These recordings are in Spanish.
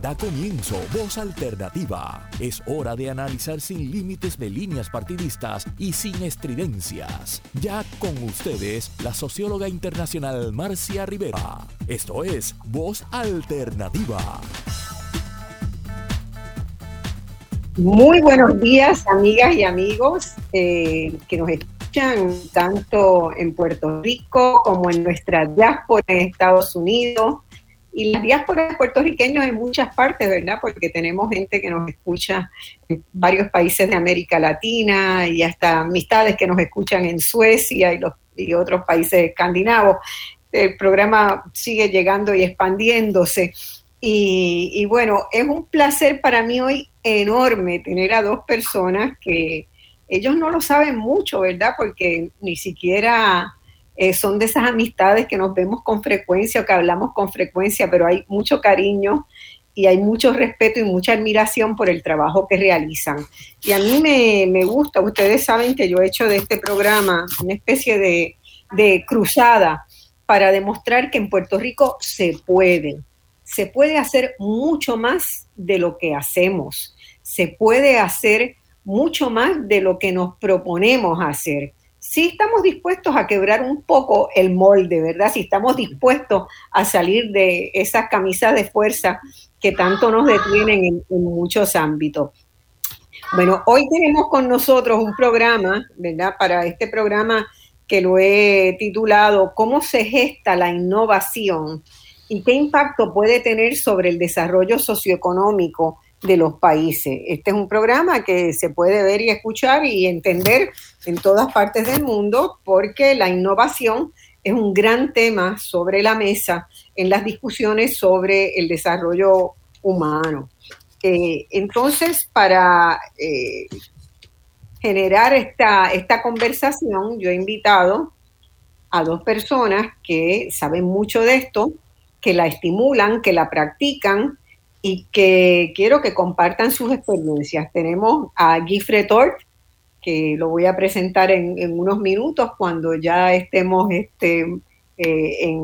Da comienzo Voz Alternativa. Es hora de analizar sin límites de líneas partidistas y sin estridencias. Ya con ustedes, la socióloga internacional Marcia Rivera. Esto es Voz Alternativa. Muy buenos días, amigas y amigos eh, que nos escuchan tanto en Puerto Rico como en nuestra diáspora en Estados Unidos y las diásporas puertorriqueños en muchas partes, ¿verdad? Porque tenemos gente que nos escucha en varios países de América Latina y hasta amistades que nos escuchan en Suecia y, los, y otros países escandinavos. El programa sigue llegando y expandiéndose. Y, y bueno, es un placer para mí hoy enorme tener a dos personas que ellos no lo saben mucho, ¿verdad? Porque ni siquiera eh, son de esas amistades que nos vemos con frecuencia o que hablamos con frecuencia, pero hay mucho cariño y hay mucho respeto y mucha admiración por el trabajo que realizan. Y a mí me, gusta, ustedes saben que yo he hecho de este programa una especie de, de cruzada para demostrar que en Puerto Rico se puede, se puede hacer mucho más de lo que hacemos, se puede hacer mucho más de lo que nos proponemos hacer si estamos dispuestos a quebrar un poco el molde, ¿verdad? Si estamos dispuestos a salir de esas camisas de fuerza que tanto nos detienen en, muchos ámbitos. Bueno, hoy tenemos con nosotros un programa, ¿verdad? Para este programa que lo he titulado ¿Cómo se gesta la innovación y qué impacto puede tener sobre el desarrollo socioeconómico de los países. Este es un programa que se puede ver y escuchar y entender en todas partes del mundo porque la innovación es un gran tema sobre la mesa en las discusiones sobre el desarrollo humano. Eh, entonces, para eh, generar esta, esta conversación, yo he invitado a dos personas que saben mucho de esto, que la estimulan, que la practican y que quiero que compartan sus experiencias. Tenemos a Guy Fretort, que lo voy a presentar en, unos minutos cuando ya estemos este, eh,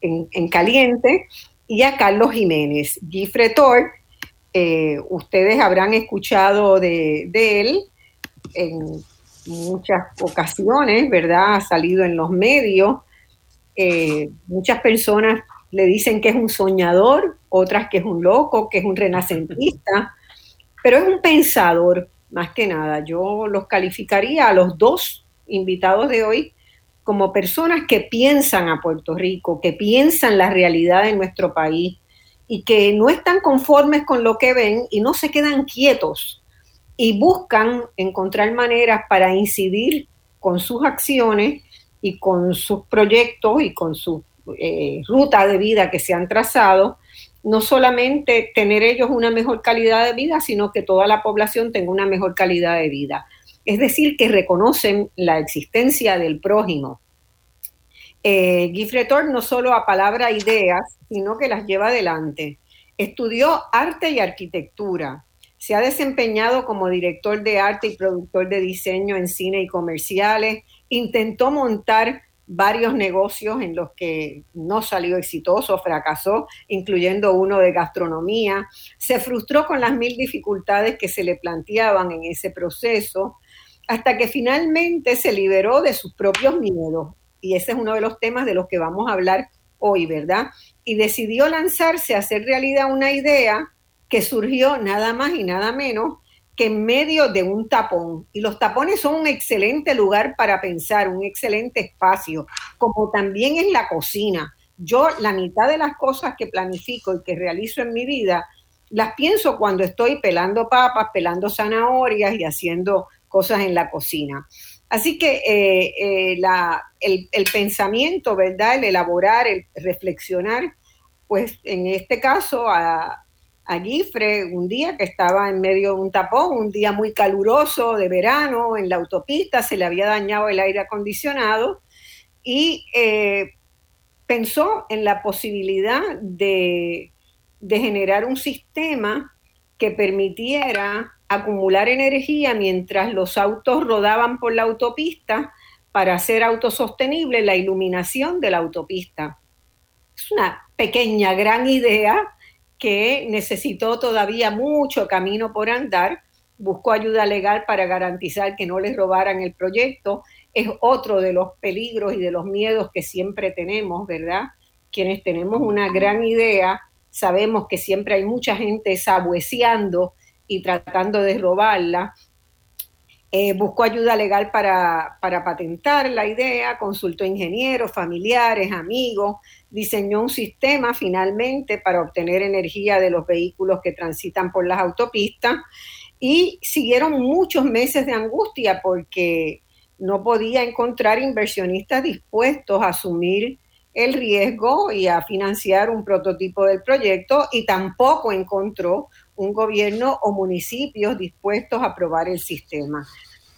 en, caliente, y a Carlos Jiménez. Guy Fretort, eh, ustedes habrán escuchado de, él en muchas ocasiones, ¿verdad? Ha salido en los medios. Eh, muchas personas le dicen que es un soñador, otras que es un loco, que es un renacentista, pero es un pensador más que nada. Yo los calificaría a los dos invitados de hoy como personas que piensan a Puerto Rico, que piensan la realidad de nuestro país y que no están conformes con lo que ven y no se quedan quietos y buscan encontrar maneras para incidir con sus acciones y con sus proyectos y con sus eh, ruta de vida que se han trazado, no solamente tener ellos una mejor calidad de vida, sino que toda la población tenga una mejor calidad de vida. Es decir, que reconocen la existencia del prójimo. Eh, no solo a palabra ideas, sino que las lleva adelante. Estudió arte y arquitectura. Se ha desempeñado como director de arte y productor de diseño en cine y comerciales. Intentó montar varios negocios en los que no salió exitoso, fracasó, incluyendo uno de gastronomía. Se frustró con las mil dificultades que se le planteaban en ese proceso, hasta que finalmente se liberó de sus propios miedos. Y ese es uno de los temas de los que vamos a hablar hoy, ¿verdad? Y decidió lanzarse a hacer realidad una idea que surgió nada más y nada menos en medio de un tapón. Y los tapones son un excelente lugar para pensar, un excelente espacio, como también es la cocina. Yo la mitad de las cosas que planifico y que realizo en mi vida, las pienso cuando estoy pelando papas, pelando zanahorias y haciendo cosas en la cocina. Así que eh, eh, la, el, el, pensamiento, ¿verdad? El elaborar, el reflexionar, pues en este caso a, a Gifre un día que estaba en medio de un tapón, un día muy caluroso de verano en la autopista, se le había dañado el aire acondicionado y eh, pensó en la posibilidad de generar un sistema que permitiera acumular energía mientras los autos rodaban por la autopista para hacer autosostenible la iluminación de la autopista. Es una pequeña, gran idea, que necesitó todavía mucho camino por andar, buscó ayuda legal para garantizar que no les robaran el proyecto. Es otro de los peligros y de los miedos que siempre tenemos, ¿verdad? Quienes tenemos una gran idea, sabemos que siempre hay mucha gente sabueceando y tratando de robarla. Eh, buscó ayuda legal para, para, patentar la idea, consultó ingenieros, familiares, amigos, diseñó un sistema finalmente para obtener energía de los vehículos que transitan por las autopistas y siguieron muchos meses de angustia porque no podía encontrar inversionistas dispuestos a asumir el riesgo y a financiar un prototipo del proyecto y tampoco encontró un gobierno o municipios dispuestos a aprobar el sistema.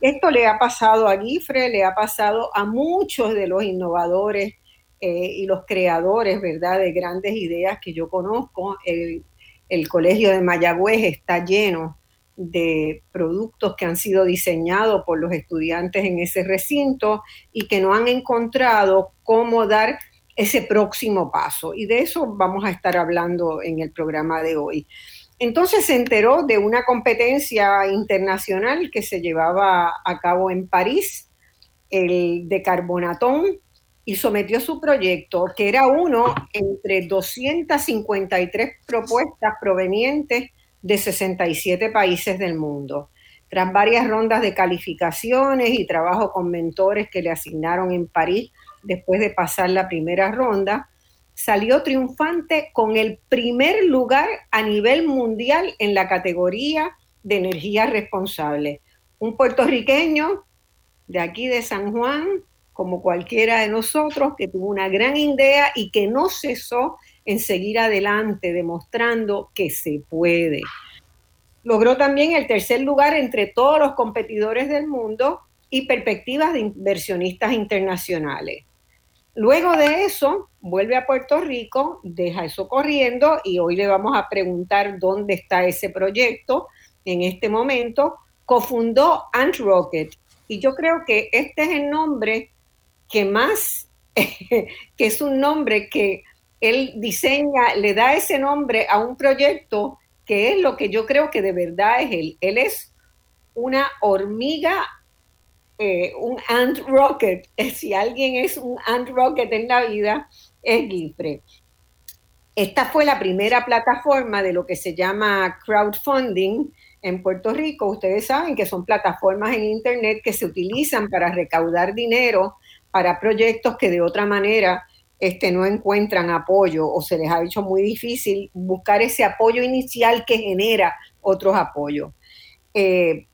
Esto le ha pasado a Gifre, le ha pasado a muchos de los innovadores eh, y los creadores, ¿verdad?, de grandes ideas que yo conozco. El, el Colegio de Mayagüez está lleno de productos que han sido diseñados por los estudiantes en ese recinto y que no han encontrado cómo dar ese próximo paso. Y de eso vamos a estar hablando en el programa de hoy. Entonces se enteró de una competencia internacional que se llevaba a cabo en París, el de Carbonatón, y sometió su proyecto, que era uno entre 253 propuestas provenientes de 67 países del mundo. Tras varias rondas de calificaciones y trabajo con mentores que le asignaron en París después de pasar la primera ronda, salió triunfante con el primer lugar a nivel mundial en la categoría de energía responsable. Un puertorriqueño de aquí de San Juan, como cualquiera de nosotros, que tuvo una gran idea y que no cesó en seguir adelante, demostrando que se puede. Logró también el tercer lugar entre todos los competidores del mundo y perspectivas de inversionistas internacionales. Luego de eso, vuelve a Puerto Rico, deja eso corriendo y hoy le vamos a preguntar dónde está ese proyecto en este momento. Cofundó Ant Rocket y yo creo que este es el nombre que más, que es un nombre que él diseña, le da ese nombre a un proyecto que es lo que yo creo que de verdad es él. Él es una hormiga eh, un ant rocket. Si alguien es un ant rocket en la vida, es Gifre. Esta fue la primera plataforma de lo que se llama crowdfunding en Puerto Rico. Ustedes saben que son plataformas en Internet que se utilizan para recaudar dinero para proyectos que de otra manera este, no encuentran apoyo o se les ha hecho muy difícil buscar ese apoyo inicial que genera otros apoyos. Eh,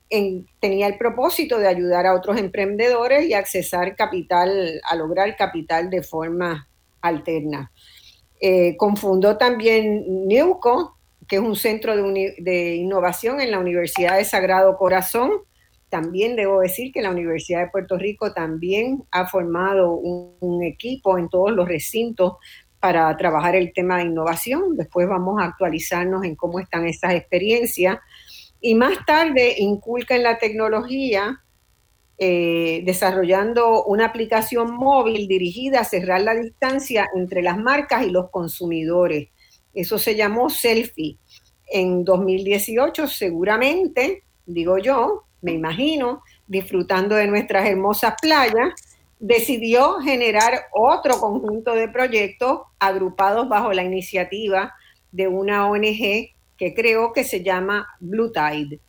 tenía el propósito de ayudar a otros emprendedores y accesar capital, a lograr capital de forma alterna. Eh, confundó también NEUCO, que es un centro de, innovación en la Universidad de Sagrado Corazón. También debo decir que la Universidad de Puerto Rico también ha formado un equipo en todos los recintos para trabajar el tema de innovación. Después vamos a actualizarnos en cómo están esas experiencias y más tarde inculca en la tecnología eh, desarrollando una aplicación móvil dirigida a cerrar la distancia entre las marcas y los consumidores. Eso se llamó Selfie. En 2018 seguramente, digo yo, me imagino, disfrutando de nuestras hermosas playas, decidió generar otro conjunto de proyectos agrupados bajo la iniciativa de una ONG que creo que se llama Blue Tide,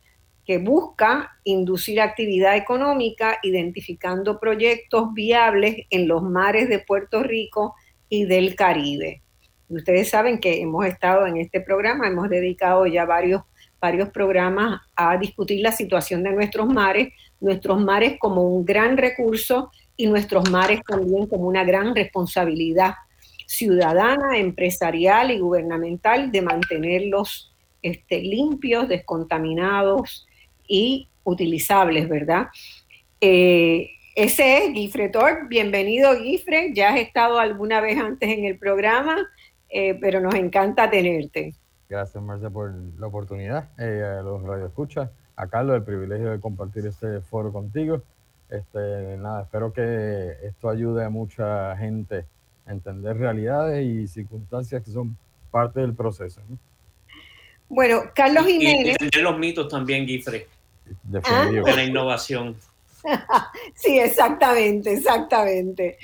que busca inducir actividad económica identificando proyectos viables en los mares de Puerto Rico y del Caribe. Ustedes saben que hemos estado en este programa, hemos dedicado ya varios, varios programas a discutir la situación de nuestros mares, nuestros mares como un gran recurso y nuestros mares también como una gran responsabilidad ciudadana, empresarial y gubernamental de mantenerlos este, limpios, descontaminados y utilizables, ¿verdad? Eh, ese es Gifre Tor. Bienvenido, Gifre. Ya has estado alguna vez antes en el programa, eh, pero nos encanta tenerte. Gracias, Marcia, por la oportunidad. Eh, a los radioescuchas, a Carlos, el privilegio de compartir este foro contigo. Este, nada, espero que esto ayude a mucha gente a entender realidades y circunstancias que son parte del proceso. Bueno, Carlos Jiménez. Y, los mitos también, Guifre. De la innovación. sí, exactamente, exactamente.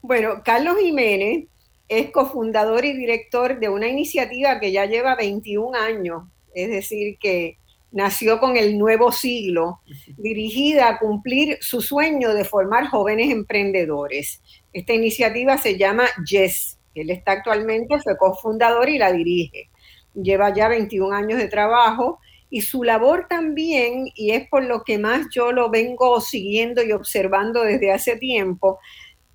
Bueno, Carlos Jiménez es cofundador y director de una iniciativa que ya lleva 21 años, es decir, que nació con el nuevo siglo, dirigida a cumplir su sueño de formar jóvenes emprendedores. Esta iniciativa se llama YES. Él está actualmente, fue cofundador y la dirige. Lleva ya 21 años de trabajo y su labor también, y es por lo que más yo lo vengo siguiendo y observando desde hace tiempo,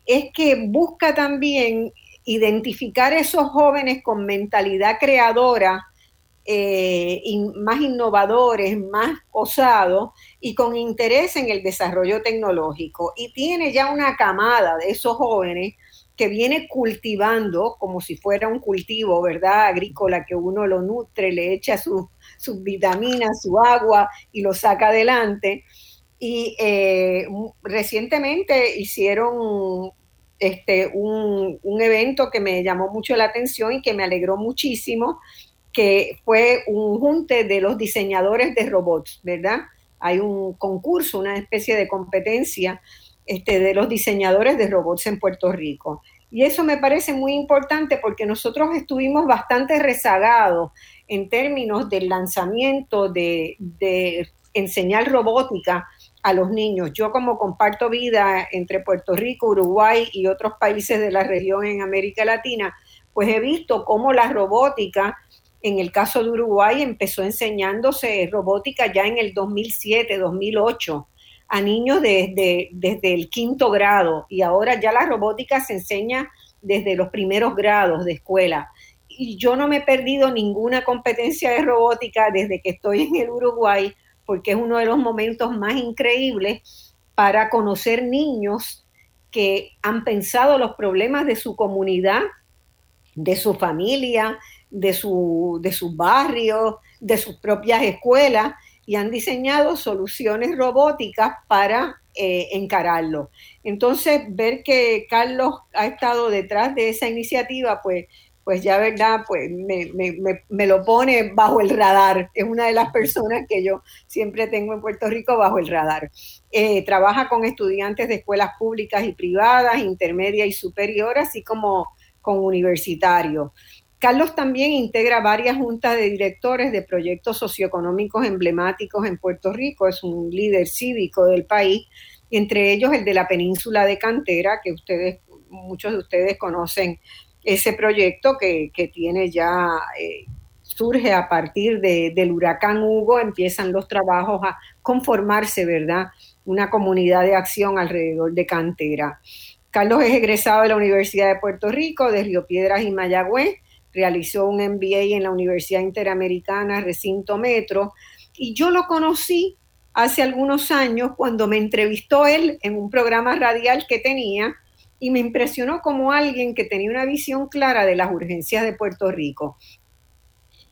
es que busca también identificar esos jóvenes con mentalidad creadora, eh, más innovadores, más osados y con interés en el desarrollo tecnológico. Y tiene ya una camada de esos jóvenes que viene cultivando como si fuera un cultivo, ¿verdad? Agrícola, que uno lo nutre, le echa sus vitaminas, su agua y lo saca adelante. Y eh, recientemente hicieron este, un, un, evento que me llamó mucho la atención y que me alegró muchísimo, que fue un junte de los diseñadores de robots, ¿verdad? Hay un concurso, una especie de competencia este, de los diseñadores de robots en Puerto Rico. Y eso me parece muy importante porque nosotros estuvimos bastante rezagados en términos del lanzamiento de, de enseñar robótica a los niños. Yo como comparto vida entre Puerto Rico, Uruguay y otros países de la región en América Latina, pues he visto cómo la robótica, en el caso de Uruguay, empezó enseñándose robótica ya en el 2007, 2008 a niños desde, desde el quinto grado y ahora ya la robótica se enseña desde los primeros grados de escuela. Y yo no me he perdido ninguna competencia de robótica desde que estoy en el Uruguay, porque es uno de los momentos más increíbles para conocer niños que han pensado los problemas de su comunidad, de su familia, de su, de sus barrios, de sus propias escuelas y han diseñado soluciones robóticas para eh, encararlo. Entonces, ver que Carlos ha estado detrás de esa iniciativa, pues pues ya verdad, pues me, lo pone bajo el radar. Es una de las personas que yo siempre tengo en Puerto Rico bajo el radar. Eh, trabaja con estudiantes de escuelas públicas y privadas, intermedia y superior, así como con universitarios. Carlos también integra varias juntas de directores de proyectos socioeconómicos emblemáticos en Puerto Rico, es un líder cívico del país, entre ellos el de la península de Cantera, que ustedes, muchos de ustedes conocen ese proyecto que, tiene ya, eh, surge a partir del huracán Hugo, empiezan los trabajos a conformarse, ¿verdad? Una comunidad de acción alrededor de Cantera. Carlos es egresado de la Universidad de Puerto Rico, de Río Piedras y Mayagüez, realizó un MBA en la Universidad Interamericana Recinto Metro, y yo lo conocí hace algunos años cuando me entrevistó él en un programa radial que tenía y me impresionó como alguien que tenía una visión clara de las urgencias de Puerto Rico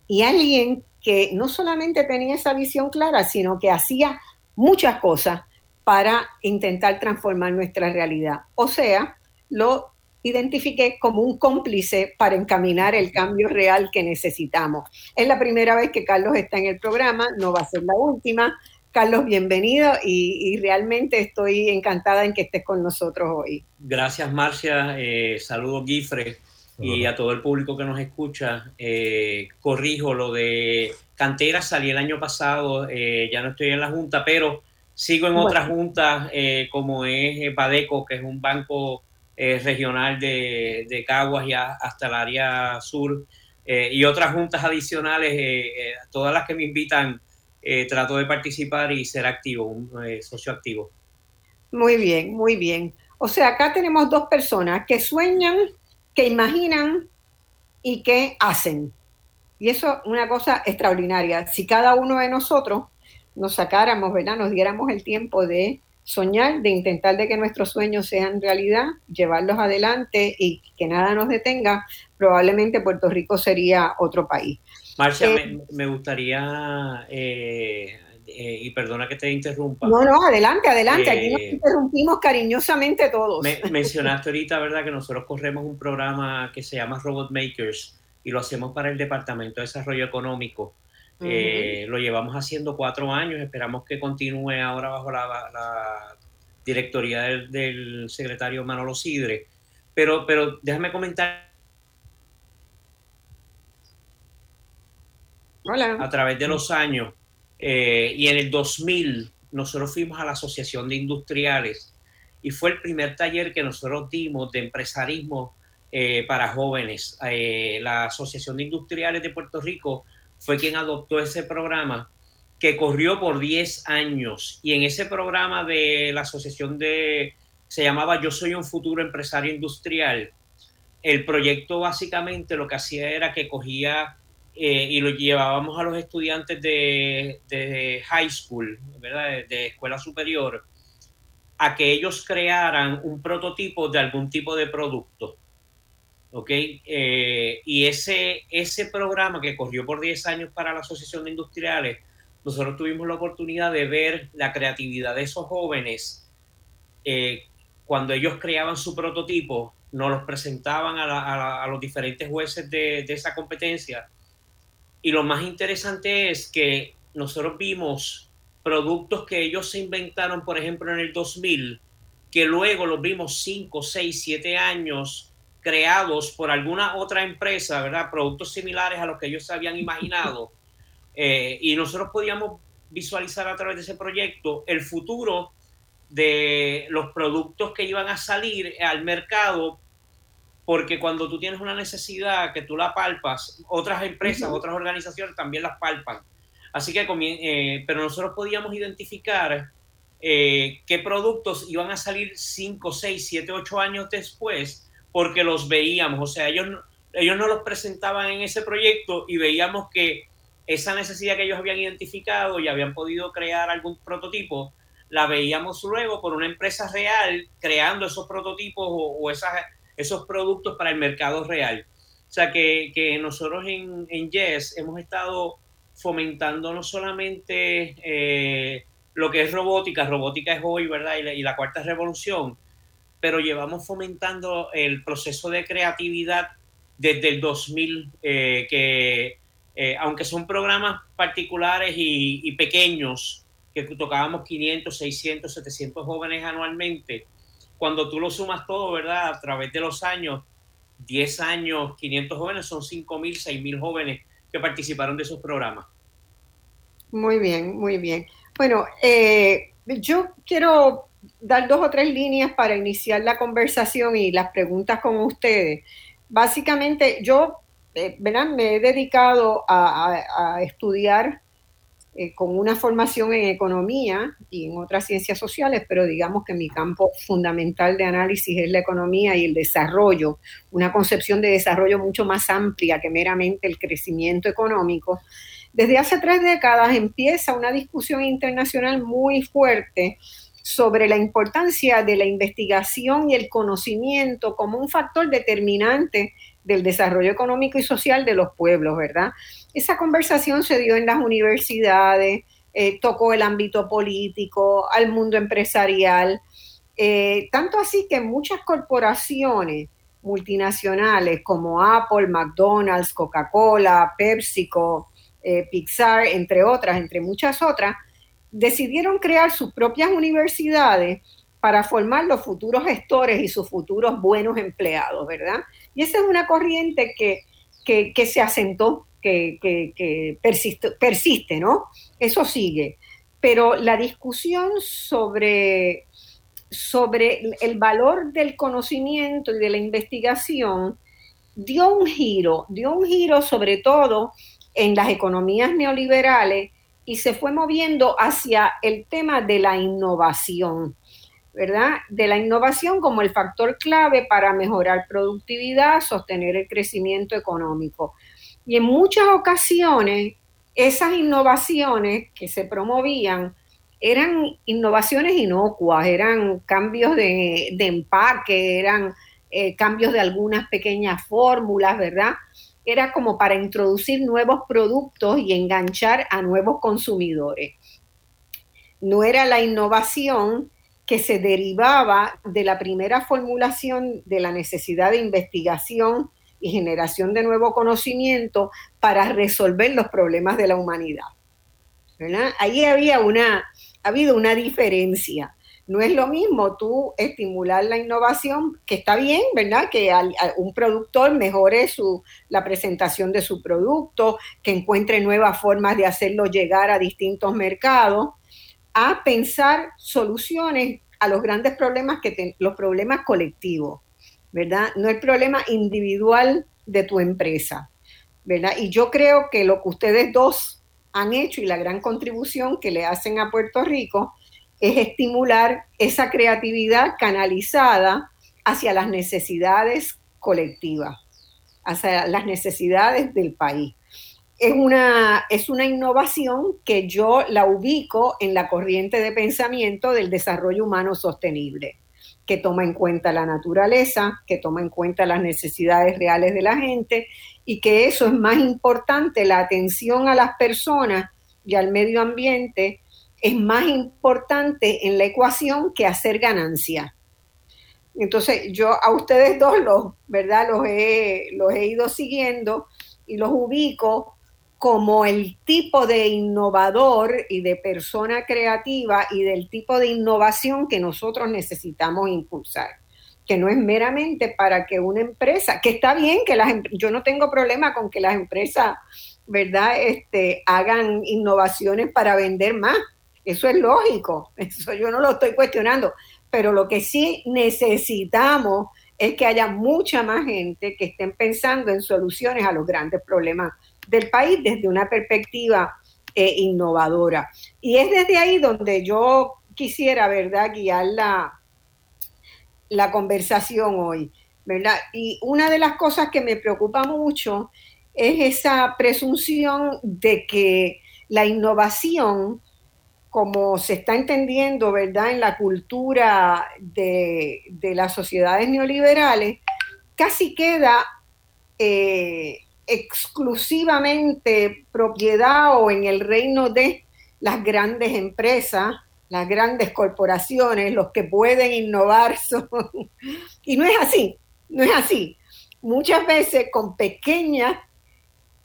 y alguien que no solamente tenía esa visión clara, sino que hacía muchas cosas para intentar transformar nuestra realidad. O sea, lo identifiqué como un cómplice para encaminar el cambio real que necesitamos. Es la primera vez que Carlos está en el programa, no va a ser la última. Carlos, bienvenido y, realmente estoy encantada en que estés con nosotros hoy. Gracias, Marcia. Eh, saludos, Gifre, y a todo el público que nos escucha. Eh, corrijo lo de Cantera, salí el año pasado, eh, ya no estoy en la Junta, pero sigo en otras juntas como es Badeco, que es un banco regional de, de, Caguas y hasta el área sur, y otras juntas adicionales, todas las que me invitan eh, trato de participar y ser activo, un eh, socio activo. Muy bien, muy bien. O sea, acá tenemos dos personas que sueñan, que imaginan y que hacen. Y eso es una cosa extraordinaria. Si cada uno de nosotros nos sacáramos, ¿verdad? Nos diéramos el tiempo de soñar, de intentar de que nuestros sueños sean realidad, llevarlos adelante y que nada nos detenga, probablemente Puerto Rico sería otro país. Marcia, eh, me, gustaría, eh, eh, y perdona que te interrumpa. No, no, adelante, adelante, aquí nos interrumpimos cariñosamente todos. mencionaste ahorita, ¿verdad?, que nosotros corremos un programa que se llama Robot Makers y lo hacemos para el Departamento de Desarrollo Económico. Lo llevamos haciendo cuatro años, esperamos que continúe ahora bajo la, directoría del, secretario Manolo Sidre. Pero, pero déjame comentar. A través de los años, eh, y en el 2000 nosotros fuimos a la Asociación de Industriales y fue el primer taller que nosotros dimos de empresarismo eh, para jóvenes. la Asociación de Industriales de Puerto Rico fue quien adoptó ese programa que corrió por 10 años y en ese programa de la asociación de, se llamaba Yo Soy un Futuro Empresario Industrial, el proyecto básicamente lo que hacía era que cogía eh, y lo llevábamos a los estudiantes de, high school, ¿verdad? de escuela superior, a que ellos crearan un prototipo de algún tipo de producto. ¿ok? Eh, y ese, ese programa que corrió por 10 años para la Asociación de Industriales, nosotros tuvimos la oportunidad de ver la creatividad de esos jóvenes eh, cuando ellos creaban su prototipo, nos los presentaban a, los diferentes jueces de, de, esa competencia. Y lo más interesante es que nosotros vimos productos que ellos se inventaron, por ejemplo, en el 2000, que luego los vimos 5, 6, 7 años creados por alguna otra empresa, ¿verdad? Productos similares a los que ellos se habían imaginado. Eh, y nosotros podíamos visualizar a través de ese proyecto el futuro de los productos que iban a salir al mercado, porque cuando tú tienes una necesidad que tú la palpas, otras empresas, otras organizaciones también las palpan. Así que, eh, pero nosotros podíamos identificar eh, qué productos iban a salir 5, 6, 7, 8 años después porque los veíamos, o sea, ellos, ellos no los presentaban en ese proyecto y veíamos que esa necesidad que ellos habían identificado y habían podido crear algún prototipo, la veíamos luego por una empresa real creando esos prototipos o, esas, esos productos para el mercado real. O sea que, que nosotros en, en, Yes hemos estado fomentando no solamente eh, lo que es robótica, robótica es hoy, ¿verdad? y la cuarta revolución, pero llevamos fomentando el proceso de creatividad desde el 2000, eh, que eh, aunque son programas particulares y, pequeños, que tocábamos 500, 600, 700 jóvenes anualmente, cuando tú lo sumas todo, ¿verdad? A través de los años, 10 años, 500 jóvenes, son 5.000, 6.000 jóvenes que participaron de esos programas. Muy bien, muy bien. Bueno, eh, yo quiero dar dos o tres líneas para iniciar la conversación y las preguntas con ustedes. Básicamente, yo eh, me he dedicado a, estudiar eh, con una formación en economía y en otras ciencias sociales, pero digamos que mi campo fundamental de análisis es la economía y el desarrollo, una concepción de desarrollo mucho más amplia que meramente el crecimiento económico. Desde hace tres décadas empieza una discusión internacional muy fuerte sobre la importancia de la investigación y el conocimiento como un factor determinante del desarrollo económico y social de los pueblos, ¿verdad? Esa conversación se dio en las universidades, eh, tocó el ámbito político, al mundo empresarial, eh, tanto así que muchas corporaciones multinacionales como Apple, McDonald's, Coca-Cola, PepsiCo, eh, Pixar, entre otras, entre muchas otras, decidieron crear sus propias universidades para formar los futuros gestores y sus futuros buenos empleados, ¿verdad? Y esa es una corriente que, se asentó, que, persiste, persiste, ¿no? Eso sigue. Pero la discusión sobre, sobre el valor del conocimiento y de la investigación dio un giro, dio un giro sobre todo en las economías neoliberales y se fue moviendo hacia el tema de la innovación, ¿verdad? De la innovación como el factor clave para mejorar productividad, sostener el crecimiento económico. Y en muchas ocasiones, esas innovaciones que se promovían eran innovaciones inocuas, eran cambios de, empaque, eran eh, cambios de algunas pequeñas fórmulas, ¿verdad? era como para introducir nuevos productos y enganchar a nuevos consumidores. No era la innovación que se derivaba de la primera formulación de la necesidad de investigación y generación de nuevo conocimiento para resolver los problemas de la humanidad. Ahí había una, ha habido una diferencia. No es lo mismo tú estimular la innovación, que está bien, ¿verdad? Que un productor mejore su, la presentación de su producto, que encuentre nuevas formas de hacerlo llegar a distintos mercados, a pensar soluciones a los grandes problemas que los problemas colectivos, ¿verdad? No el problema individual de tu empresa, ¿verdad? Y yo creo que lo que ustedes dos han hecho y la gran contribución que le hacen a Puerto Rico es estimular esa creatividad canalizada hacia las necesidades colectivas, hacia las necesidades del país. Es una, es una innovación que yo la ubico en la corriente de pensamiento del desarrollo humano sostenible, que toma en cuenta la naturaleza, que toma en cuenta las necesidades reales de la gente y que eso es más importante, la atención a las personas y al medio ambiente, es más importante en la ecuación que hacer ganancia. Entonces, yo a ustedes dos los, ¿verdad? Los he, los he ido siguiendo y los ubico como el tipo de innovador y de persona creativa y del tipo de innovación que nosotros necesitamos impulsar, que no es meramente para que una empresa, que está bien que las em, yo no tengo problema con que las empresas, ¿verdad? Este, hagan innovaciones para vender más, eso es lógico, eso yo no lo estoy cuestionando, pero lo que sí necesitamos es que haya mucha más gente que estén pensando en soluciones a los grandes problemas del país desde una perspectiva eh, innovadora. Y es desde ahí donde yo quisiera, ¿verdad?, guiar la, la conversación hoy, ¿verdad? Y una de las cosas que me preocupa mucho es esa presunción de que la innovación como se está entendiendo, ¿verdad?, en la cultura de, las sociedades neoliberales, casi queda eh, exclusivamente propiedad o en el reino de las grandes empresas, las grandes corporaciones, los que pueden innovar. y no es así, no es así. Muchas veces con pequeñas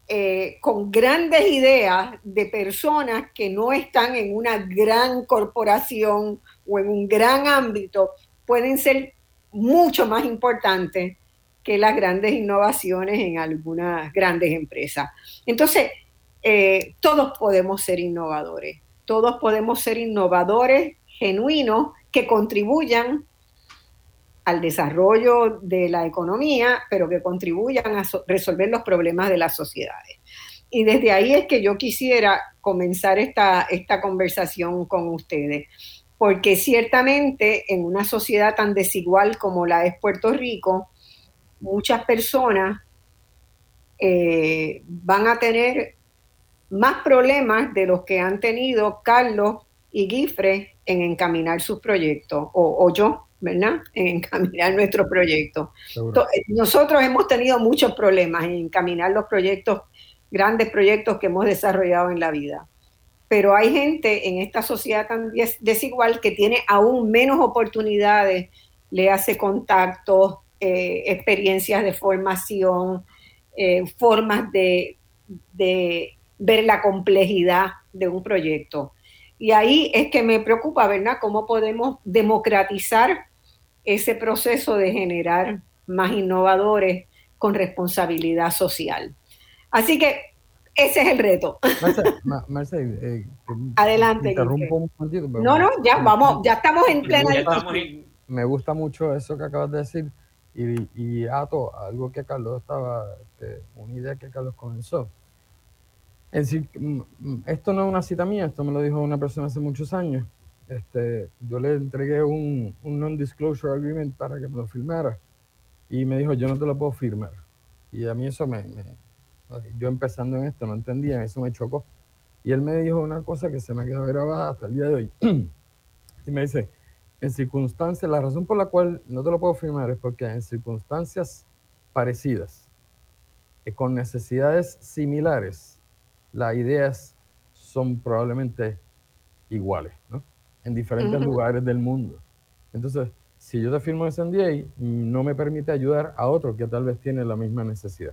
eh, con grandes ideas de personas que no están en una gran corporación o en un gran ámbito, pueden ser mucho más importantes que las grandes innovaciones en algunas grandes empresas. Entonces, eh, todos podemos ser innovadores, todos podemos ser innovadores genuinos que contribuyan al desarrollo de la economía, pero que contribuyan a resolver los problemas de las sociedades. Y desde ahí es que yo quisiera comenzar esta, esta conversación con ustedes, porque ciertamente en una sociedad tan desigual como la es Puerto Rico, muchas personas eh, van a tener más problemas de los que han tenido Carlos y Guifre en encaminar sus proyectos, o, o yo, ¿verdad? En encaminar nuestro proyecto. Nosotros hemos tenido muchos problemas en encaminar los proyectos, grandes proyectos que hemos desarrollado en la vida. Pero hay gente en esta sociedad tan desigual que tiene aún menos oportunidades, le hace contactos, eh, experiencias de formación, eh, formas de, de ver la complejidad de un proyecto. Y ahí es que me preocupa, ¿verdad? ¿Cómo podemos democratizar ese proceso de generar más innovadores con responsabilidad social. Así que ese es el reto. Marcel, eh, Adelante. Interrumpo un momentito. No, no, ya vamos, ya estamos en plena. Me gusta mucho eso que acabas de decir y, y ato algo que Carlos estaba, este, una idea que Carlos comenzó. Es decir, mm, mm, esto no es una cita mía, esto me lo dijo una persona hace muchos años este, yo le entregué un, un non-disclosure agreement para que me lo firmara y me dijo, yo no te lo puedo firmar. Y a mí eso me, yo empezando en esto no entendía, eso me chocó. Y él me dijo una cosa que se me quedó grabada hasta el día de hoy. y me dice, en circunstancias, la razón por la cual no te lo puedo firmar es porque en circunstancias parecidas, y con necesidades similares, las ideas son probablemente iguales, ¿no? en diferentes lugares del mundo. Entonces, si yo te firmo ese NDA, no me permite ayudar a otro que tal vez tiene la misma necesidad.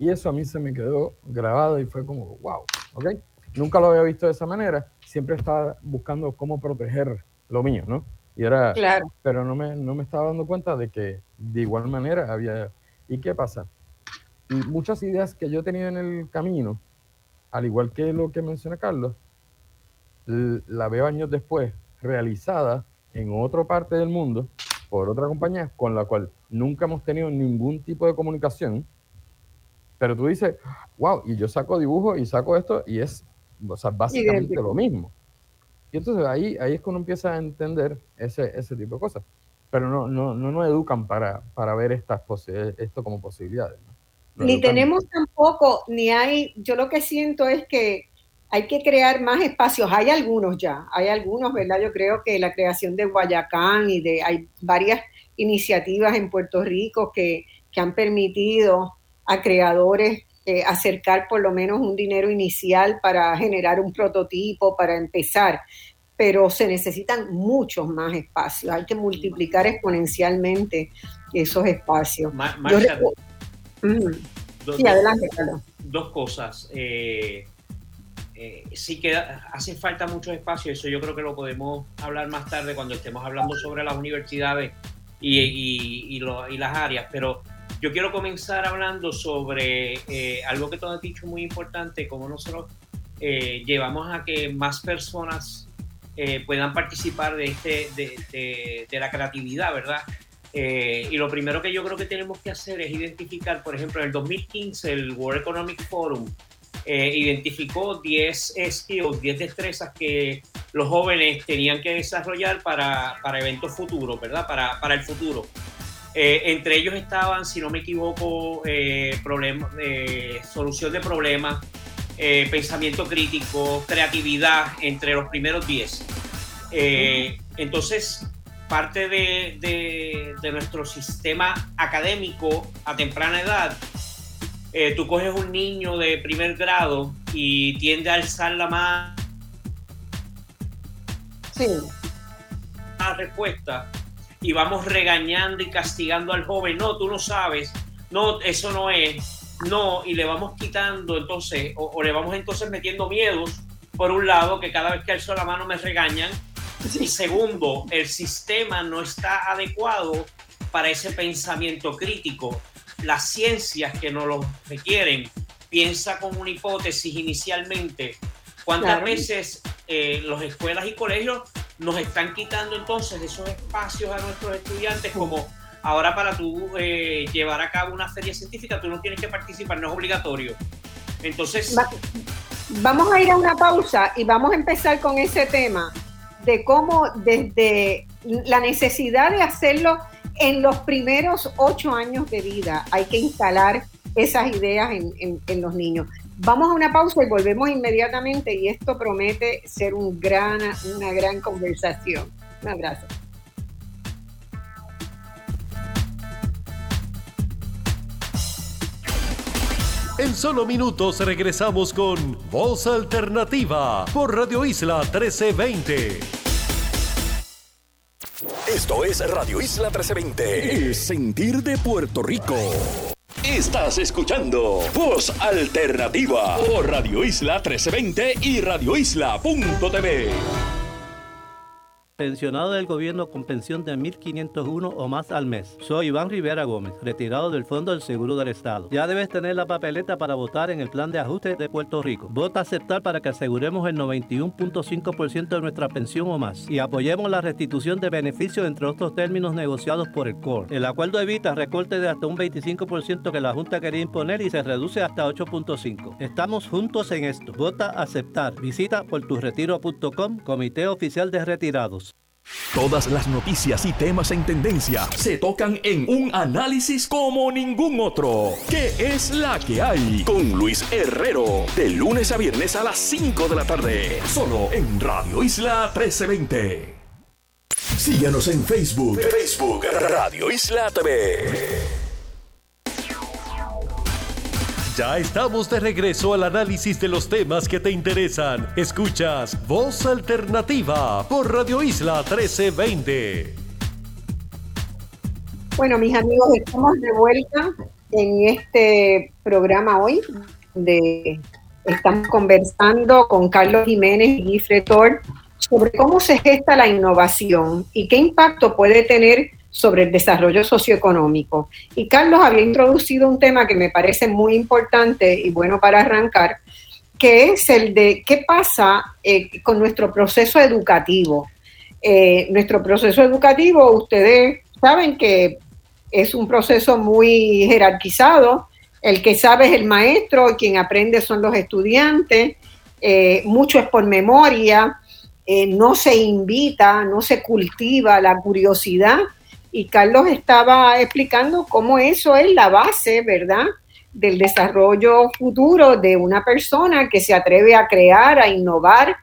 Y eso a mí se me quedó grabado y fue como, wow, ¿ok? Nunca lo había visto de esa manera, siempre estaba buscando cómo proteger lo mío, ¿no? Y era, claro. pero no me, no me estaba dando cuenta de que de igual manera había... ¿Y qué pasa? Y muchas ideas que yo tenía en el camino, al igual que lo que menciona Carlos, la veo años después realizada en otra parte del mundo por otra compañía con la cual nunca hemos tenido ningún tipo de comunicación. Pero tú dices, wow, y yo saco dibujo y saco esto y es o sea, básicamente lo mismo. Y entonces ahí, ahí es cuando empieza a entender ese, ese tipo de cosas. Pero no, no, no nos educan para, para ver estas esto como posibilidades. ni tenemos tampoco, ni hay, yo lo que siento es que hay que crear más espacios. Hay algunos ya, hay algunos, ¿verdad? Yo creo que la creación de Guayacán y de, hay varias iniciativas en Puerto Rico que, que han permitido a creadores eh, acercar por lo menos un dinero inicial para generar un prototipo, para empezar, pero se necesitan muchos más espacios, hay que multiplicar exponencialmente esos espacios. sí, adelante. Dos cosas. Eh, eh, sí que hace falta muchos espacios, eso yo creo que lo podemos hablar más tarde cuando estemos hablando sobre las universidades y, y las áreas, pero yo quiero comenzar hablando sobre eh, algo que tú has dicho muy importante, cómo nosotros eh, llevamos a que más personas eh, puedan participar de, este, de, de, la creatividad, ¿verdad? y lo primero que yo creo que tenemos que hacer es identificar, por ejemplo, en el 2015 el World Economic Forum identificó 10 skills, 10 destrezas que los jóvenes tenían que desarrollar para, para eventos futuros, ¿verdad? Para, para el futuro. Eh, entre ellos estaban, si no me equivoco, eh, eh, solución de problemas, pensamiento crítico, creatividad, entre los primeros 10. entonces, parte de, nuestro sistema académico a temprana edad, tú coges un niño de primer grado y tiende a alzar la mano. Sí. La respuesta y vamos regañando y castigando al joven, no, tú no sabes, no, eso no es, no, y le vamos quitando entonces, o, le vamos entonces metiendo miedos, por un lado, que cada vez que alzo la mano me regañan, y segundo, el sistema no está adecuado para ese pensamiento crítico. Las ciencias que nos lo requieren, piensa con una hipótesis inicialmente. ¿Cuántas veces eh, las escuelas y colegios nos están quitando entonces esos espacios a nuestros estudiantes como ahora para tú eh, llevar a cabo una feria científica tú no tienes que participar, no es obligatorio. Entonces... vamos a ir a una pausa y vamos a empezar con ese tema de cómo desde la necesidad de hacerlo en los primeros ocho años de vida hay que instalar esas ideas en, en los niños. Vamos a una pausa y volvemos inmediatamente y esto promete ser un gran, una gran conversación. Un abrazo. En solo minutos regresamos con Voz Alternativa por Radio Isla 1320. Esto es Radio Isla 1320, el sentir de Puerto Rico. Estás escuchando Voz Alternativa por Radio Isla 1320 y radioisla.tv pensionado del gobierno con pensión de 1.501 o más al mes. Soy Iván Rivera Gómez, retirado del Fondo del Seguro del Estado. Ya debes tener la papeleta para votar en el plan de ajuste de Puerto Rico. Vota aceptar para que aseguremos el 91.5% de nuestra pensión o más y apoyemos la restitución de beneficios entre otros términos negociados por el CORE. El acuerdo evita recorte de hasta un 25% que la Junta quería imponer y se reduce hasta 8.5%. Estamos juntos en esto. Vota aceptar. Visita porturretiro.com, Comité Oficial de Retirados. Todas las noticias y temas en tendencia se tocan en un análisis como ningún otro. ¿Qué es la que hay? Con Luis Herrero, de lunes a viernes a las 5 de la tarde, solo en Radio Isla 1320. Síguenos en Facebook, Facebook Radio Isla TV. Ya estamos de regreso al análisis de los temas que te interesan. Escuchas Voz Alternativa por Radio Isla 1320. Bueno, mis amigos, estamos de vuelta en este programa hoy, de estamos conversando con Carlos Jiménez y Fretor sobre cómo se gesta la innovación y qué impacto puede tener sobre el desarrollo socioeconómico. Y Carlos había introducido un tema que me parece muy importante y bueno para arrancar, que es el de qué pasa eh, con nuestro proceso educativo. Eh, nuestro proceso educativo, ustedes saben que es un proceso muy jerarquizado. El que sabe es el maestro, quien aprende son los estudiantes. Eh, mucho es por memoria, no se invita, no se cultiva la curiosidad y Carlos estaba explicando cómo eso es la base, ¿verdad? Del desarrollo futuro de una persona que se atreve a crear, a innovar,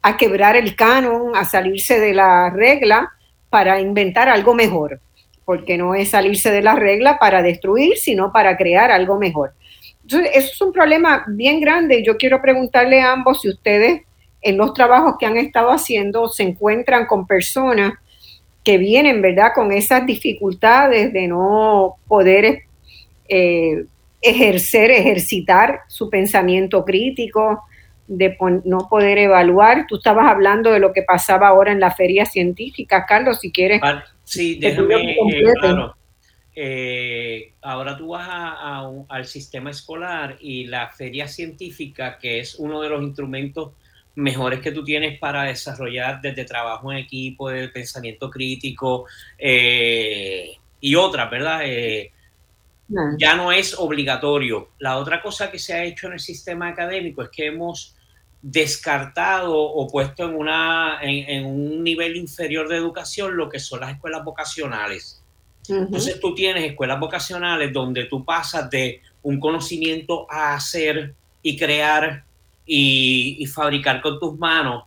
a quebrar el canon, a salirse de la regla para inventar algo mejor, porque no es salirse de la regla para destruir, sino para crear algo mejor. Entonces, eso es un problema bien grande. Yo quiero preguntarle a ambos si ustedes en los trabajos que han estado haciendo se encuentran con personas que vienen, ¿verdad?, con esas dificultades de no poder eh, ejercer, ejercitar su pensamiento crítico, de no poder evaluar. Tú estabas hablando de lo que pasaba ahora en la feria científica, Carlos, si quieres. Sí, déjame, eh, claro. Eh, ahora tú vas al sistema escolar y la feria científica, que es uno de los instrumentos mejores que tú tienes para desarrollar desde trabajo en equipo, de pensamiento crítico eh, y otras, ¿verdad? Eh, ya no es obligatorio. La otra cosa que se ha hecho en el sistema académico es que hemos descartado o puesto en, una, en, un nivel inferior de educación lo que son las escuelas vocacionales. Entonces tú tienes escuelas vocacionales donde tú pasas de un conocimiento a hacer y crear y, fabricar con tus manos.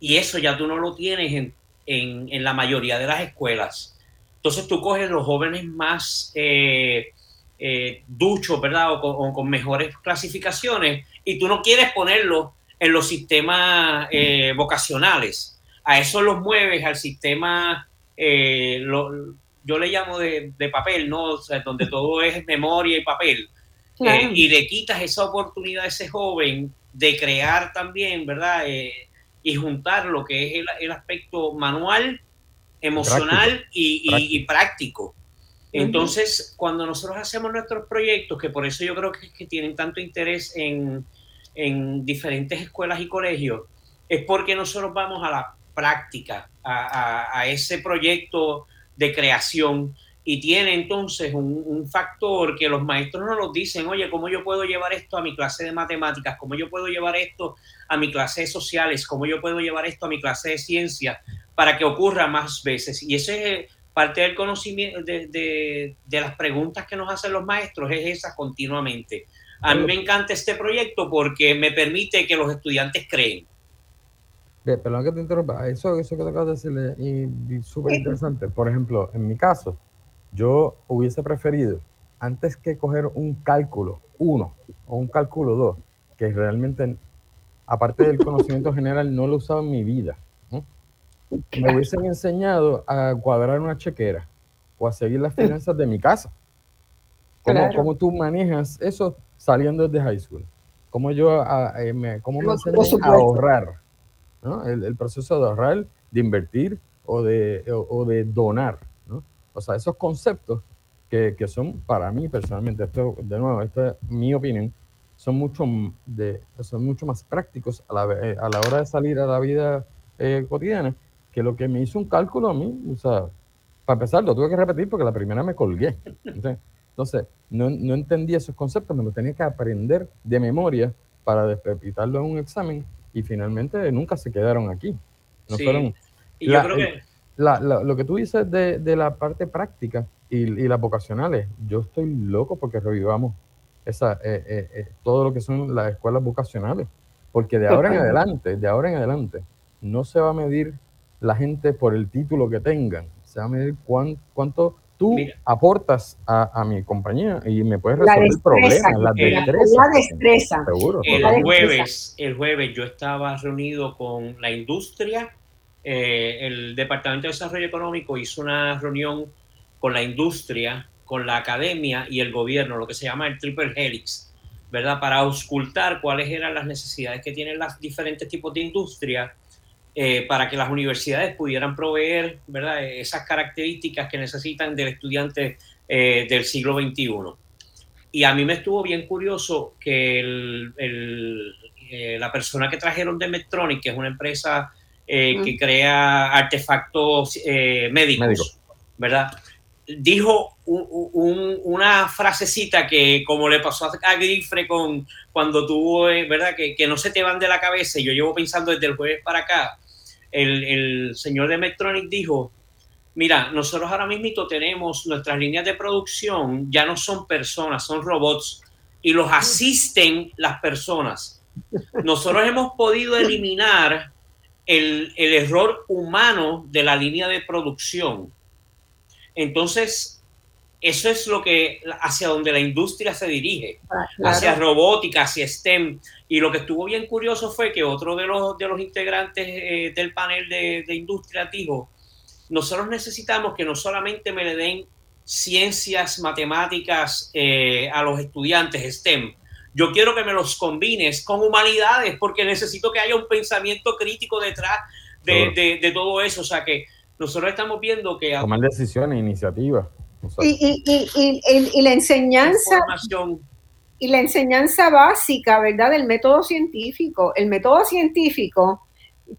Y eso ya tú no lo tienes en, en, la mayoría de las escuelas. Entonces tú coges los jóvenes más eh, eh, duchos, ¿verdad? O con, mejores clasificaciones y tú no quieres ponerlos en los sistemas eh, vocacionales. A eso los mueves al sistema, yo le llamo de, de papel, ¿no? O sea, donde todo es memoria y papel. y le quitas esa oportunidad a ese joven de crear también, ¿verdad? Eh, y juntar lo que es el, aspecto manual, emocional Y, práctico. Entonces, cuando nosotros hacemos nuestros proyectos, que por eso yo creo que, que tienen tanto interés en, diferentes escuelas y colegios, es porque nosotros vamos a la práctica, a ese proyecto de creación y tiene entonces un, factor que los maestros no nos dicen, oye, ¿cómo yo puedo llevar esto a mi clase de matemáticas? ¿Cómo yo puedo llevar esto a mi clase de sociales? ¿Cómo yo puedo llevar esto a mi clase de ciencia para que ocurra más veces? Y eso es parte del conocimiento, de, las preguntas que nos hacen los maestros, es esa continuamente. A mí me encanta este proyecto porque me permite que los estudiantes creen. Perdón que te interrumpa, eso, eso que te acabas de decirle es súper interesante. Por ejemplo, en mi caso, yo hubiese preferido, antes que coger un cálculo 1 o un cálculo 2, que realmente, aparte del conocimiento general, no lo he usado en mi vida, me hubiesen enseñado a cuadrar una chequera o a seguir las finanzas de mi casa. ¿Cómo, tú manejas eso saliendo desde high school? ¿Cómo yo eh, me, cómo me a ahorrar? El, proceso de ahorrar, de invertir o de, o de donar. O sea, esos conceptos que, son para mí personalmente, esto de nuevo, esta es mi opinión, son mucho, de, son mucho más prácticos a la, a la hora de salir a la vida eh, cotidiana que lo que me hizo un cálculo a mí. O sea, para empezar, lo tuve que repetir porque la primera me colgué. Entonces, no, no entendí esos conceptos, me los tenía que aprender de memoria para despepitarlo en un examen y finalmente nunca se quedaron aquí. No fueron, y yo creo que lo que tú dices de, la parte práctica y, las vocacionales, yo estoy loco porque revivamos esa, eh, eh, eh, todo lo que son las escuelas vocacionales, porque de ahora en adelante, de ahora en adelante, no se va a medir la gente por el título que tengan, se va a medir cuánto tú aportas a, mi compañía y me puedes resolver problemas, la destreza. Seguro. El jueves, el jueves yo estaba reunido con la industria eh, el Departamento de Desarrollo Económico hizo una reunión con la industria, con la academia y el gobierno, lo que se llama el triple helix, ¿verdad? Para auscultar cuáles eran las necesidades que tienen los diferentes tipos de industria eh, para que las universidades pudieran proveer, ¿verdad? Esas características que necesitan del estudiante eh, del siglo XXI. Y a mí me estuvo bien curioso que la persona que trajeron de Medtronic, que es una empresa que crea artefactos médicos, ¿verdad? dijo una frasecita que como le pasó a Grifre con cuando tuvo, eh, ¿verdad? Que, que, no se te van de la cabeza. Y yo llevo pensando desde el jueves para acá. El, el señor de Medtronic dijo, mira, nosotros ahora mismo tenemos nuestras líneas de producción, ya no son personas, son robots y los asisten las personas. Nosotros hemos podido eliminar el, el error humano de la línea de producción entonces, eso es lo que hacia donde la industria se dirige, ah, hacia robótica, hacia STEM. Y lo que estuvo bien curioso fue que otro de los, de los integrantes eh, del panel de, industria dijo, nosotros necesitamos que no solamente me le den ciencias, matemáticas eh, a los estudiantes STEM, yo quiero que me los combines con humanidades porque necesito que haya un pensamiento crítico detrás de, de todo eso. O sea que nosotros estamos viendo que... Tomar decisiones, iniciativas. y, y, la enseñanza... Y la enseñanza básica, ¿verdad? Del método científico. El método científico,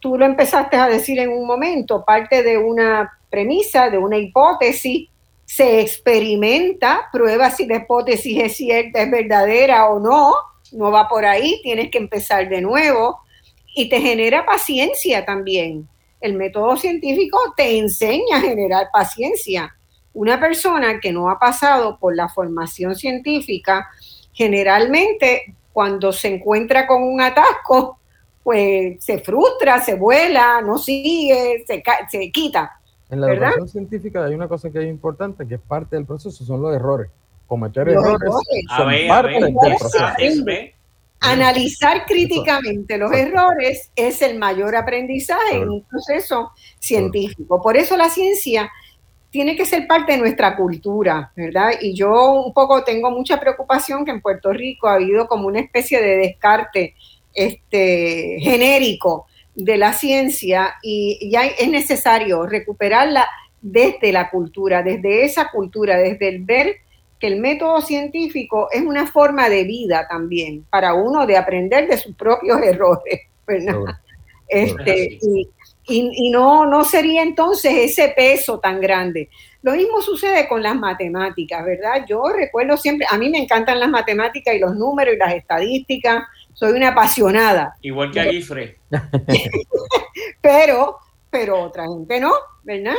tú lo empezaste a decir en un momento, parte de una premisa, de una hipótesis, se experimenta, prueba si la hipótesis es cierta, es verdadera o no, no va por ahí, tienes que empezar de nuevo y te genera paciencia también el método científico te enseña a generar paciencia. Una persona que no ha pasado por la formación científica, generalmente cuando se encuentra con un atasco, pues se frustra, se vuela, no sigue, se, se quita. En la educación científica hay una cosa que es importante, que es parte del proceso, son los errores. Cometer errores, son parte del proceso. Analizar críticamente los errores es el mayor aprendizaje en un proceso científico. Por eso la ciencia tiene que ser parte de nuestra cultura, ¿verdad? Y yo un poco tengo mucha preocupación que en Puerto Rico ha habido como una especie de descarte este, genérico de la ciencia y ya es necesario recuperarla desde la cultura, desde esa cultura, desde el ver que el método científico es una forma de vida también, para uno de aprender de sus propios errores, ¿verdad? Este, y, no, no sería entonces ese peso tan grande. Lo mismo sucede con las matemáticas, ¿verdad? Yo recuerdo siempre, a mí me encantan las matemáticas y los números y las estadísticas, soy una apasionada. Igual que a Guifre. pero, pero otra gente no, ¿verdad?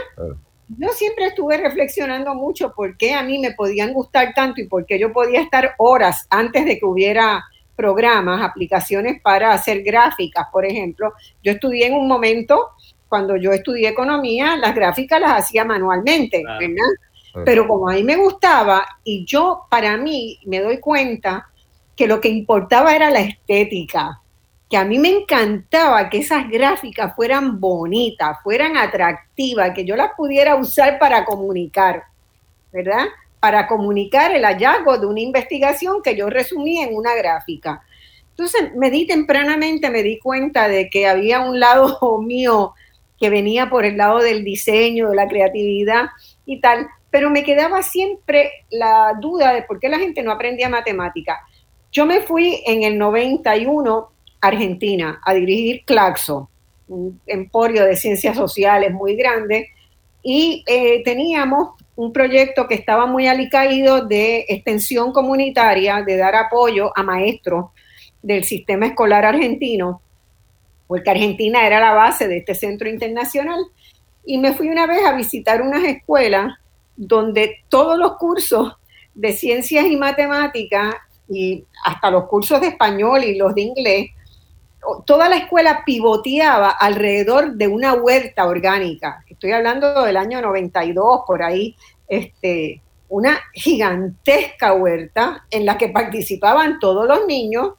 yo siempre estuve reflexionando mucho por qué a mí me podían gustar tanto y por qué yo podía estar horas antes de que hubiera programas, aplicaciones para hacer gráficas, por ejemplo. Yo estudié en un momento, cuando yo estudié economía, las gráficas las hacía manualmente, ¿verdad? Pero como a mí me gustaba y yo para mí me doy cuenta que lo que importaba era la estética, que a mí me encantaba que esas gráficas fueran bonitas, fueran atractivas, que yo las pudiera usar para comunicar, ¿verdad? Para comunicar el hallazgo de una investigación que yo resumí en una gráfica. Entonces me di tempranamente, me di cuenta de que había un lado mío que venía por el lado del diseño, de la creatividad y tal, pero me quedaba siempre la duda de por qué la gente no aprendía matemática. Yo me fui en el 91 Argentina a dirigir Claxo, un emporio de ciencias sociales muy grande, y eh, teníamos un proyecto que estaba muy alicaído de extensión comunitaria, de dar apoyo a maestros del sistema escolar argentino, porque Argentina era la base de este centro internacional. Y me fui una vez a visitar unas escuelas donde todos los cursos de ciencias y matemáticas y hasta los cursos de español y los de inglés toda la escuela pivoteaba alrededor de una huerta orgánica. Estoy hablando del año 92, por ahí, este, una gigantesca huerta en la que participaban todos los niños,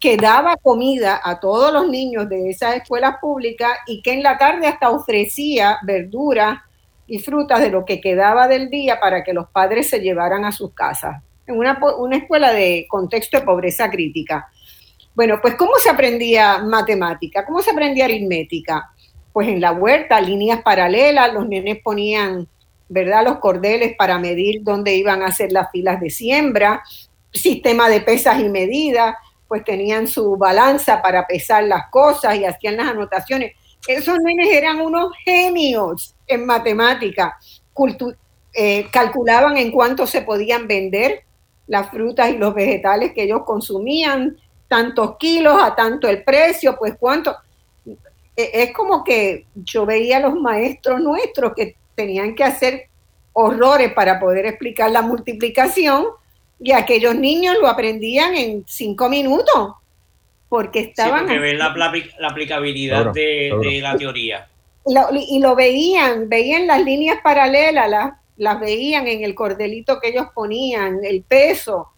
que daba comida a todos los niños de esas escuelas públicas y que en la tarde hasta ofrecía verduras y frutas de lo que quedaba del día para que los padres se llevaran a sus casas. En una, una escuela de contexto de pobreza crítica. Bueno, pues ¿cómo se aprendía matemática? ¿Cómo se aprendía aritmética? Pues en la huerta, líneas paralelas, los nenes ponían, ¿verdad? Los cordeles para medir dónde iban a hacer las filas de siembra, sistema de pesas y medidas, pues tenían su balanza para pesar las cosas y hacían las anotaciones. Esos nenes eran unos genios en matemática. Eh, calculaban en cuánto se podían vender las frutas y los vegetales que ellos consumían, tantos kilos a tanto el precio, pues cuánto. E, es como que yo veía a los maestros nuestros que tenían que hacer horrores para poder explicar la multiplicación y aquellos niños lo aprendían en cinco minutos porque estaban... Sí, porque la, la, aplicabilidad de, la teoría. y lo veían, veían las líneas paralelas, las, las veían en el cordelito que ellos ponían, el peso,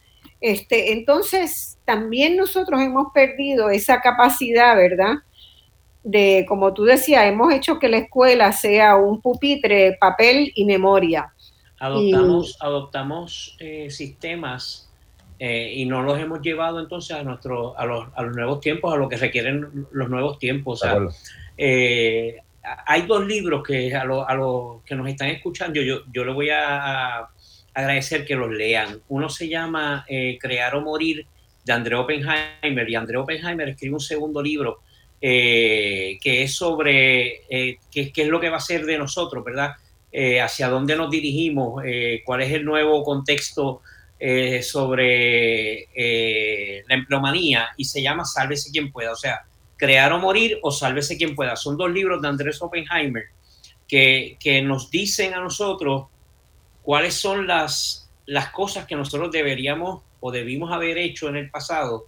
este, entonces, también nosotros hemos perdido esa capacidad, ¿verdad? De, como tú decías, hemos hecho que la escuela sea un pupitre, papel y memoria. Adoptamos, adoptamos eh, sistemas eh, y no los hemos llevado entonces a, nuestro, a, los, a los nuevos tiempos, a lo que requieren los nuevos tiempos. Eh, hay dos libros que a los a que nos están escuchando, yo, yo le voy a agradecer que los lean. Uno se llama eh, Crear o Morir de André Oppenheimer y André Oppenheimer escribe un segundo libro eh, que es sobre eh, qué, es lo que va a ser de nosotros, ¿verdad? hacia dónde nos dirigimos, cuál es el nuevo contexto sobre la empleomanía y se llama Sálvese quien pueda, o sea, Crear o Morir o Sálvese quien pueda. Son dos libros de Andrés Oppenheimer que, que nos dicen a nosotros cuáles son las, las cosas que nosotros deberíamos o debimos haber hecho en el pasado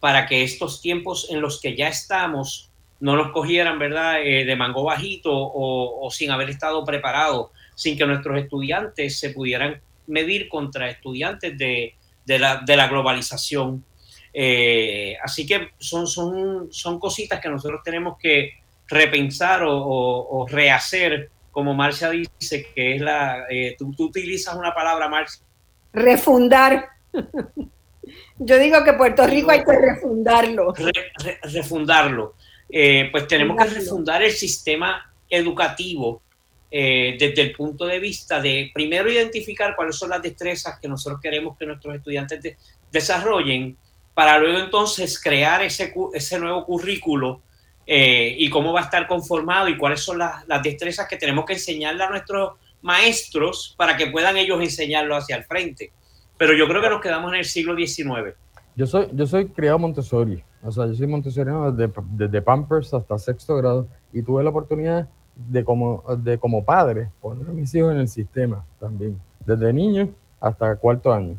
para que estos tiempos en los que ya estamos no nos cogieran, ¿verdad?, eh, de mango bajito o, sin haber estado preparados, sin que nuestros estudiantes se pudieran medir contra estudiantes de, la, globalización. Eh, así que son, son, son cositas que nosotros tenemos que repensar o, o rehacer como Marcia dice, que es la, eh, tú, utilizas una palabra, Marcia. Refundar. Yo digo que Puerto Rico hay que refundarlo. refundarlo. Eh, pues tenemos que refundar el sistema educativo eh, desde el punto de vista de primero identificar cuáles son las destrezas que nosotros queremos que nuestros estudiantes desarrollen, para luego entonces crear ese, ese nuevo currículo eh, y cómo va a estar conformado y cuáles son las, destrezas que tenemos que enseñarle a nuestros maestros para que puedan ellos enseñarlo hacia el frente. Pero yo creo que nos quedamos en el siglo XIX. Yo soy, yo soy criado Montessori, o sea, yo soy montessoriano desde, desde Pampers hasta sexto grado y tuve la oportunidad de como, de como padre poner a mis hijos en el sistema también, desde niño hasta cuarto año.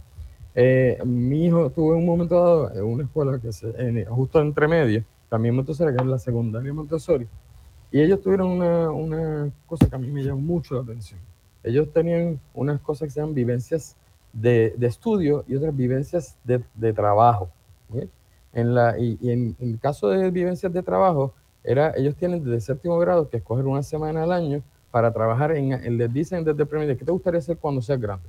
Eh, mi hijo tuvo un momento dado en una escuela que se, justo entre medio, también Montessori, que es la secundaria Montessori. Y ellos tuvieron una, una, cosa que a mí me llamó mucho la atención. Ellos tenían unas cosas que se llaman vivencias de, de estudio y otras vivencias de, de trabajo. En la, y, en, el caso de vivencias de trabajo, era, ellos tienen desde séptimo grado que escoger una semana al año para trabajar en, les dicen desde el primer ¿qué te gustaría hacer cuando seas grande?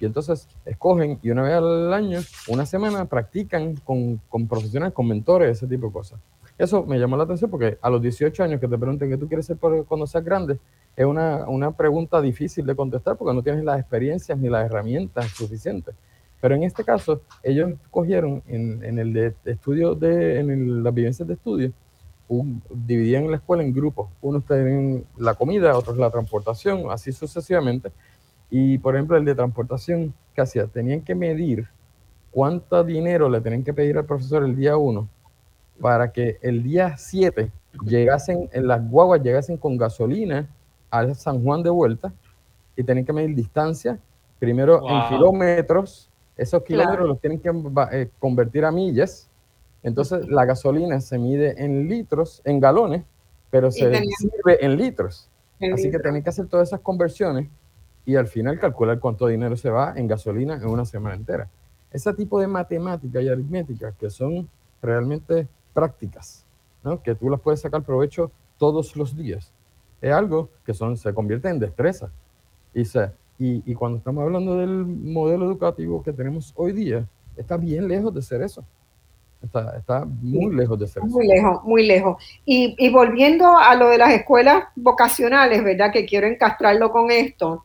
Y entonces escogen y una vez al año, una semana, practican con, con profesionales, con mentores, ese tipo de cosas. Eso me llamó la atención porque a los 18 años que te pregunten qué tú quieres ser cuando seas grande, es una, una, pregunta difícil de contestar porque no tienes las experiencias ni las herramientas suficientes. Pero en este caso, ellos cogieron en, el de estudio, de, en las vivencias de estudio, dividían la escuela en grupos. Unos tenían la comida, otros la transportación, así sucesivamente. Y por ejemplo, el de transportación, ¿qué hacía? Tenían que medir cuánto dinero le tenían que pedir al profesor el día uno para que el día 7 llegasen, en las guaguas llegasen con gasolina a San Juan de vuelta y tienen que medir distancia, primero en kilómetros, esos kilómetros los tienen que eh, convertir a millas, entonces la gasolina se mide en litros, en galones, pero se sirve en litros. Así que tienen que hacer todas esas conversiones y al final calcular cuánto dinero se va en gasolina en una semana entera. Ese tipo de matemática y aritmética que son realmente prácticas, ¿no? que tú las puedes sacar provecho todos los días. es algo que son, se convierte en destreza. Y, se, y, y cuando estamos hablando del modelo educativo que tenemos hoy día, está bien lejos de ser eso. Está, está muy lejos de ser muy eso. lejos, muy lejos. Y, y, volviendo a lo de las escuelas vocacionales, ¿verdad? Que quiero encastrarlo con esto.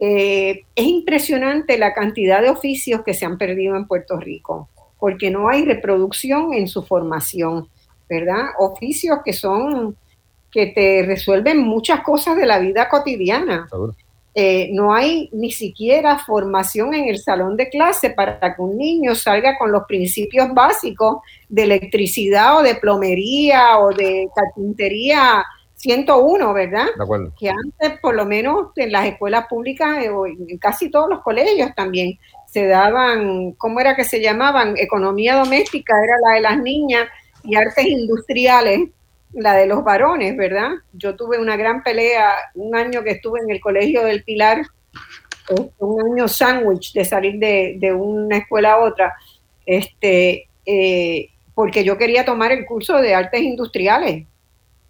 Eh, es impresionante la cantidad de oficios que se han perdido en Puerto Rico, porque no hay reproducción en su formación, ¿verdad? Oficios que son, que te resuelven muchas cosas de la vida cotidiana. Eh, no hay ni siquiera formación en el salón de clase para que un niño salga con los principios básicos de electricidad o de plomería o de carpintería 101, ¿verdad? De acuerdo. Que antes, por lo menos en las escuelas públicas eh, o en casi todos los colegios también, se daban, ¿cómo era que se llamaban? Economía doméstica era la de las niñas y artes industriales la de los varones, ¿verdad? Yo tuve una gran pelea un año que estuve en el Colegio del Pilar, un año sándwich de salir de, una escuela a otra, este, eh, porque yo quería tomar el curso de artes industriales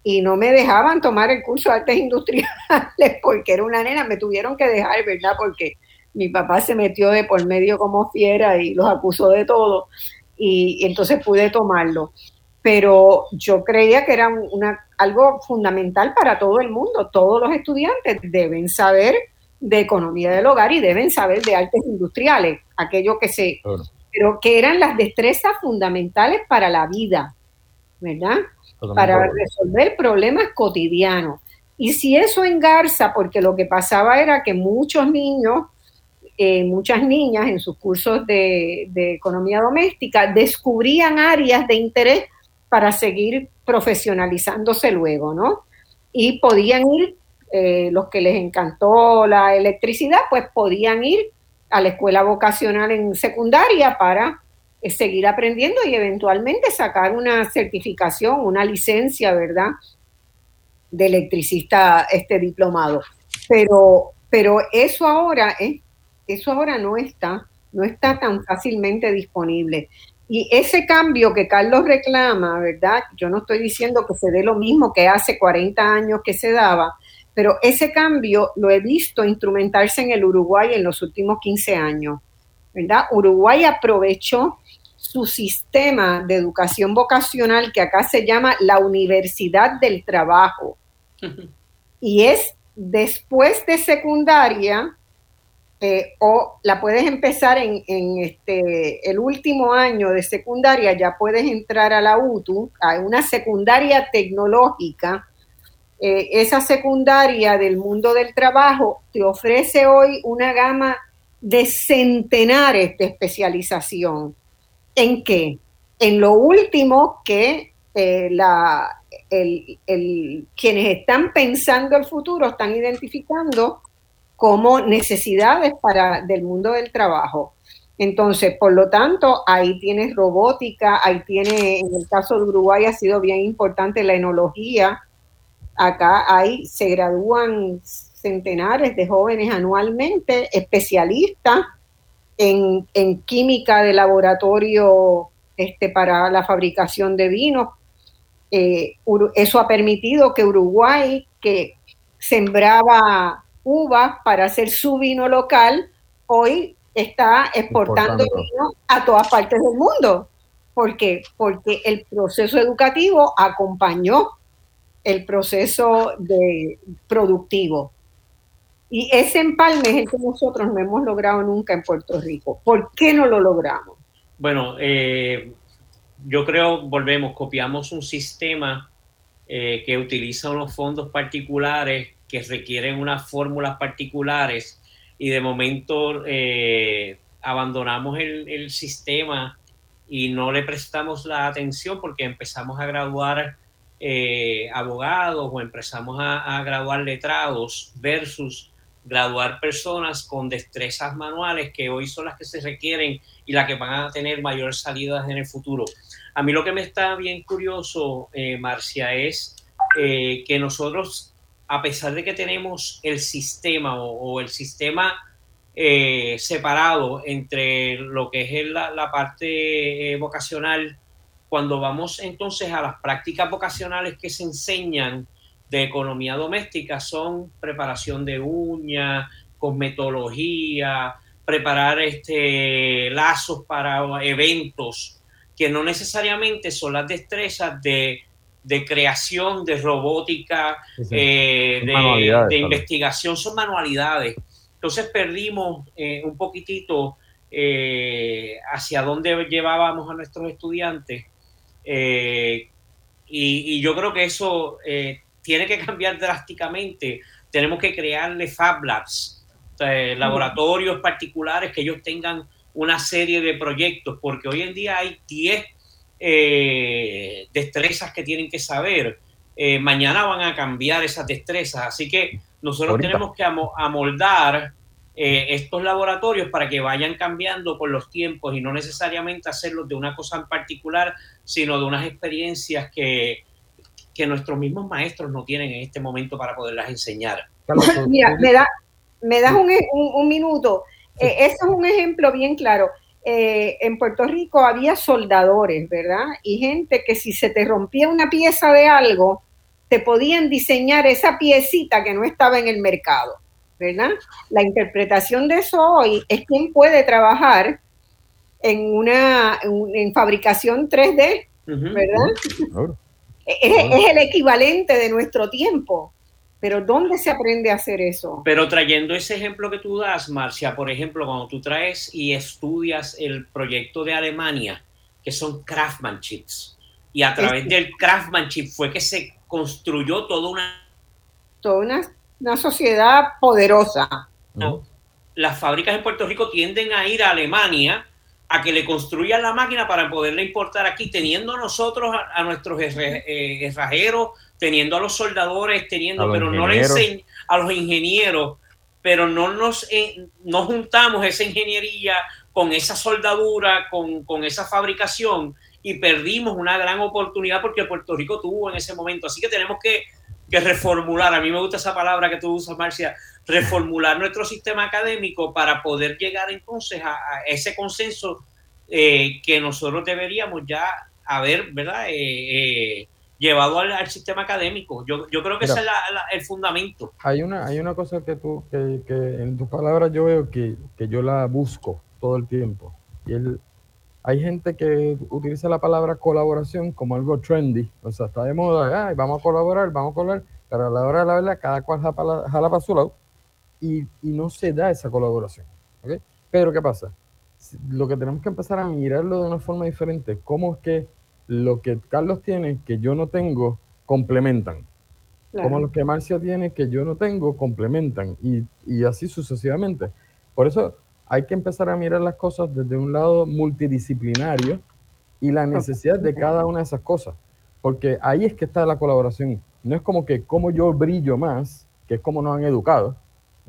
y no me dejaban tomar el curso de artes industriales porque era una nena, me tuvieron que dejar, ¿verdad? Porque mi papá se metió de por medio como fiera y los acusó de todo y entonces pude tomarlo pero yo creía que era una, algo fundamental para todo el mundo. Todos los estudiantes deben saber de economía del hogar y deben saber de artes industriales, aquello que se... Pero que eran las destrezas fundamentales para la vida, ¿verdad? Para resolver problemas cotidianos. Y si eso engarza, porque lo que pasaba era que muchos niños, eh, muchas niñas en sus cursos de, de economía doméstica descubrían áreas de interés para seguir profesionalizándose luego, ¿no? Y podían ir, eh, los que les encantó la electricidad, pues podían ir a la escuela vocacional en secundaria para seguir aprendiendo y eventualmente sacar una certificación, una licencia, ¿verdad? De electricista este diplomado. Pero, pero eso ahora es, eso ahora no está, no está tan fácilmente disponible. Y ese cambio que Carlos reclama, ¿verdad? Yo no estoy diciendo que se dé lo mismo que hace 40 años que se daba, pero ese cambio lo he visto instrumentarse en el Uruguay en los últimos 15 años, ¿verdad? Uruguay aprovechó su sistema de educación vocacional que acá se llama la Universidad del Trabajo. Y es después de secundaria, eh, o la puedes empezar en, este, el último año de secundaria, ya puedes entrar a la UTU, a una secundaria tecnológica. Eh, esa secundaria del mundo del trabajo te ofrece hoy una gama de centenares de especialización. ¿En qué? En lo último que eh, la, quienes están pensando el futuro están identificando como necesidades para del mundo del trabajo. Entonces, por lo tanto, ahí tienes robótica, ahí tiene, en el caso de Uruguay ha sido bien importante la enología. Acá ahí se gradúan centenares de jóvenes anualmente, especialistas en, química de laboratorio este, para la fabricación de vinos. Eh, eso ha permitido que Uruguay, que sembraba uvas para hacer su vino local, hoy está exportando vino a todas partes del mundo. ¿Por qué? Porque el proceso educativo acompañó el proceso de productivo. Y ese empalme es el que nosotros no hemos logrado nunca en Puerto Rico. ¿Por qué no lo logramos? Bueno, eh, yo creo, volvemos, copiamos un sistema eh, que utiliza unos fondos particulares que requieren unas fórmulas particulares y de momento eh, abandonamos el, sistema y no le prestamos la atención porque empezamos a graduar eh, abogados o empezamos a, graduar letrados versus graduar personas con destrezas manuales que hoy son las que se requieren y las que van a tener mayor salidas en el futuro. A mí lo que me está bien curioso, eh, Marcia, es que nosotros a pesar de que tenemos el sistema o, el sistema eh, separado entre lo que es la, parte eh, vocacional, cuando vamos entonces a las prácticas vocacionales que se enseñan, de economía doméstica son preparación de uñas, cosmetología, preparar este, lazos para eventos, que no necesariamente son las destrezas de, creación, de robótica, eh, de, investigación, son manualidades. Entonces perdimos eh, un poquitito eh, hacia dónde llevábamos a nuestros estudiantes. Y, yo creo que eso tiene que cambiar drásticamente. Tenemos que crearle Fab Labs, laboratorios particulares que ellos tengan una serie de proyectos, porque hoy en día hay 10 eh, destrezas que tienen que saber. Eh, mañana van a cambiar esas destrezas, así que nosotros tenemos que amoldar eh, estos laboratorios para que vayan cambiando con los tiempos y no necesariamente hacerlos de una cosa en particular, sino de unas experiencias que, que nuestros mismos maestros no tienen en este momento para poderlas enseñar. Mira, me, da, me das un, un, minuto. Eh, ese es un ejemplo bien claro. Eh, en Puerto Rico había soldadores, ¿verdad? Y gente que si se te rompía una pieza de algo, te podían diseñar esa piecita que no estaba en el mercado, ¿verdad? La interpretación de eso hoy es quién puede trabajar en una en fabricación 3D, ¿verdad? Es, el equivalente de nuestro tiempo. Pero ¿dónde se aprende a hacer eso? Pero trayendo ese ejemplo que tú das, Marcia, por ejemplo, cuando tú traes y estudias el proyecto de Alemania, que son craftsmanships, y a través del craftsmanship fue que se construyó toda una... Toda una, sociedad poderosa. Las fábricas en Puerto Rico tienden a ir a Alemania a que le construyan la máquina para poderla importar aquí, teniendo nosotros a, nuestros eh, herrajeros, teniendo a los soldadores, teniendo, pero no le enseñan a los ingenieros, pero no nos eh, no juntamos esa ingeniería con esa soldadura, con, con, esa fabricación y perdimos una gran oportunidad porque Puerto Rico tuvo en ese momento. Así que tenemos que, que reformular, a mí me gusta esa palabra que tú usas, Marcia, reformular nuestro sistema académico para poder llegar entonces a, ese consenso eh, que nosotros deberíamos ya haber, ¿verdad? Eh, eh, llevado al, sistema académico. Yo, yo creo que ese es el fundamento. Hay una, hay una cosa que tú, que, que en tus palabras yo veo que, que, yo la busco todo el tiempo. Y el, hay gente que utiliza la palabra colaboración como algo trendy. O sea, está de moda, Ay, vamos a colaborar, vamos a colaborar. Pero a la hora de la verdad, cada cual jala, jala para su lado y, y no se da esa colaboración. ¿okay? Pero ¿qué pasa? Lo que tenemos que empezar a mirarlo de una forma diferente. ¿Cómo es que lo que Carlos tiene que yo no tengo complementan? Como lo que Marcia tiene que yo no tengo complementan y, y así sucesivamente. Por eso hay que empezar a mirar las cosas desde un lado multidisciplinario y la necesidad de cada una de esas cosas. Porque ahí es que está la colaboración. No es como que como yo brillo más, que es como nos han educado,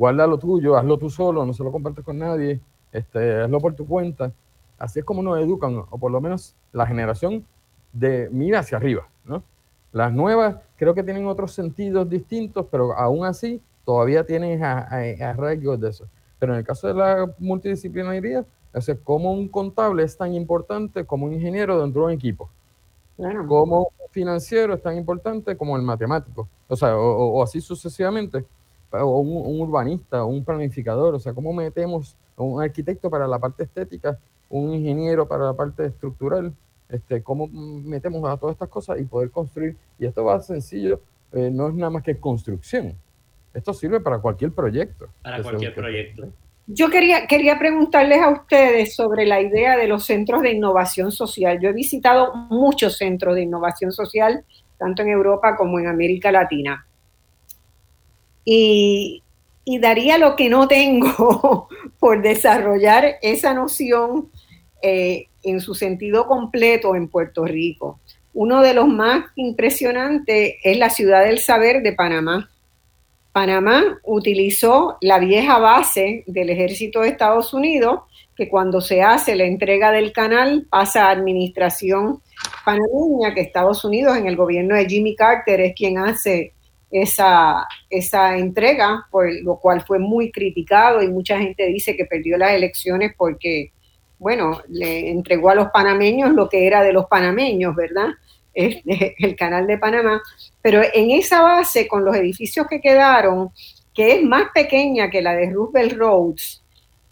guarda lo tuyo, hazlo tú solo, no se lo compartes con nadie, este, hazlo por tu cuenta. Así es como nos educan, o por lo menos la generación de mira hacia arriba, ¿no? Las nuevas creo que tienen otros sentidos distintos, pero aún así todavía tienen arraigos de eso. Pero en el caso de la multidisciplinaridad, es como un contable es tan importante como un ingeniero dentro de un equipo. Como un financiero es tan importante como el matemático. O sea, o así sucesivamente o un, urbanista, un planificador, o sea, cómo metemos un arquitecto para la parte estética, un ingeniero para la parte estructural, este, cómo metemos a todas estas cosas y poder construir. Y esto va sencillo, eh, no es nada más que construcción. Esto sirve para cualquier proyecto. Para cualquier proyecto. Yo quería, quería preguntarles a ustedes sobre la idea de los centros de innovación social. Yo he visitado muchos centros de innovación social, tanto en Europa como en América Latina y, daría lo que no tengo por desarrollar esa noción eh, en su sentido completo en Puerto Rico. Uno de los más impresionantes es la ciudad del saber de Panamá. Panamá utilizó la vieja base del ejército de Estados Unidos, que cuando se hace la entrega del canal pasa a administración panameña, que Estados Unidos en el gobierno de Jimmy Carter es quien hace esa, esa entrega, por lo cual fue muy criticado y mucha gente dice que perdió las elecciones porque, bueno, le entregó a los panameños lo que era de los panameños, ¿verdad? el canal de Panamá, pero en esa base, con los edificios que quedaron, que es más pequeña que la de Roosevelt Roads,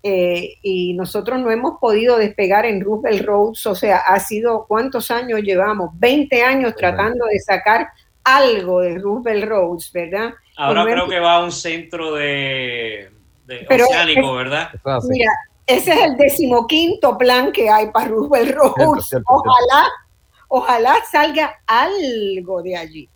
eh, y nosotros no hemos podido despegar en Roosevelt Roads, o sea, ha sido cuántos años llevamos, 20 años. tratando de sacar algo de Roosevelt Roads, ¿verdad? Ahora creo que va a un centro de, oceánico, ¿verdad? Mira, ese es el decimoquinto plan que hay para Roosevelt Roads. ojalá, ojalá salga algo de allí.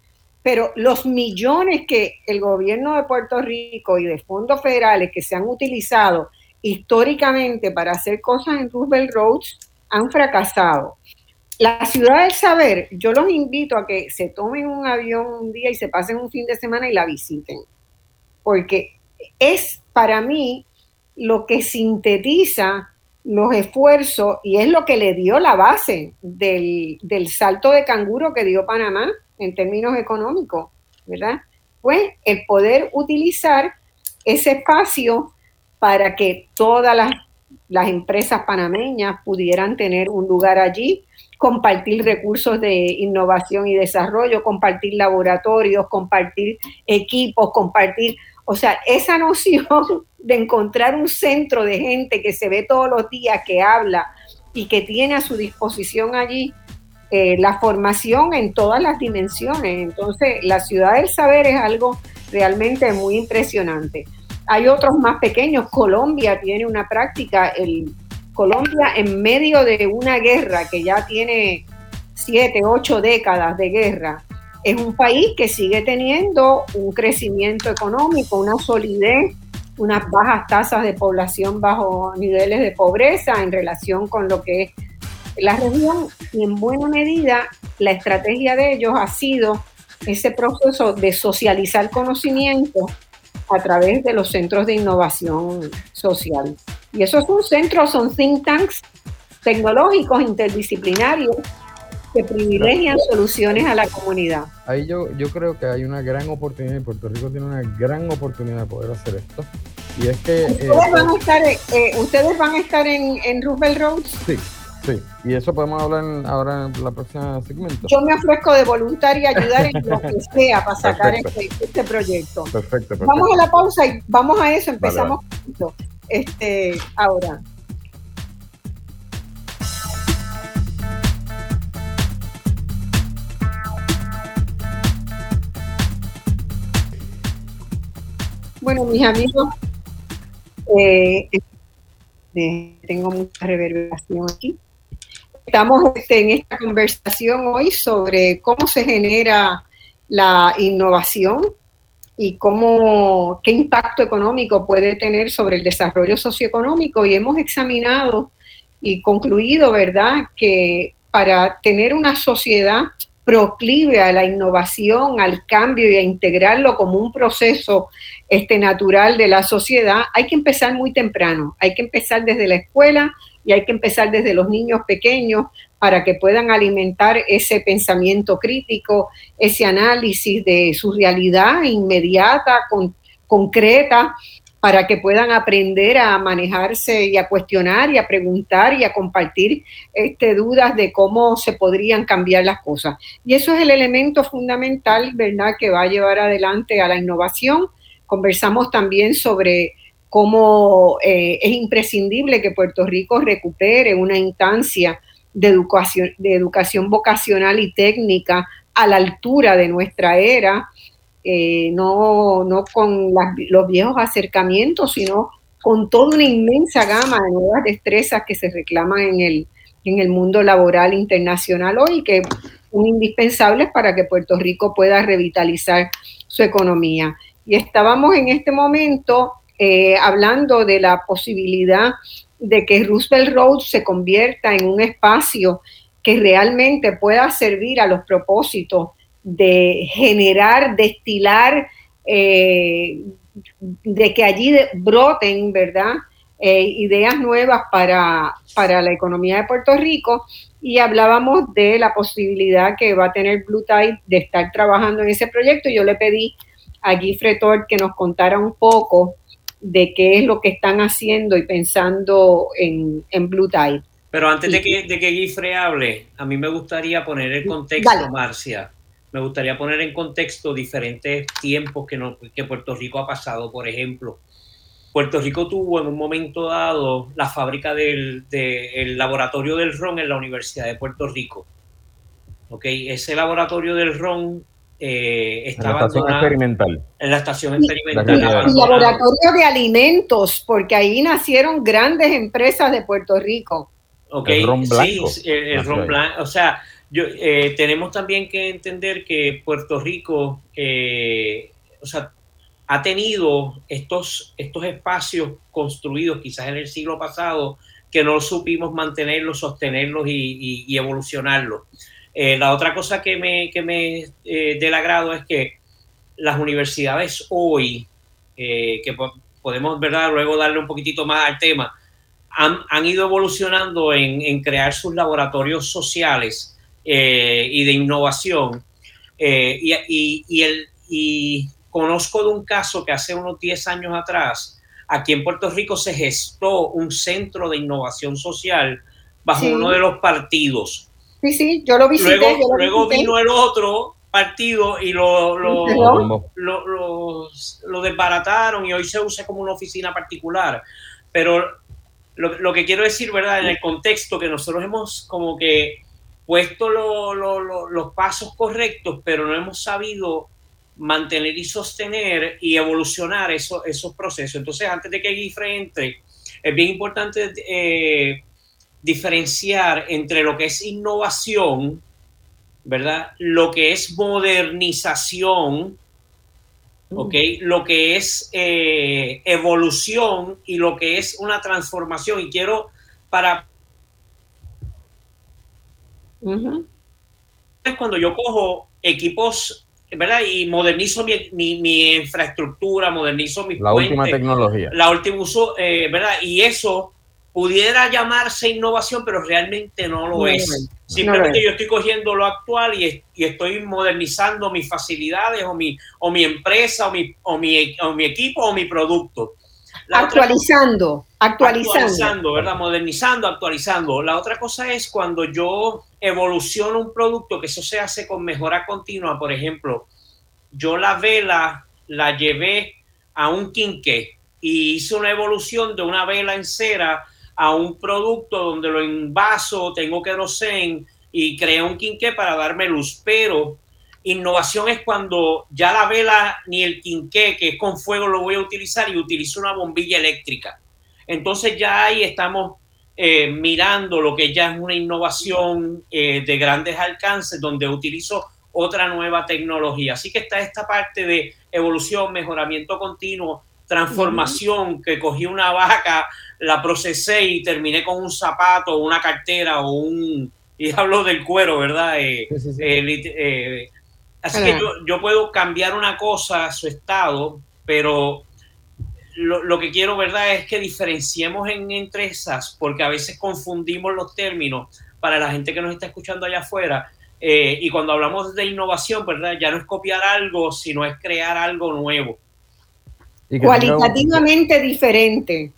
Pero los millones que el gobierno de Puerto Rico y de fondos federales que se han utilizado históricamente para hacer cosas en Roosevelt Roads han fracasado. La ciudad del saber, yo los invito a que se tomen un avión un día y se pasen un fin de semana y la visiten, porque es para mí lo que sintetiza los esfuerzos y es lo que le dio la base del, del salto de canguro que dio Panamá en términos económicos, ¿verdad? Fue el poder utilizar ese espacio para que todas las, empresas panameñas pudieran tener un lugar allí, compartir recursos de innovación y desarrollo, compartir laboratorios, compartir equipos, compartir, o sea, esa noción de encontrar un centro de gente que se ve todos los días, que habla y que tiene a su disposición allí eh, la formación en todas las dimensiones. Entonces, la ciudad del saber es algo realmente muy impresionante. Hay otros más pequeños. Colombia tiene una práctica, el, Colombia en medio de una guerra que ya tiene siete, ocho décadas de guerra, es un país que sigue teniendo un crecimiento económico, una solidez, unas bajas tasas de población bajo niveles de pobreza en relación con lo que es la región y en buena medida la estrategia de ellos ha sido ese proceso de socializar conocimiento a través de los centros de innovación social. Y esos son centros, son think tanks tecnológicos interdisciplinarios que privilegian soluciones a la comunidad. Ahí yo, yo creo que hay una gran oportunidad y Puerto Rico tiene una gran oportunidad de poder hacer esto. Y es que... ¿Ustedes, eh, van, a estar, eh, ¿ustedes van a estar en, en Roosevelt Road? Sí, Sí, y eso podemos hablar ahora en la próxima segmento. Yo me ofrezco de voluntaria ayudar en lo que sea para sacar este, este, proyecto. Perfecto, perfecto, Vamos a la pausa y vamos a eso, empezamos este ahora. Bueno, mis amigos, eh, eh, tengo mucha reverberación aquí. Estamos este, en esta conversación hoy sobre cómo se genera la innovación y cómo, qué impacto económico puede tener sobre el desarrollo socioeconómico. Y hemos examinado y concluido, ¿verdad?, que para tener una sociedad proclive a la innovación, al cambio y a integrarlo como un proceso este, natural de la sociedad, hay que empezar muy temprano, hay que empezar desde la escuela, y hay que empezar desde los niños pequeños para que puedan alimentar ese pensamiento crítico, ese análisis de su realidad inmediata, concreta, para que puedan aprender a manejarse y a cuestionar y a preguntar y a compartir este, dudas de cómo se podrían cambiar las cosas. Y eso es el elemento fundamental, ¿verdad?, que va a llevar adelante a la innovación. Conversamos también sobre cómo eh, es imprescindible que Puerto Rico recupere una instancia de educación, de educación vocacional y técnica a la altura de nuestra era, eh, no, no, con los viejos acercamientos, sino con toda una inmensa gama de nuevas destrezas que se reclaman en el, en el mundo laboral internacional hoy, que son indispensables para que Puerto Rico pueda revitalizar su economía. Y estábamos en este momento eh, hablando de la posibilidad de que Roosevelt Road se convierta en un espacio que realmente pueda servir a los propósitos de generar, destilar, eh, de que allí broten, ¿verdad? Eh, ideas nuevas para, para, la economía de Puerto Rico y hablábamos de la posibilidad que va a tener Blue Tide de estar trabajando en ese proyecto. Yo le pedí a Guy Fretor que nos contara un poco de qué es lo que están haciendo y pensando en, Blue Tide. Pero antes de, que, de que Guifre hable, a mí me gustaría poner el contexto, Marcia. Me gustaría poner en contexto diferentes tiempos que, no, que Puerto Rico ha pasado. Por ejemplo, Puerto Rico tuvo en un momento dado la fábrica del, laboratorio del ron en la Universidad de Puerto Rico. Okay, ese laboratorio del ron eh, estaba en la estación experimental. En la estación experimental. Y, laboratorio de alimentos, porque ahí nacieron grandes empresas de Puerto Rico. Ok, el ron blanco. sí, el, ron blanco. O sea, yo, eh, tenemos también que entender que Puerto Rico, eh, o sea, ha tenido estos, estos espacios construidos quizás en el siglo pasado que no supimos mantenerlos, sostenerlos y, evolucionarlos. Eh, la otra cosa que me, que me eh, del agrado es que las universidades hoy, eh, que podemos ¿verdad? luego darle un poquitito más al tema, han, ido evolucionando en, crear sus laboratorios sociales y de innovación. y, y, el, y Conozco de un caso que hace unos 10 años atrás, aquí en Puerto Rico se gestó un centro de innovación social bajo uno de los partidos. Sí, sí, yo lo visité. Luego, luego vino el otro partido y lo, lo, lo, desbarataron y hoy se usa como una oficina particular. Pero lo, que quiero decir, ¿verdad? En el contexto que nosotros hemos como que puesto los pasos correctos, pero no hemos sabido mantener y sostener y evolucionar eso, esos procesos. Entonces, antes de que Guifre entre, es bien importante eh, diferenciar entre lo que es innovación, ¿verdad? Lo que es modernización, mm. ¿ok? Lo que es eh, evolución y lo que es una transformación. Y quiero para... Es cuando yo cojo equipos ¿verdad? Y modernizo mi, infraestructura, modernizo mi La última tecnología. La última uso, eh, ¿verdad? Y eso pudiera llamarse innovación, pero realmente no lo es. Simplemente yo estoy cogiendo lo actual y, estoy modernizando mis facilidades o mi, o mi empresa o mi, o mi, o mi equipo o mi producto. actualizando, actualizando. Actualizando, ¿verdad? Modernizando, actualizando. La otra cosa es cuando yo evoluciona un producto, que eso se hace con mejora continua. Por ejemplo, yo la vela la llevé a un quinqué y hice una evolución de una vela en cera a un producto donde lo envaso, tengo querosén y creé un quinqué para darme luz. Pero innovación es cuando ya la vela ni el quinqué, que es con fuego, lo voy a utilizar y utilizo una bombilla eléctrica. Entonces ya ahí estamos eh, mirando lo que ya es una innovación eh, de grandes alcances, donde utilizo otra nueva tecnología. Así que está esta parte de evolución, mejoramiento continuo, transformación, que cogí una vaca, la procesé y terminé con un zapato, una cartera o un... Y hablo del cuero, ¿verdad? Eh, así que yo, yo puedo cambiar una cosa, su estado, pero lo, que quiero, ¿verdad?, es que diferenciemos en, entre esas, porque a veces confundimos los términos para la gente que nos está escuchando allá afuera. Eh, y cuando hablamos de innovación, ¿verdad?, ya no es copiar algo, sino es crear algo nuevo. Cualitativamente diferente.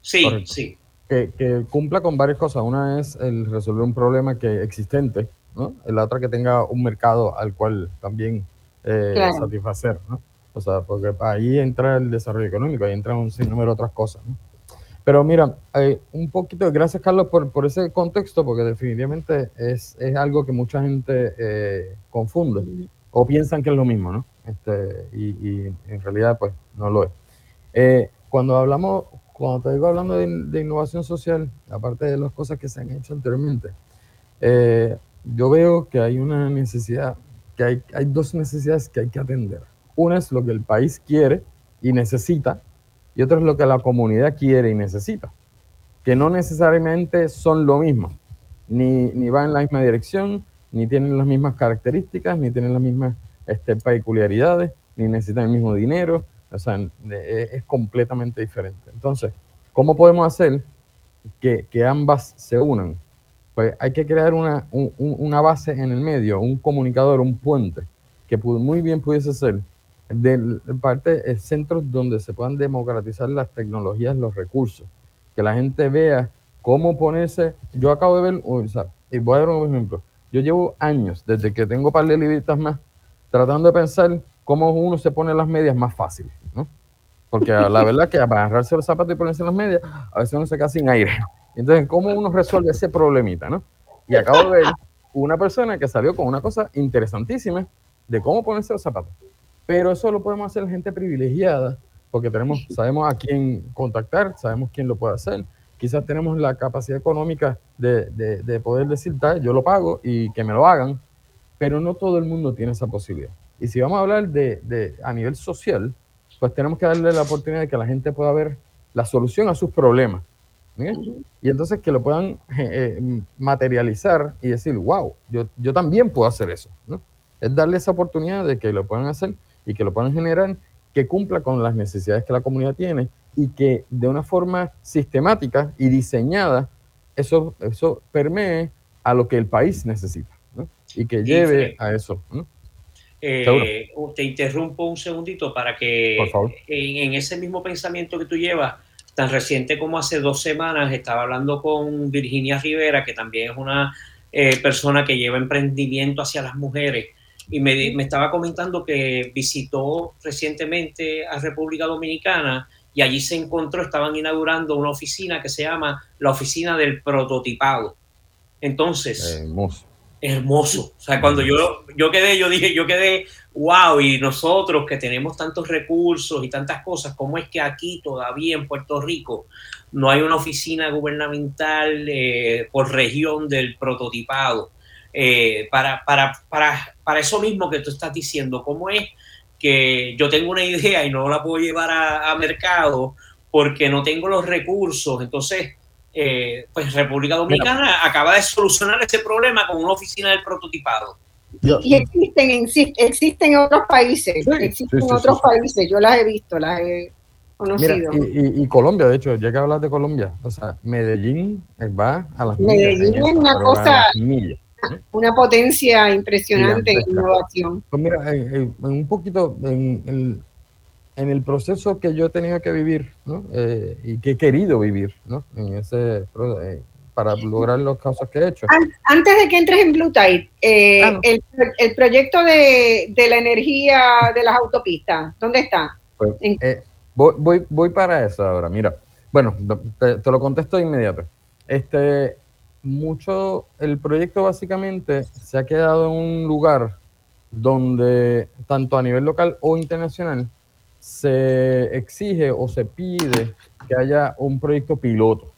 Sí, sí. Que, cumpla con varias cosas. Una es el resolver un problema que existente, ¿no? La otra que tenga un mercado al cual también eh, satisfacer, ¿no? O sea, porque ahí entra el desarrollo económico, ahí entra un sinnúmero de otras cosas. Pero mira, eh, un poquito, gracias Carlos por, por, ese contexto, porque definitivamente es, es algo que mucha gente eh, confunde o piensan que es lo mismo, ¿no? Este, y, y, en realidad, pues, no lo es. Eh, cuando hablamos, cuando te digo hablando de, innovación social, aparte de las cosas que se han hecho anteriormente, yo veo que hay una necesidad, que hay, hay dos necesidades que hay que atender. Una es lo que el país quiere y necesita, y otra es lo que la comunidad quiere y necesita, que no necesariamente son lo mismo, ni, ni van en la misma dirección, ni tienen las mismas características, ni tienen las mismas este, peculiaridades, ni necesitan el mismo dinero, o sea, es completamente diferente. Entonces, ¿cómo podemos hacer que, que ambas se unan? Pues hay que crear una, una base en el medio, un comunicador, un puente, que muy bien pudiese ser de parte de centros donde se puedan democratizar las tecnologías, los recursos, que la gente vea cómo ponerse. Yo acabo de ver, o sea, y voy a dar un ejemplo. Yo llevo años, desde que tengo par de libritas más, tratando de pensar cómo uno se pone las medias más fácil, ¿no? Porque la verdad que agarrarse los zapatos y ponerse las medias, a veces uno se queda sin aire. Entonces, ¿cómo uno resuelve ese problemita, no? Y acabo de ver una persona que salió con una cosa interesantísima de cómo ponerse los zapatos. Pero eso lo podemos hacer gente privilegiada, porque tenemos, sabemos a quién contactar, sabemos quién lo puede hacer. Quizás tenemos la capacidad económica de, de, de poder decir, yo lo pago y que me lo hagan, pero no todo el mundo tiene esa posibilidad. Y si vamos a hablar de, de, a nivel social, pues tenemos que darle la oportunidad de que la gente pueda ver la solución a sus problemas. Y entonces que lo puedan eh, eh, materializar y decir, wow, yo, yo también puedo hacer eso. ¿no? Es darle esa oportunidad de que lo puedan hacer y que lo puedan generar, que cumpla con las necesidades que la comunidad tiene y que de una forma sistemática y diseñada eso, eso permee a lo que el país necesita ¿no? y que lleve a eso. ¿no? Eh, te interrumpo un segundito para que en, en, ese mismo pensamiento que tú llevas, tan reciente como hace dos semanas, estaba hablando con Virginia Rivera, que también es una eh, persona que lleva emprendimiento hacia las mujeres, y me, me, estaba comentando que visitó recientemente a República Dominicana y allí se encontró, estaban inaugurando una oficina que se llama la Oficina del Prototipado. Entonces, hermoso. Hermoso. O sea, cuando yo, yo quedé, yo dije, yo quedé wow, y nosotros que tenemos tantos recursos y tantas cosas, ¿cómo es que aquí todavía en Puerto Rico no hay una oficina gubernamental eh, por región del prototipado? Eh, para, para, para, para, eso mismo que tú estás diciendo, ¿cómo es que yo tengo una idea y no la puedo llevar a, a mercado porque no tengo los recursos? Entonces, eh, pues República Dominicana Mira. acaba de solucionar ese problema con una oficina del prototipado. Yo, y existen, existen en otros países, sí, existen sí, sí, en otros países, yo las he visto, las he conocido. Mira, y, y, y, Colombia, de hecho, ya que hablas de Colombia, o sea, Medellín va a las Medellín millas, es una cosa, millas, ¿eh? una potencia impresionante en innovación. Pues mira, en, en, un poquito, en, en, el proceso que yo he tenido que vivir, ¿no? Eh, y que he querido vivir, ¿no? En ese eh, para lograr los casos que he hecho. Antes de que entres en Blue Tide, eh, ah, el, el, proyecto de, de, la energía de las autopistas, ¿dónde está? Pues, eh, voy, voy, voy, para eso ahora. Mira, bueno, te, te, lo contesto de inmediato. Este, mucho, el proyecto básicamente se ha quedado en un lugar donde, tanto a nivel local o internacional, se exige o se pide que haya un proyecto piloto.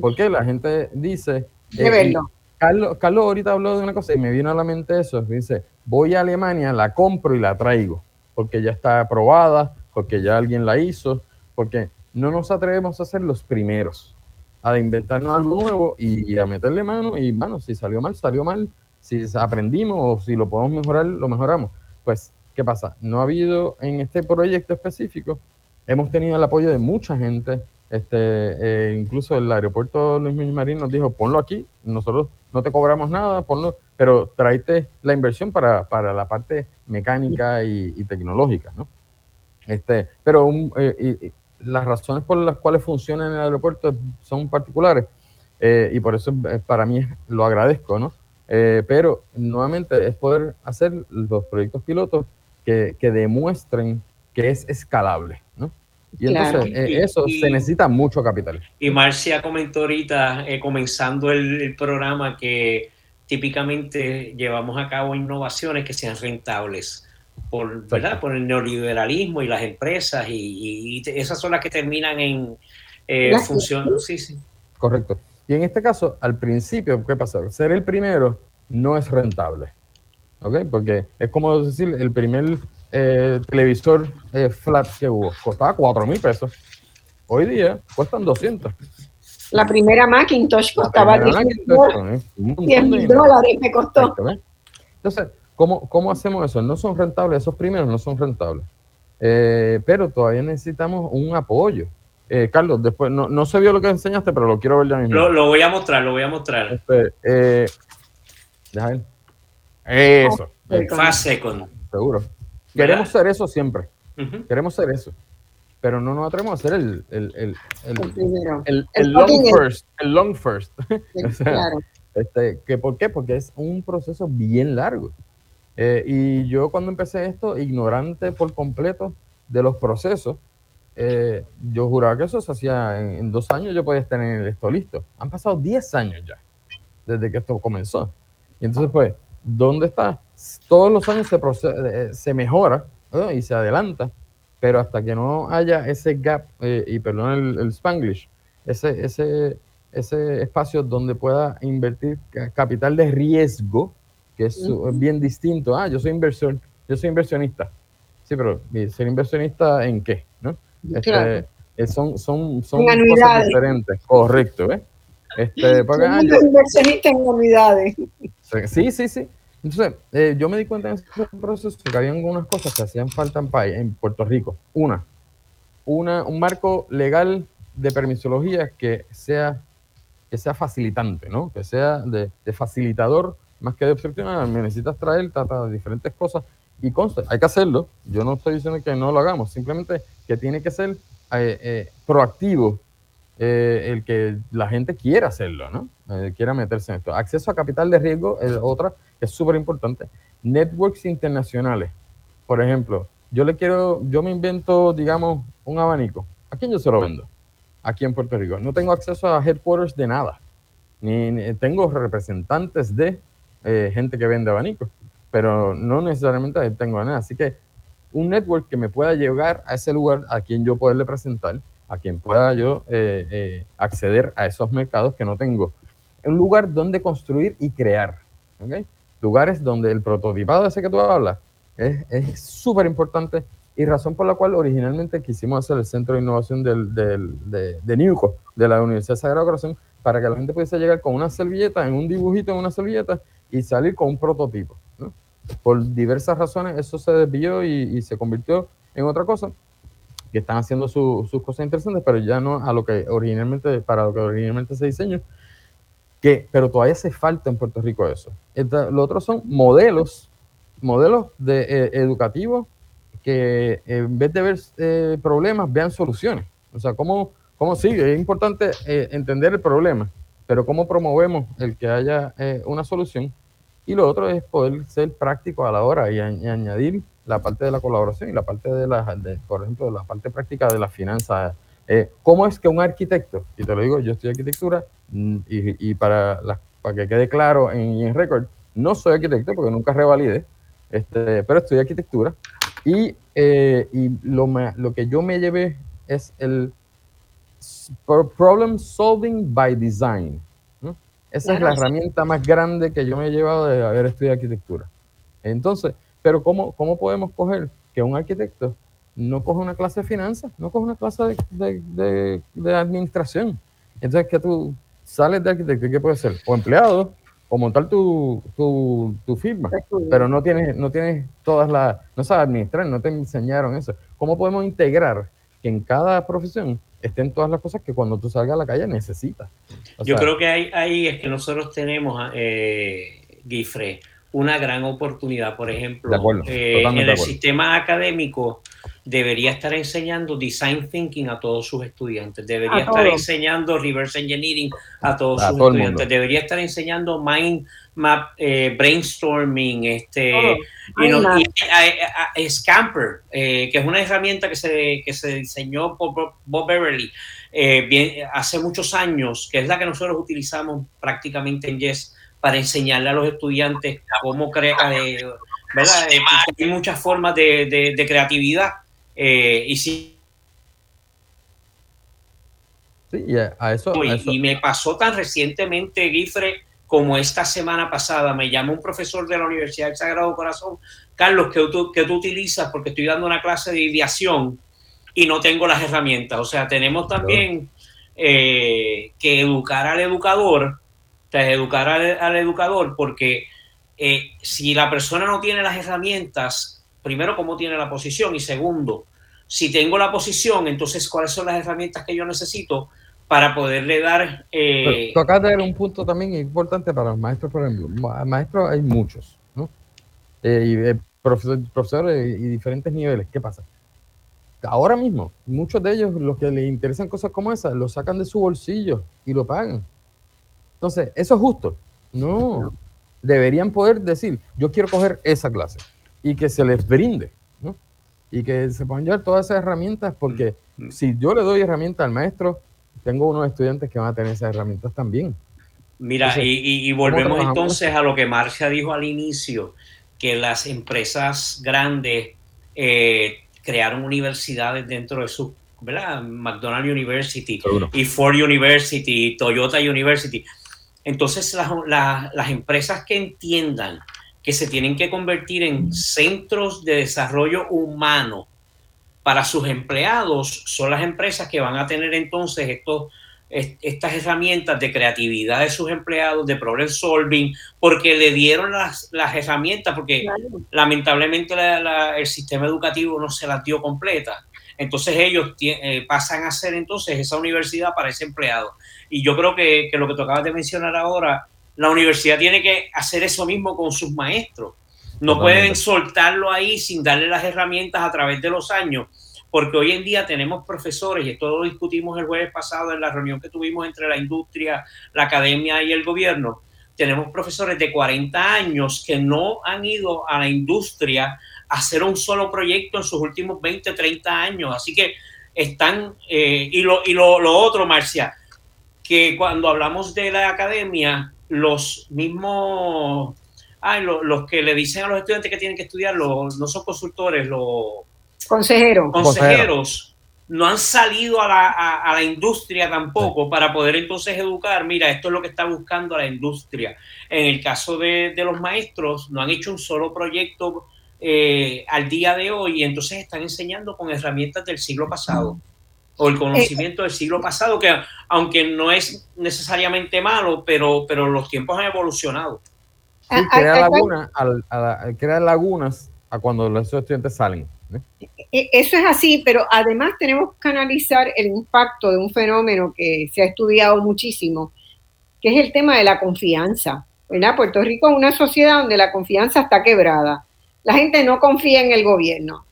Porque la gente dice... Eh, Carlos, Carlos ahorita habló de una cosa y me vino a la mente eso. Dice, voy a Alemania, la compro y la traigo, porque ya está aprobada, porque ya alguien la hizo, porque no nos atrevemos a ser los primeros, a inventarnos algo nuevo y, a meterle mano y, bueno, si salió mal, salió mal, si aprendimos o si lo podemos mejorar, lo mejoramos. Pues, ¿qué pasa? No ha habido en este proyecto específico, hemos tenido el apoyo de mucha gente, este, eh, incluso el aeropuerto Luis Marín nos dijo, ponlo aquí, nosotros no te cobramos nada, ponlo, pero tráete la inversión para, para la parte mecánica y, y, tecnológica, ¿no? Este, pero un, eh, y, las razones por las cuales funciona en el aeropuerto son particulares eh, y por eso eh, para mí lo agradezco, ¿no? Eh, pero nuevamente es poder hacer los proyectos pilotos que, que demuestren que es escalable, ¿no? Y claro. entonces eh, eso y, se necesita mucho capital. Y Marcia comentó ahorita, eh, comenzando el, el, programa, que típicamente llevamos a cabo innovaciones que sean rentables. Por, ¿verdad? por el neoliberalismo y las empresas, y, y esas son las que terminan en eh, función. Sí, sí. Correcto. Y en este caso, al principio, ¿qué pasa? Ser el primero no es rentable. ¿Ok? Porque es como decir, el primer eh, televisor eh, flat que hubo. Costaba 4 mil pesos. Hoy día cuestan 200. La primera Macintosh costaba 100 mil dólares, me costó. Entonces, ¿cómo, ¿cómo hacemos eso? No son rentables, esos primeros no son rentables. Eh, pero todavía necesitamos un apoyo. Eh, Carlos, después no, no, se vio lo que enseñaste, pero lo quiero ver ya mismo. Lo, lo voy a mostrar, lo voy a mostrar. Este, eh, deja ver. Eso. Fast second. Seguro. Queremos ser eso siempre. Uh -huh. Queremos ser eso. pero no nos atrevemos a hacer el, el, el, El primero. el, El el long first, el long first. O sea, Claro. este, que ¿Por qué? Porque es un proceso bien largo. Eh, y yo cuando empecé esto, ignorante por completo de los procesos, eh, yo juraba que eso se hacía en, en dos años, yo podía tener esto listo. Han pasado 10 años ya, desde que esto comenzó. Y entonces, pues, ¿dónde está? Todos los años se, procede- eh, se mejora ¿no? y se adelanta, pero hasta que no haya ese gap, eh, y perdón el, el spanglish, ese, ese, ese espacio donde pueda invertir ca- capital de riesgo, que es bien distinto. Ah, yo soy inversor, yo soy inversionista. Sí, pero ¿y ser inversionista en qué? ¿no? Este, Claro. eh, son son, son cosas diferentes, correcto, ¿ves? Este, porque, ah, yo- Somos inversionistas en unidades. Sí, sí, sí. Entonces, eh, yo me di cuenta en ese proceso que había algunas cosas que hacían falta en, país, en Puerto Rico. Una, una, un marco legal de permisología que sea, que sea facilitante, ¿no? Que sea de, de facilitador más que de obstruccional. Me necesitas traer trata de diferentes cosas y consta, hay que hacerlo. Yo no estoy diciendo que no lo hagamos, simplemente que tiene que ser eh, eh, proactivo eh, el que la gente quiera hacerlo, ¿no? Eh, quiera meterse en esto. Acceso a capital de riesgo es otra es súper importante. Networks internacionales. Por ejemplo, yo le quiero, yo me invento, digamos, un abanico. ¿A quién yo se lo vendo? Aquí en Puerto Rico. No tengo acceso a headquarters de nada. Ni, ni- tengo representantes de eh, gente que vende abanicos, pero no necesariamente tengo nada. Así que un network que me pueda llegar a ese lugar a quien yo poderle presentar, a quien pueda yo eh, eh, acceder a esos mercados que no tengo. Un lugar donde construir y crear. Lugares donde el prototipado ese que tú hablas es súper importante y razón por la cual originalmente quisimos hacer el Centro de Innovación del, del- de, de Niuco, de la Universidad Sagrado Corazón, para que la gente pudiese llegar con una servilleta, en un dibujito en una servilleta y salir con un prototipo. Por diversas razones eso se desvió y se convirtió en otra cosa que están haciendo su- sus cosas interesantes, pero ya no a lo que originalmente, para lo que originalmente se diseñó, que, pero todavía hace falta en Puerto Rico eso. Esta- lo otro son modelos, modelos de, eh, educativos que en vez de ver eh, problemas, vean soluciones. O sea, cómo, cómo sigue. Es importante eh, entender el problema, pero cómo promovemos el que haya eh, una solución. Y lo otro es poder ser práctico a la hora y, a- y añadir la parte de la colaboración y la parte de la, de, por ejemplo, la parte práctica de las finanzas. Eh, ¿Cómo es que un arquitecto, y te lo digo, yo estudié arquitectura mm, y, y para, la- para que quede claro en, en récord, no soy arquitecto porque nunca revalidé, este, pero estudié arquitectura y, eh, y lo, me- lo que yo me llevé es el problem solving by design. ¿no? Esa es Claro, la sí. herramienta más grande que yo me he llevado de haber estudiado arquitectura. Entonces, pero ¿cómo, cómo podemos coger que un arquitecto no coge una clase de finanzas, no coge una clase de, de- de- de administración? Entonces, que tú sales de arquitecto, ¿y ¿qué puede ser? O empleado, o montar tu, tu, tu firma pero no tienes, no tienes todas las, no sabes administrar, no te enseñaron eso. ¿Cómo podemos integrar que en cada profesión estén todas las cosas que cuando tú salgas a la calle necesitas? O Yo sea, creo que ahí, ahí es que nosotros tenemos, eh, Guifre, una gran oportunidad. Por ejemplo, acuerdo, eh, en el sistema académico debería estar enseñando design thinking a todos sus estudiantes, debería A estar todos. enseñando reverse engineering a todos A sus todo estudiantes, debería estar enseñando mind map, eh, brainstorming, este, y no- Mind y, a- a- a- Scamper, eh, que es una herramienta que se, que se diseñó por Bob- Bob Beverly eh, bien, hace muchos años, que es la que nosotros utilizamos prácticamente en Yes para enseñarle a los estudiantes cómo crear, eh, ¿verdad? Eh, hay muchas formas de, de- de creatividad eh, y sí, sí, y a, eso, a y, eso- y me pasó tan recientemente, Guifre, como esta semana pasada, me llamó un profesor de la Universidad del Sagrado Corazón, Carlos, que tú, que tú utilizas porque estoy dando una clase de ideación y no tengo las herramientas. O sea, tenemos también eh, que educar al educador, o sea, educar al, educador, porque eh, si la persona no tiene las herramientas, primero, ¿cómo tiene la posición? Y segundo, si tengo la posición, entonces, ¿cuáles son las herramientas que yo necesito para poderle dar... eh, de un punto también importante para los maestros, por ejemplo. Ma- Maestros hay muchos. Eh, eh, profesor- profesores y diferentes niveles. ¿Qué pasa? ahora mismo, muchos de ellos, los que les interesan cosas como esas, lo sacan de su bolsillo y lo pagan. Entonces, ¿eso es justo? No. Deberían poder decir, yo quiero coger esa clase y que se les brinde, ¿no? Y que se puedan llevar todas esas herramientas, porque Mm. si yo le doy herramientas al maestro, tengo unos estudiantes que van a tener esas herramientas también. Mira, Entonces, y, y- y ¿cómo volvemos entonces a lo que Marcia dijo al inicio, que las empresas grandes eh, crearon universidades dentro de su, ¿verdad? McDonald's University Seguro. y Ford University, Toyota University. Entonces las, las- las empresas que entiendan que se tienen que convertir en centros de desarrollo humano para sus empleados son las empresas que van a tener entonces estos, est- estas herramientas de creatividad de sus empleados, de problem solving, porque le dieron las, las herramientas, porque Claro. lamentablemente la- la- el sistema educativo no se las dio completa. Entonces ellos eh, pasan a ser entonces esa universidad para ese empleado. Y yo creo que, que lo que tú acabas de mencionar ahora, la universidad tiene que hacer eso mismo con sus maestros. No Totalmente. pueden soltarlo ahí sin darle las herramientas a través de los años, porque hoy en día tenemos profesores, y esto lo discutimos el jueves pasado en la reunión que tuvimos entre la industria, la academia y el gobierno, tenemos profesores de 40 años que no han ido a la industria a hacer un solo proyecto en sus últimos 20, 30 años. Así que están, eh, y, lo, y lo, lo otro, Marcia, que cuando hablamos de la academia, los mismos, ay, lo- los que le dicen a los estudiantes que tienen que estudiar, los, no son consultores, los Consejero. consejeros no han salido a la, a- a la industria tampoco para poder entonces educar, mira, esto es lo que está buscando la industria. En el caso de, de los maestros, no han hecho un solo proyecto eh, al día de hoy y entonces están enseñando con herramientas del siglo pasado o el conocimiento del siglo pasado, que aunque no es necesariamente malo, pero, pero los tiempos han evolucionado. Sí, Ah, crea, ah, ah, laguna al- a la- crea lagunas a cuando los estudiantes salen. ¿eh? E- Eso es así, pero además tenemos que analizar el impacto de un fenómeno que se ha estudiado muchísimo, que es el tema de la confianza. ¿verdad? Puerto Rico es una sociedad donde la confianza está quebrada. La gente no confía en el gobierno.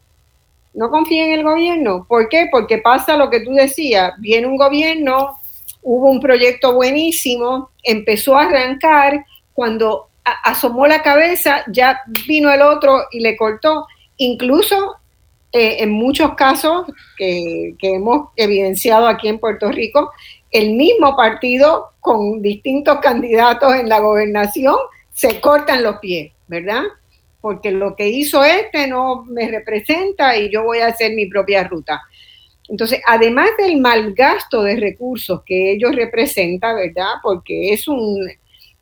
No confía en el gobierno. ¿Por qué? Porque pasa lo que tú decías. Viene un gobierno, hubo un proyecto buenísimo, empezó a arrancar, cuando asomó la cabeza, ya vino el otro y le cortó. Incluso eh, en muchos casos que, que hemos evidenciado aquí en Puerto Rico, el mismo partido con distintos candidatos en la gobernación se cortan los pies, ¿verdad? Porque lo que hizo este no me representa y yo voy a hacer mi propia ruta. Entonces, además del mal gasto de recursos que ellos representan, ¿verdad? Porque es un,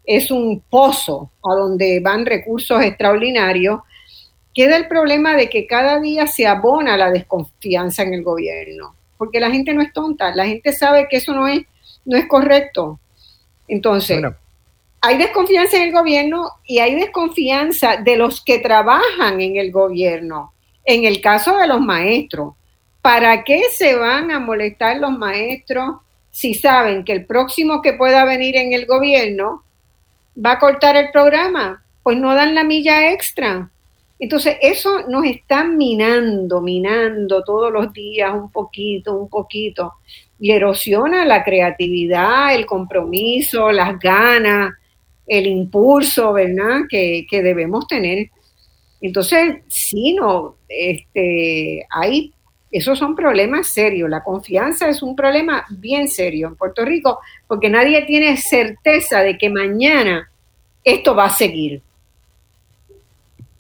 es un pozo a donde van recursos extraordinarios, queda el problema de que cada día se abona la desconfianza en el gobierno, porque la gente no es tonta, la gente sabe que eso no es, no es correcto. Entonces, hay desconfianza en el gobierno y hay desconfianza de los que trabajan en el gobierno. En el caso de los maestros, ¿para qué se van a molestar los maestros si saben que el próximo que pueda venir en el gobierno va a cortar el programa? Pues no dan la milla extra. Entonces, eso nos está minando, minando todos los días un poquito, un poquito, y erosiona la creatividad, el compromiso, las ganas, el impulso, ¿verdad? Que, que debemos tener. Entonces, sí, no, este, hay, esos son problemas serios. La confianza es un problema bien serio en Puerto Rico, porque nadie tiene certeza de que mañana esto va a seguir.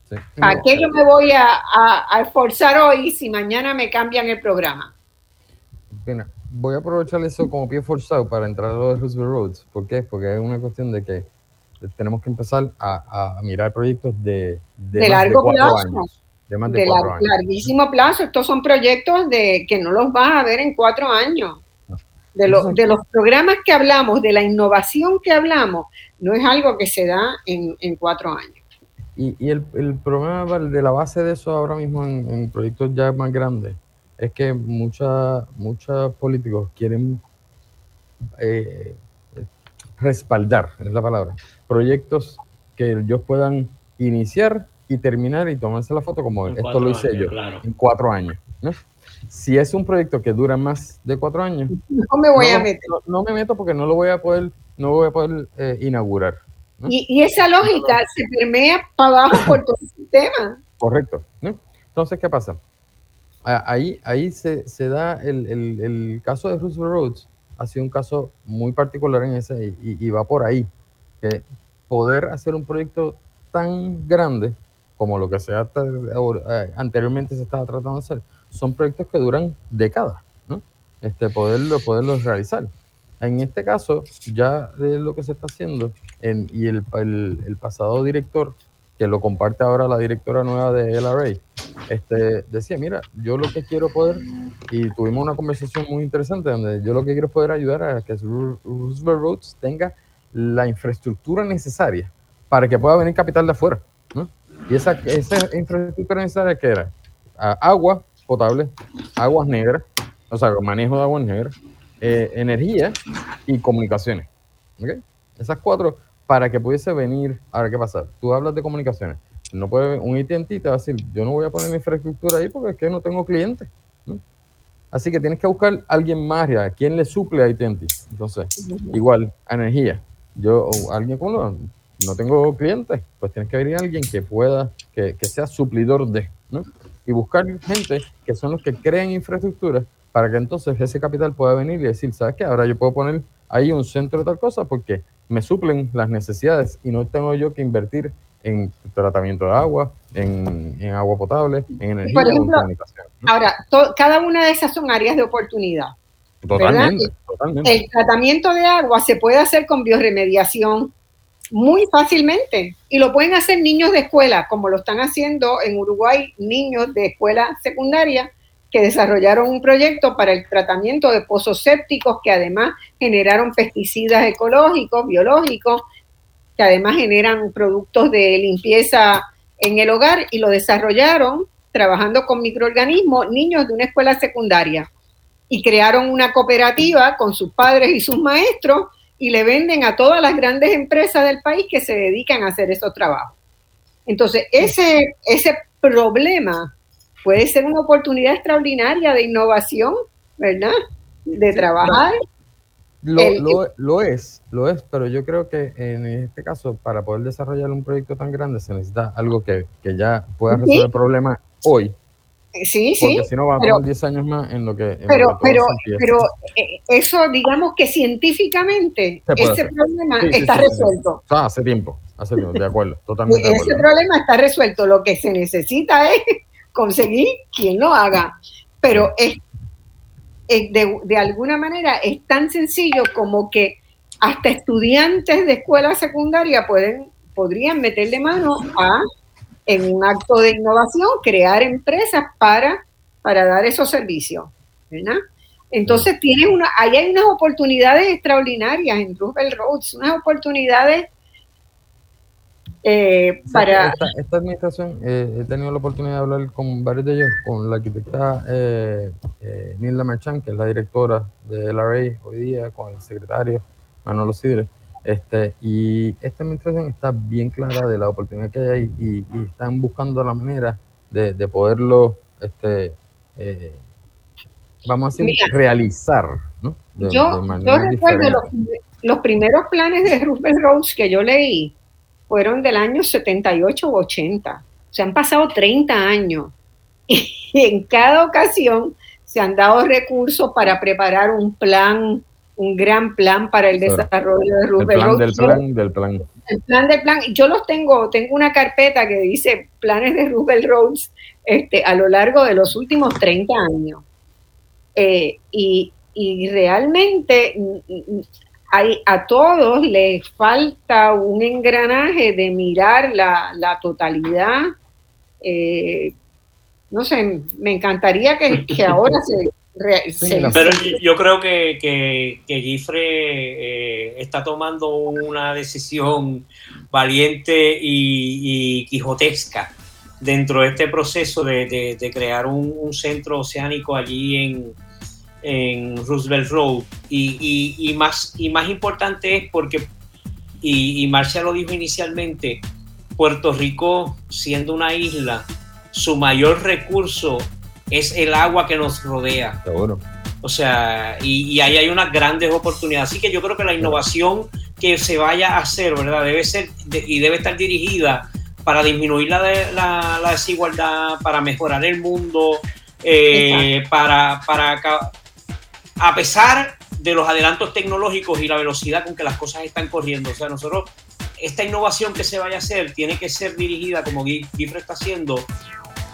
sí. ¿Para qué yo me voy a, a- a esforzar hoy si mañana me cambian el programa? Mira, voy a aprovechar eso como pie forzado para entrar a lo de Roosevelt Roads. ¿Por qué? Porque es una cuestión de que tenemos que empezar a, a mirar proyectos de, de, largo plazo. años. De más de, De cuatro lar- años. larguísimo plazo. Estos son proyectos de que no los vas a ver en cuatro años. De, lo- de los programas que hablamos, de la innovación que hablamos, no es algo que se da en, en cuatro años. Y, y el, el problema de la base de eso ahora mismo en, en proyectos ya más grandes es que muchos muchos políticos quieren eh, respaldar, es la palabra, proyectos que ellos puedan iniciar y terminar y tomarse la foto como En esto lo hice años, yo claro. en cuatro años. Si es un proyecto que dura más de cuatro años, no me voy a meter. No, me meto porque no lo voy a poder, no voy a poder eh, inaugurar. Y, esa lógica se permea para abajo por todo el sistema. Correcto. Entonces, ¿qué pasa? Ahí, ahí se, se da el, el, el, caso de Roosevelt Roads, ha sido un caso muy particular en ese y, y va por ahí. Que poder hacer un proyecto tan grande como lo que se eh, anteriormente se estaba tratando de hacer, son proyectos que duran décadas, ¿no? Este, poderlo, poderlos realizar. En este caso, ya de lo que se está haciendo, y el, el, pasado director, que lo comparte ahora la directora nueva de LRA, este, decía, mira, yo lo que quiero poder, y tuvimos una conversación muy interesante donde yo lo que quiero poder ayudar a que Roosevelt Roads tenga la infraestructura necesaria para que pueda venir capital de afuera. Y esa, esa infraestructura necesaria que era agua potable, aguas negras, o sea, manejo de aguas negras, eh, energía y comunicaciones. Esas cuatro para que pudiese venir. Ahora, ¿qué pasa? Tú hablas de comunicaciones. No puede, un AT&T te va a decir, yo no voy a poner mi infraestructura ahí porque es que no tengo clientes. Así que tienes que buscar alguien más, ¿a quién le suple a AT&T? Entonces, igual, energía. Yo, alguien como no tengo clientes, pues tienes que venir alguien que pueda, que, que, sea suplidor de, ¿no? Y buscar gente que son los que creen infraestructura para que entonces ese capital pueda venir y decir, ¿sabes qué? Ahora yo puedo poner ahí un centro de tal cosa porque me suplen las necesidades y no tengo yo que invertir en tratamiento de agua, en, en agua potable, en energía, Por ejemplo, comunicación. Ahora, cada una de esas son áreas de oportunidad. Totalmente, totalmente. El tratamiento de agua se puede hacer con bioremediación, muy fácilmente. Y lo pueden hacer niños de escuela, como lo están haciendo en Uruguay, niños de escuela secundaria que desarrollaron un proyecto para el tratamiento de pozos sépticos que además generaron pesticidas ecológicos, biológicos, que además generan productos de limpieza en el hogar y lo desarrollaron trabajando con microorganismos niños de una escuela secundaria y crearon una cooperativa con sus padres y sus maestros y le venden a todas las grandes empresas del país que se dedican a hacer esos trabajos. Entonces, ese, ese problema puede ser una oportunidad extraordinaria de innovación, ¿verdad? De trabajar. Lo, lo, es, lo es, pero yo creo que en este caso, para poder desarrollar un proyecto tan grande, se necesita algo que, que ya pueda resolver el problema hoy, Sí, sí. Porque si no, va a pasar 10 años más en lo que. pero, pero, pero eh, eso, digamos que científicamente, ese problema está resuelto. Ah, hace tiempo, hace tiempo, de acuerdo, totalmente. Ese problema está resuelto. Lo que se necesita es conseguir quien lo haga. Pero es, de, de alguna manera es tan sencillo como que hasta estudiantes de escuela secundaria pueden, podrían meterle mano a en un acto de innovación, crear empresas para, para dar esos servicios, ¿verdad? Entonces tiene una, ahí hay unas oportunidades extraordinarias en Roosevelt Roads, unas oportunidades eh, para... Esta, administración, eh, he tenido la oportunidad de hablar con varios de ellos, con la arquitecta eh, eh Nilda Merchan, que es la directora de LRA hoy día, con el secretario Manolo Sidre, este, y esta administración está bien clara de la oportunidad que hay y, están buscando la manera de, poderlo, este, eh, vamos a decir, realizar. ¿no? yo, recuerdo los, los, primeros planes de Roosevelt Rose que yo leí fueron del año 78 u 80. O sea, han pasado 30 años y en cada ocasión se han dado recursos para preparar un plan un gran plan para el desarrollo de. El plan del plan del plan. El plan del plan. Yo los tengo, tengo una carpeta que dice planes de Roosevelt Roads este, a lo largo de los últimos 30 años. Eh, y, realmente mm, hay, a todos les falta un engranaje de mirar la, totalidad. Eh, no sé, me encantaría que, que ahora se, pero yo creo que, que, Gifre eh, está tomando una decisión valiente y, quijotesca dentro de este proceso de, crear un, centro oceánico allí en, en Roosevelt Road. Y, más, y más importante es porque, y, y Marcia lo dijo inicialmente, Puerto Rico siendo una isla, su mayor recurso es el agua que nos rodea. Seguro. O sea, y, ahí hay unas grandes oportunidades. Así que yo creo que la innovación que se vaya a hacer, ¿verdad? Debe ser y debe estar dirigida para disminuir la, la, la desigualdad, para mejorar el mundo, eh, para, para, a pesar de los adelantos tecnológicos y la velocidad con que las cosas están corriendo. O sea, nosotros, esta innovación que se vaya a hacer tiene que ser dirigida, como Gifre está haciendo,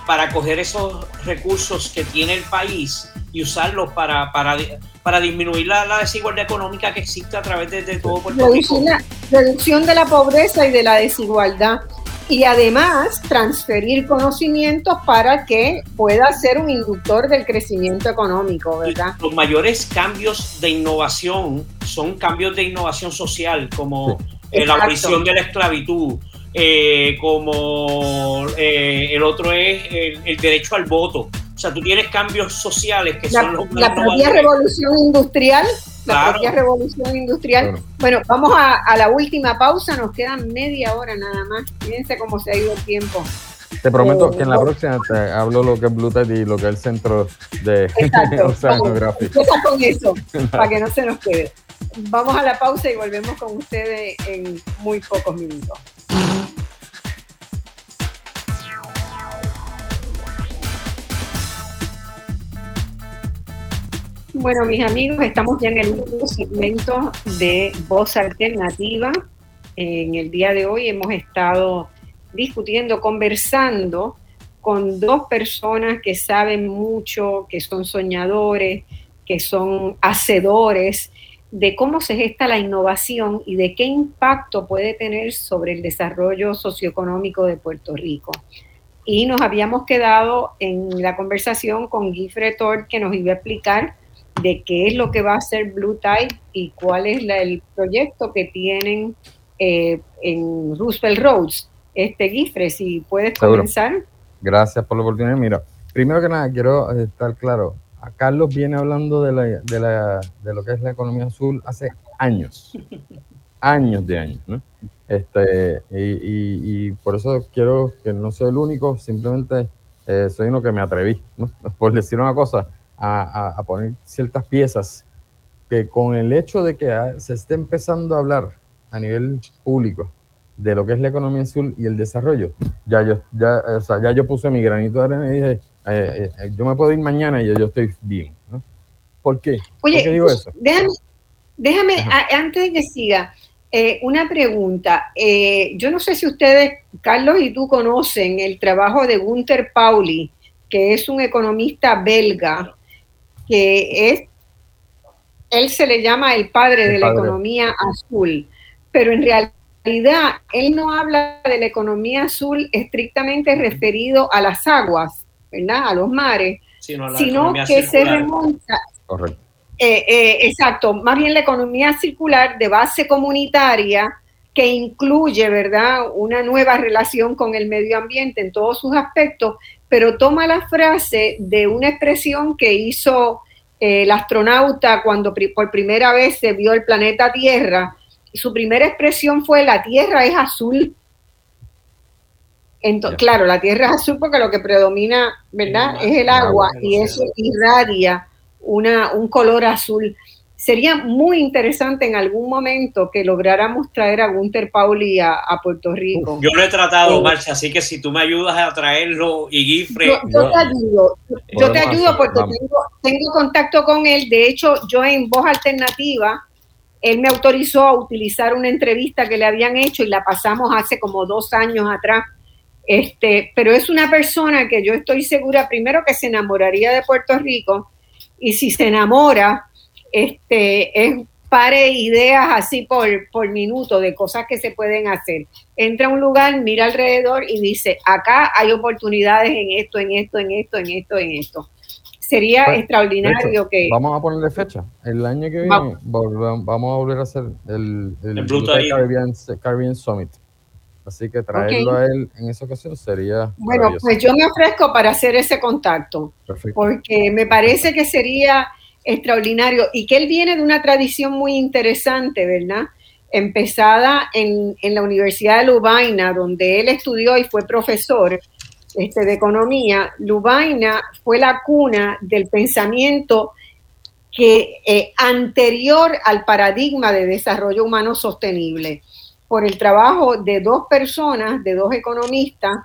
para coger esos recursos que tiene el país y usarlos para, para, para disminuir la, desigualdad económica que existe a través de, todo Puerto Rico. reducción de la pobreza y de la desigualdad y además transferir conocimientos para que pueda ser un inductor del crecimiento económico, ¿verdad? los mayores cambios de innovación son cambios de innovación social, como eh, la abolición de la esclavitud, eh, como eh, el otro es el, derecho al voto. O sea, tú tienes cambios sociales que son los La propia revolución industrial, la propia revolución industrial. Bueno, vamos a, la última pausa, nos quedan media hora nada más. Fíjense cómo se ha ido el tiempo. Te prometo que en la próxima te hablo lo que es Bluetooth y lo que es el centro de oceanográfico. con eso, para que no se nos quede. Vamos a la pausa y volvemos con ustedes en muy pocos minutos. Bueno, mis amigos, estamos ya en el último segmento de Voz Alternativa. En el día de hoy hemos estado discutiendo, conversando con dos personas que saben mucho, que son soñadores, que son hacedores de cómo se gesta la innovación y de qué impacto puede tener sobre el desarrollo socioeconómico de Puerto Rico. Y nos habíamos quedado en la conversación con Guy Fretor, que nos iba a explicar de qué es lo que va a hacer Blue Tide y cuál es el proyecto que tienen eh, en Roosevelt Roads. Este Guifre, si puedes comenzar. Gracias por la oportunidad. Mira, primero que nada, quiero estar claro. A Carlos viene hablando de, la, de, la, de lo que es la economía azul hace años. años de años, ¿no? Este, y, y, por eso quiero que no sea el único, simplemente eh, soy uno que me atreví, ¿no? Por decir una cosa, a, poner ciertas piezas que con el hecho de que se esté empezando a hablar a nivel público de lo que es la economía azul y el desarrollo, ya yo, ya, o sea, ya yo puse mi granito de arena y dije, eh, eh, yo me puedo ir mañana y yo, estoy bien. ¿no? ¿Por qué? Oye, ¿Por qué digo eso? Déjame, déjame antes de que siga, eh, una pregunta. yo no sé si ustedes, Carlos y tú, conocen el trabajo de Gunther Pauli, que es un economista belga que es, él se le llama el padre de la economía azul, pero en realidad él no habla de la economía azul estrictamente referido a las aguas, ¿verdad? A los mares, sino, que se remonta. Eh, eh, exacto, más bien la economía circular de base comunitaria que incluye, ¿verdad?, una nueva relación con el medio ambiente en todos sus aspectos, pero toma la frase de una expresión que hizo eh, el astronauta cuando por primera vez se vio el planeta Tierra. Su primera expresión fue la Tierra es azul. Entonces, claro, la Tierra es azul porque lo que predomina, ¿verdad? es el agua y eso irradia una, un color azul. Sería muy interesante en algún momento que lográramos traer a Gunther Pauli a, Puerto Rico. Yo lo he tratado, eh, Marcia, así que si tú me ayudas a traerlo y Gifre. Yo, te ayudo, yo te ayudo porque tengo, tengo contacto con él. De hecho, yo en Voz Alternativa, él me autorizó a utilizar una entrevista que le habían hecho y la pasamos hace como dos años atrás. Este, pero es una persona que yo estoy segura, primero, que se enamoraría de Puerto Rico y si se enamora, este, es pare ideas así por, por minuto de cosas que se pueden hacer. Entra a un lugar, mira alrededor y dice, acá hay oportunidades en esto, en esto, en esto, en esto, en esto. Sería pues, extraordinario que... Vamos a ponerle fecha. El año que viene vamos, a volver a hacer el, el, Caribbean, Summit. Así que traerlo a él en esa ocasión sería... Bueno, pues yo me ofrezco para hacer ese contacto. Porque me parece que sería extraordinario y que él viene de una tradición muy interesante, ¿verdad? Empezada en, la Universidad de Lubaina, donde él estudió y fue profesor, este, de economía, Lubaina fue la cuna del pensamiento que eh, anterior al paradigma de desarrollo humano sostenible, por el trabajo de dos personas, de dos economistas,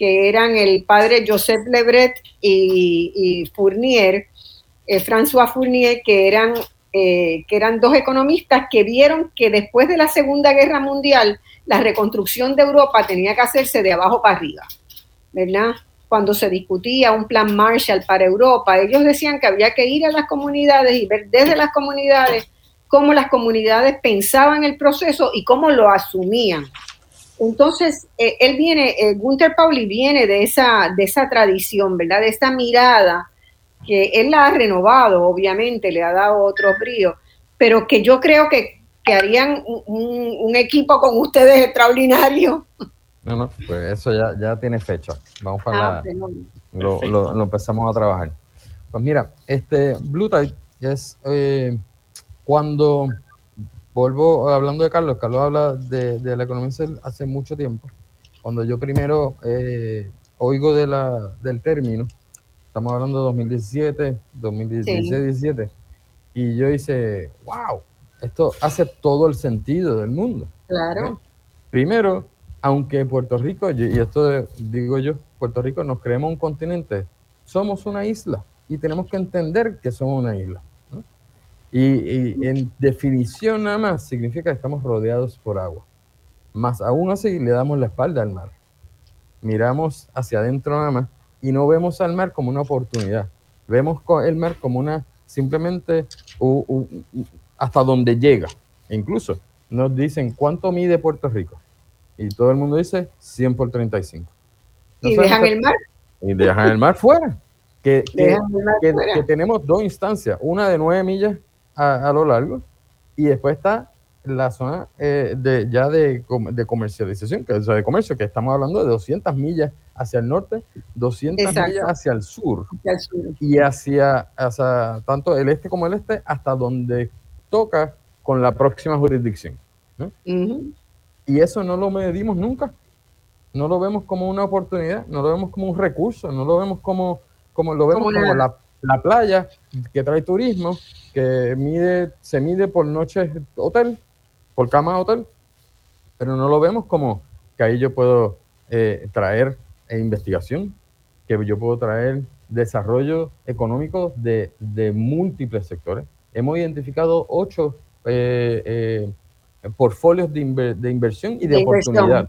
que eran el padre Joseph Lebret y, Fournier, eh, François Fournier, que eran, eh, que eran dos economistas que vieron que después de la Segunda Guerra Mundial, la reconstrucción de Europa tenía que hacerse de abajo para arriba, ¿verdad? cuando se discutía un plan Marshall para Europa, ellos decían que había que ir a las comunidades y ver desde las comunidades cómo las comunidades pensaban el proceso y cómo lo asumían. Entonces, eh, él viene, eh, Gunther Pauli viene de esa, de esa tradición, ¿verdad? De esa mirada que él la ha renovado, obviamente, le ha dado otro brío, pero que yo creo que, que harían un, un equipo con ustedes extraordinario no, no, pues eso ya, ya tiene fecha. Vamos para ah, lo, lo, empezamos a trabajar. Pues mira, este Blue Tide es eh, cuando vuelvo hablando de Carlos, Carlos habla de, la economía hace mucho tiempo. Cuando yo primero eh, oigo de la, del término, estamos hablando de 2017, 2016, 2017, y yo hice, wow, esto hace todo el sentido del mundo. Claro. Primero, aunque Puerto Rico, y esto digo yo, Puerto Rico nos creemos un continente, somos una isla y tenemos que entender que somos una isla. Y, en definición nada más significa que estamos rodeados por agua. Más aún así le damos la espalda al mar. Miramos hacia adentro nada más y no vemos al mar como una oportunidad. Vemos el mar como una simplemente hasta donde llega. E incluso nos dicen cuánto mide Puerto Rico y todo el mundo dice 100 por 35. y dejan el mar. Y dejan el mar fuera. Que, que, tenemos dos instancias, una de 9 millas a, lo largo y después está la zona eh, de, ya de, de comercialización, que, es de comercio, que estamos hablando de 200 millas hacia el norte, 200 millas hacia el, sur, y hacia, hacia tanto el este como el este, hasta donde toca con la próxima jurisdicción. ¿no? Y eso no lo medimos nunca. No lo vemos como una oportunidad, no lo vemos como un recurso, no lo vemos como, como lo vemos como, la, la, playa que trae turismo, que mide, se mide por noches hotel, por cama hotel, pero no lo vemos como que ahí yo puedo eh, traer investigación, que yo puedo traer desarrollo económico de, de múltiples sectores. Hemos identificado ocho eh, eh, portfolios de, de inversión y de, oportunidad.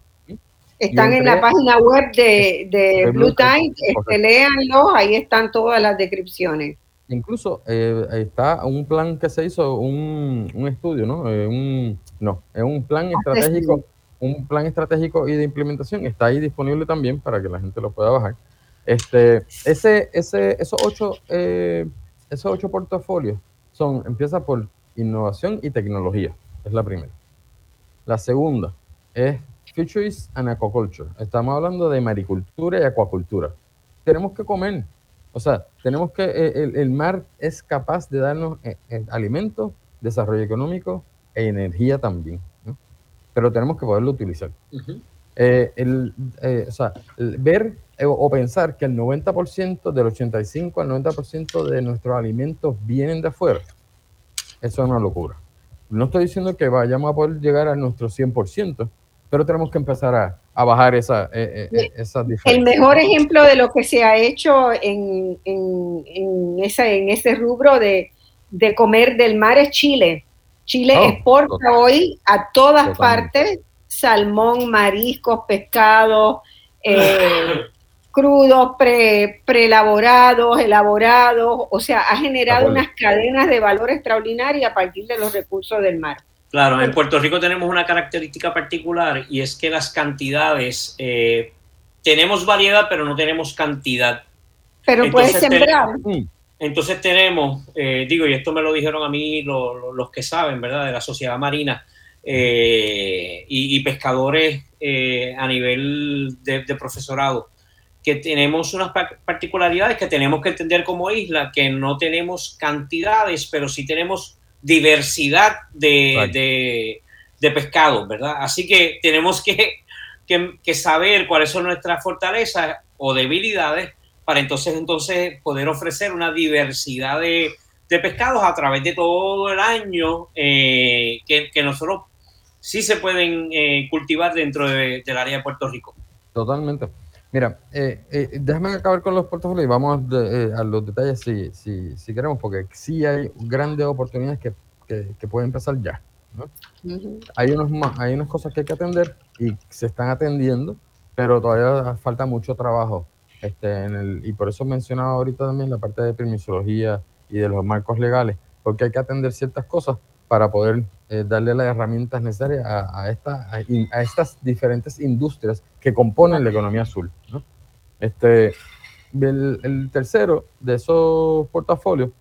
Están en la página web de, Blue Tide, este, léanlo, ahí están todas las descripciones. Incluso eh, está un plan que se hizo, un, un estudio, ¿no? Eh, un, no, es un plan ah, estratégico, un plan estratégico y de implementación, está ahí disponible también para que la gente lo pueda bajar. Este, ese, ese, esos ocho, eh, esos ocho portafolios son, empieza por innovación y tecnología, es la primera. La segunda es Fisheries and Aquaculture. Estamos hablando de maricultura y acuacultura. Tenemos que comer. O sea, tenemos que, eh, el, mar es capaz de darnos eh, eh, alimento, desarrollo económico e energía también. Pero tenemos que poderlo utilizar. el, o sea, ver o pensar que el 90% del 85 al 90% de nuestros alimentos vienen de afuera, eso es una locura. No estoy diciendo que vayamos a poder llegar a nuestro 100%, pero tenemos que empezar a, bajar esa, eh, eh, esa diferencia. El mejor ejemplo de lo que se ha hecho en, en, en, en ese rubro de, comer del mar es Chile. Chile oh, exporta hoy a todas partes salmón, mariscos, pescados, eh, crudos, pre, preelaborados, elaborados, o sea, ha generado unas cadenas de valor extraordinaria a partir de los recursos del mar. Claro, en Puerto Rico tenemos una característica particular y es que las cantidades, eh, tenemos variedad, pero no tenemos cantidad. Pero puedes sembrar. Mm. Entonces tenemos, eh, digo, y esto me lo dijeron a mí los que saben, ¿verdad? De la sociedad marina eh, y, pescadores a nivel de profesorado que tenemos unas particularidades que tenemos que entender como isla, que no tenemos cantidades, pero sí tenemos diversidad de, de, pescados, ¿verdad? Así que tenemos que, que, saber cuáles son nuestras fortalezas o debilidades para entonces, entonces poder ofrecer una diversidad de, de pescados a través de todo el año eh, que, que, nosotros sí se pueden eh, cultivar dentro de, del área de Puerto Rico. Totalmente. Mira, eh, eh, déjame acabar con los portafolios y vamos de, a los detalles si, si, si, queremos, porque sí hay grandes oportunidades que, que, que pueden empezar ya. ¿no? Uh -huh. hay, unos, hay unas cosas que hay que atender y se están atendiendo, pero todavía falta mucho trabajo. Este, en el, y por eso mencionaba ahorita también la parte de permisología y de los marcos legales, porque hay que atender ciertas cosas para poder eh, darle las herramientas necesarias a, a, esta, a, a, estas diferentes industrias que componen la economía azul. Este, el, tercero de esos portafolios,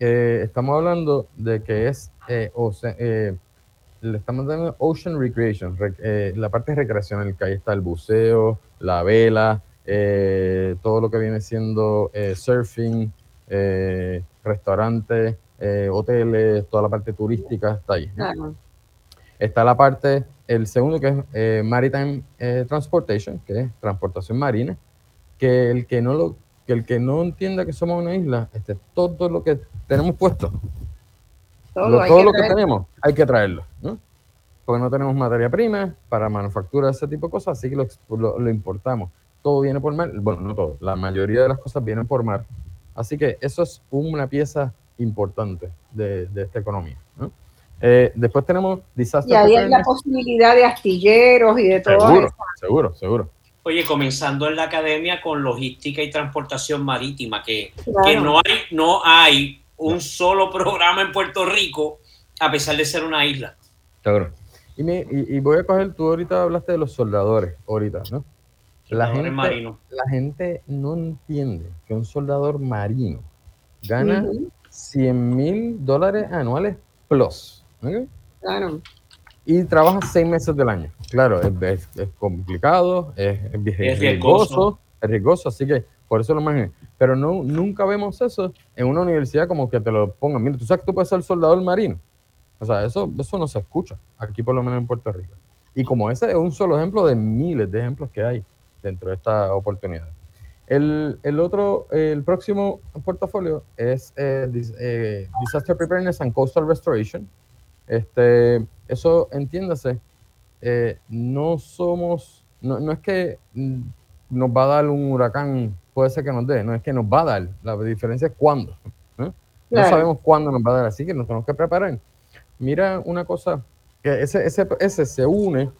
eh, estamos hablando de que es, eh, le estamos dando Ocean Recreation, rec, la parte recreacional, que ahí está el buceo, la vela, todo lo que viene siendo surfing, restaurantes, eh, hoteles, toda la parte turística está ahí. Está la parte, el segundo que es eh, Maritime eh, Transportation, que es transportación marina, que el que no lo que el que no entienda que somos una isla, este, todo lo que tenemos puesto, todo lo, todo que, lo que tenemos, hay que traerlo, ¿no? Porque no tenemos materia prima para manufacturar ese tipo de cosas, así que lo, lo, lo importamos. Todo viene por mar, bueno, no todo, la mayoría de las cosas vienen por mar. Así que eso es una pieza importante de, de esta economía. ¿no? Eh, después tenemos disaster Y ahí hay la posibilidad de astilleros y de todo seguro, eso. Seguro, seguro. Oye, comenzando en la academia con logística y transportación marítima, que, claro. que no, hay, no hay un solo programa en Puerto Rico a pesar de ser una isla. Seguro. Y, me, y, y voy a coger, tú ahorita hablaste de los soldadores, ahorita, ¿no? La gente, marino. la gente no entiende que un soldador marino gana uh -huh. 100 mil dólares anuales plus. ¿okay? Claro. Y trabaja seis meses del año. Claro, es, es, es complicado, es, es, es riesgoso, es riesgoso, así que por eso lo imaginé. Pero no, nunca vemos eso en una universidad como que te lo pongan. Mira, tú sabes que tú puedes ser soldador marino. O sea, eso, eso no se escucha aquí, por lo menos en Puerto Rico. Y como ese es un solo ejemplo de miles de ejemplos que hay dentro de esta oportunidad. El, el otro, el próximo portafolio es eh, eh, Disaster Preparedness and Coastal Restoration. Este, eso, entiéndase, eh, no somos, no, no, es que nos va a dar un huracán, puede ser que nos dé, no es que nos va a dar, la diferencia es cuándo. ¿no? Claro. no sabemos cuándo nos va a dar, así que nos tenemos que preparar. Mira una cosa, que ese, ese, ese se une,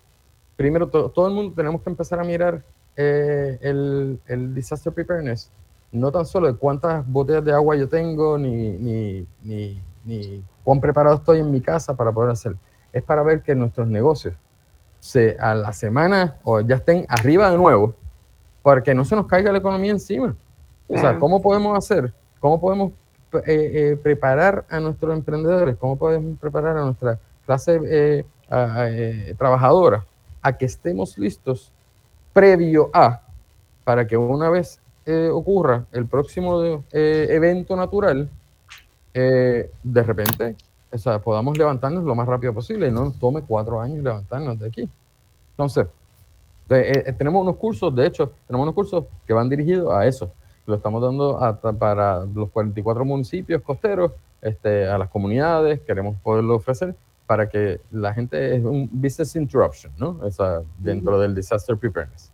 primero to, todo el mundo tenemos que empezar a mirar eh, el, el, disaster preparedness, no tan solo de cuántas botellas de agua yo tengo, ni, ni, ni, ni, cuán preparado estoy en mi casa para poder hacer, es para ver que nuestros negocios se, a la semana o ya estén arriba de nuevo, para que no se nos caiga la economía encima. O sea, ¿cómo podemos hacer? ¿Cómo podemos eh, eh, preparar a nuestros emprendedores? ¿Cómo podemos preparar a nuestra clase eh, a, a, trabajadora a que estemos listos previo a, para que una vez eh, ocurra el próximo eh, evento natural, eh, de repente podamos levantarnos lo más rápido posible y no nos tome cuatro años levantarnos de aquí. Entonces, tenemos unos cursos, de hecho, tenemos unos cursos que van dirigidos a eso. Lo estamos dando a, para los 44 municipios costeros, este, a las comunidades, queremos poderlo ofrecer para que la gente es un business interruption, ¿no? O sea, dentro del disaster preparedness.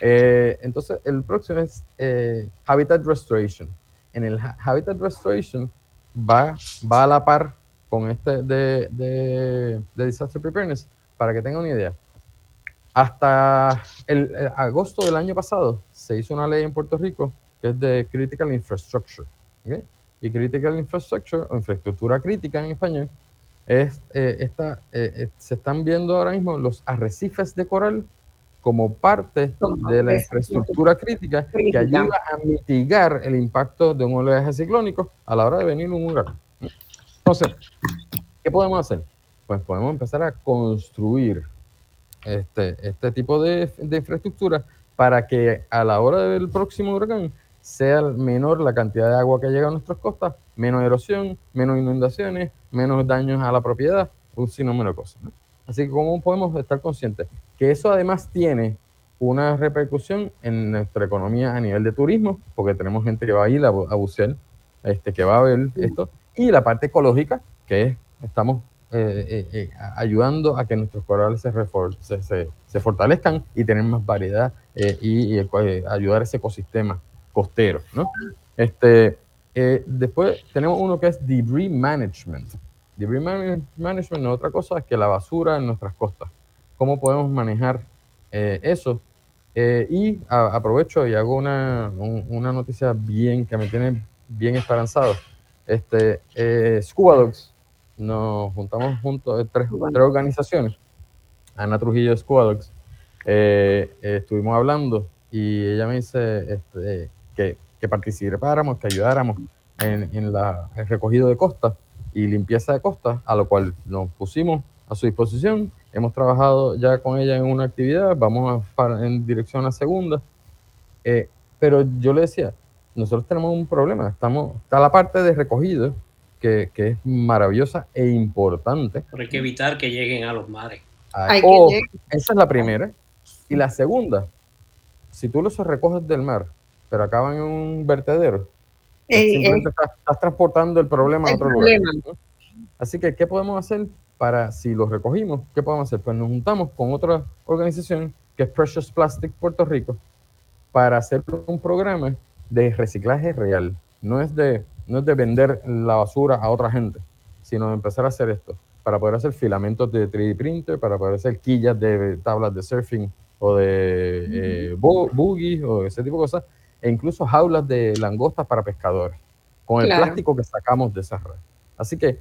Eh, entonces, el próximo es eh, Habitat Restoration. En el Habitat Restoration va, va a la par con este de, de, de disaster preparedness, para que tengan una idea. Hasta el, el, agosto del año pasado se hizo una ley en Puerto Rico que es de Critical Infrastructure. ¿okay? Y Critical Infrastructure, o infraestructura crítica en español, es, eh, eh, eh, se están viendo ahora mismo los arrecifes de coral como parte de la infraestructura crítica que ayuda a mitigar el impacto de un oleaje ciclónico a la hora de venir un huracán. Entonces, ¿qué podemos hacer? Pues podemos empezar a construir este, este tipo de, de infraestructura para que a la hora del próximo huracán sea menor la cantidad de agua que llega a nuestras costas, menos erosión, menos inundaciones, menos daños a la propiedad, un sinnúmero de cosas. Así que, ¿cómo podemos estar conscientes? Que eso además tiene una repercusión en nuestra economía a nivel de turismo, porque tenemos gente que va a ir a, bucear, este, que va a ver esto, y la parte ecológica, que es, estamos eh, eh, eh, ayudando a que nuestros corales se, fortalezcan y tener más variedad y, ayudar a ese ecosistema costero. ¿no? Este, después tenemos uno que es debris management. Debris management no es otra cosa que la basura en nuestras costas. ¿Cómo podemos manejar eso? y aprovecho y hago una, una, noticia bien que me tiene bien esperanzado. Este, Scuba Dogs nos juntamos juntos, eh, tres, tres organizaciones, Ana Trujillo eh, eh, estuvimos hablando y ella me dice este, que, que, participáramos, que ayudáramos en, en la, el recogido de costa y limpieza de costa, a lo cual nos pusimos a su disposición. Hemos trabajado ya con ella en una actividad, vamos a, en dirección a la segunda. pero yo le decía, nosotros tenemos un problema, estamos, está la parte de recogido, que, es maravillosa e importante. Pero hay que evitar que lleguen a los mares. Oh, esa es la primera. Y la segunda, si tú los recoges del mar, pero acaban en un vertedero, simplemente estás, transportando el problema a otro lugar. Así que, ¿qué podemos hacer para, si los recogimos, qué podemos hacer? Pues nos juntamos con otra organización que es Precious Plastic Puerto Rico para hacer un programa de reciclaje real. No es de no es de vender la basura a otra gente, sino de empezar a hacer esto, para poder hacer filamentos de 3D printer, para poder hacer quillas de tablas de surfing o de eh, boogies o ese tipo de cosas, e incluso jaulas de langostas para pescadores, con el plástico que sacamos de esas redes. Así que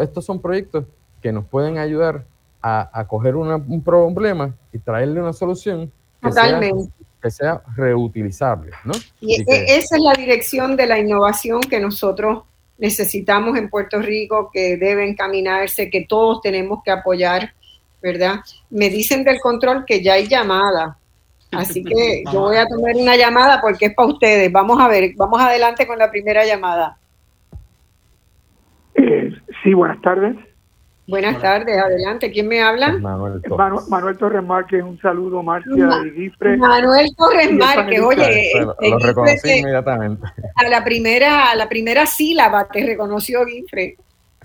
estos son proyectos que nos pueden ayudar a, coger un problema y traerle una solución que Totalmente que sea reutilizable. ¿no? Y, e, esa es la dirección de la innovación que nosotros necesitamos en Puerto Rico, que debe encaminarse, que todos tenemos que apoyar, ¿verdad? Me dicen del control que ya hay llamada. Así que yo voy a tomar una llamada porque es para ustedes. Vamos a ver, vamos adelante con la primera llamada. Eh, sí, buenas tardes. Buenas tardes, adelante. ¿Quién me habla? Manuel, Torres Márquez, un saludo, Marcia y Gifre. Manuel Torres Márquez, oye, este, lo, reconocí inmediatamente. A la primera, a la primera sílaba te reconoció Gifre.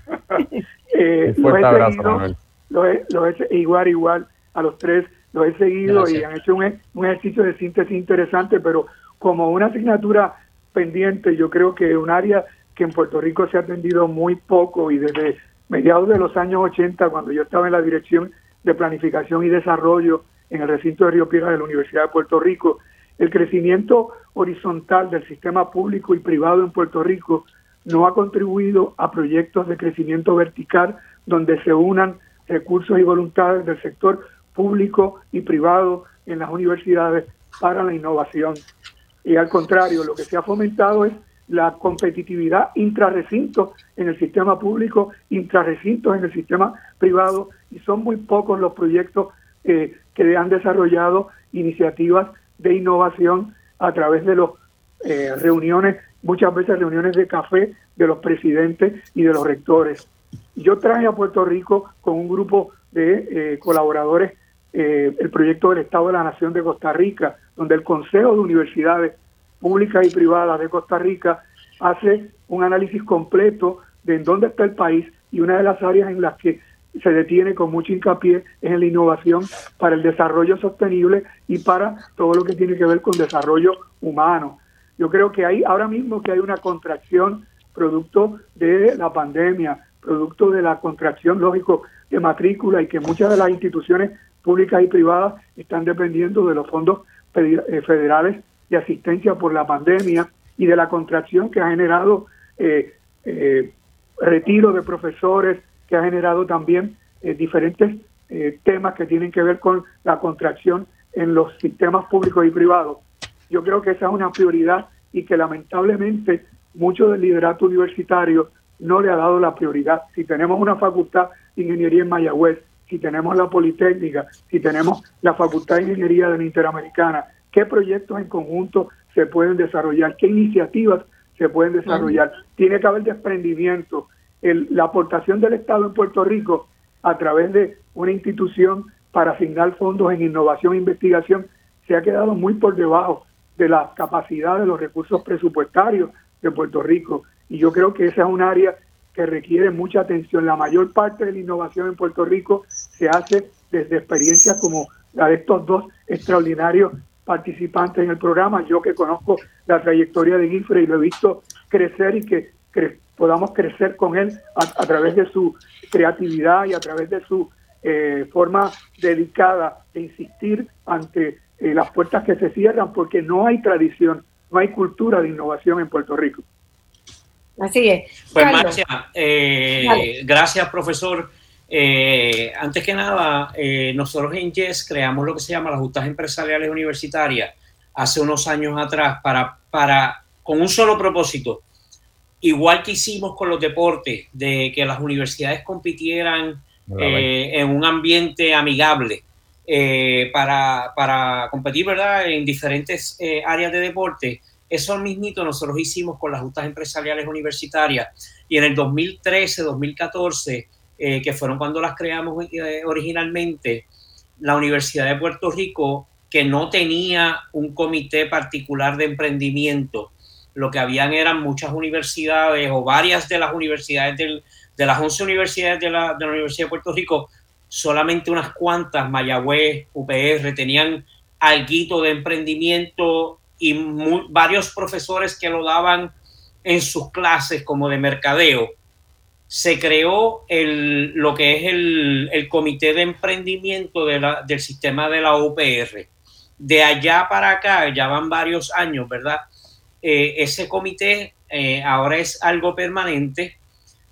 eh, fuerte abrazo, Manuel. Lo he, lo he, igual, igual, a los tres los he seguido y han hecho un, un ejercicio de síntesis interesante, pero como una asignatura pendiente, yo creo que un área que en Puerto Rico se ha atendido muy poco y desde mediados de los años 80, cuando yo estaba en la Dirección de Planificación y Desarrollo en el recinto de Río Piedra de la Universidad de Puerto Rico, el crecimiento horizontal del sistema público y privado en Puerto Rico no ha contribuido a proyectos de crecimiento vertical donde se unan recursos y voluntades del sector público y privado en las universidades para la innovación. Y al contrario, lo que se ha fomentado es la competitividad intrarrecinto en el sistema público, intrarrecintos en el sistema privado, y son muy pocos los proyectos eh, que han desarrollado iniciativas de innovación a través de las eh, reuniones, muchas veces reuniones de café de los presidentes y de los rectores. Yo traje a Puerto Rico con un grupo de eh, colaboradores el proyecto del Estado de la Nación de Costa Rica, donde el Consejo de Universidades Públicas y Privadas de Costa Rica hace un análisis completo de en dónde está el país y una de las áreas en las que se detiene con mucho hincapié es en la innovación para el desarrollo sostenible y para todo lo que tiene que ver con desarrollo humano. Yo creo que hay ahora mismo que hay una contracción producto de la pandemia, producto de la contracción lógico de matrícula y que muchas de las instituciones públicas y privadas están dependiendo de los fondos eh, federales de asistencia por la pandemia y de la contracción que ha generado eh, eh, retiro de profesores, que ha generado también eh, diferentes temas que tienen que ver con la contracción en los sistemas públicos y privados. Yo creo que esa es una prioridad y que lamentablemente mucho del liderato universitario no le ha dado la prioridad. Si tenemos una facultad de ingeniería en Mayagüez, si tenemos la Politécnica, si tenemos la Facultad de Ingeniería de la Interamericana, qué proyectos en conjunto se pueden desarrollar, qué iniciativas se pueden desarrollar. Tiene que haber desprendimiento. la aportación del Estado en Puerto Rico a través de una institución para asignar fondos en innovación e investigación se ha quedado muy por debajo de la capacidad de los recursos presupuestarios de Puerto Rico. Y yo creo que esa es un área que requiere mucha atención. La mayor parte de la innovación en Puerto Rico se hace desde experiencias como la de estos dos extraordinarios participantes en el programa. Yo que conozco la trayectoria de Guifre y lo he visto crecer y que podamos crecer con él a, través de su creatividad y a través de su eh, forma dedicada de insistir ante eh, las puertas que se cierran porque no hay tradición, no hay cultura de innovación en Puerto Rico. Así es. Pues Marcia, eh, gracias profesor. Antes que nada, nosotros en YES creamos lo que se llama las justas empresariales universitarias hace unos años atrás para, para, con un solo propósito, igual que hicimos con los deportes, de que las universidades compitieran eh, en un ambiente amigable eh, para, competir ¿verdad? en diferentes eh, áreas de deporte. Eso mismito nosotros hicimos con las justas empresariales universitarias y en el 2013, 2014, que fueron cuando las creamos originalmente, la Universidad de Puerto Rico, que no tenía un comité particular de emprendimiento, lo que habían eran muchas universidades o varias de las universidades de las 11 universidades de la, Universidad de Puerto Rico, solamente unas cuantas, Mayagüez, UPR, tenían algo de emprendimiento y varios profesores que lo daban en sus clases como de mercadeo. Se creó el, lo que es el, el comité de emprendimiento de la, del sistema de la UPR. De allá para acá, ya van varios años, ¿verdad? Eh, ese comité eh, ahora es algo permanente.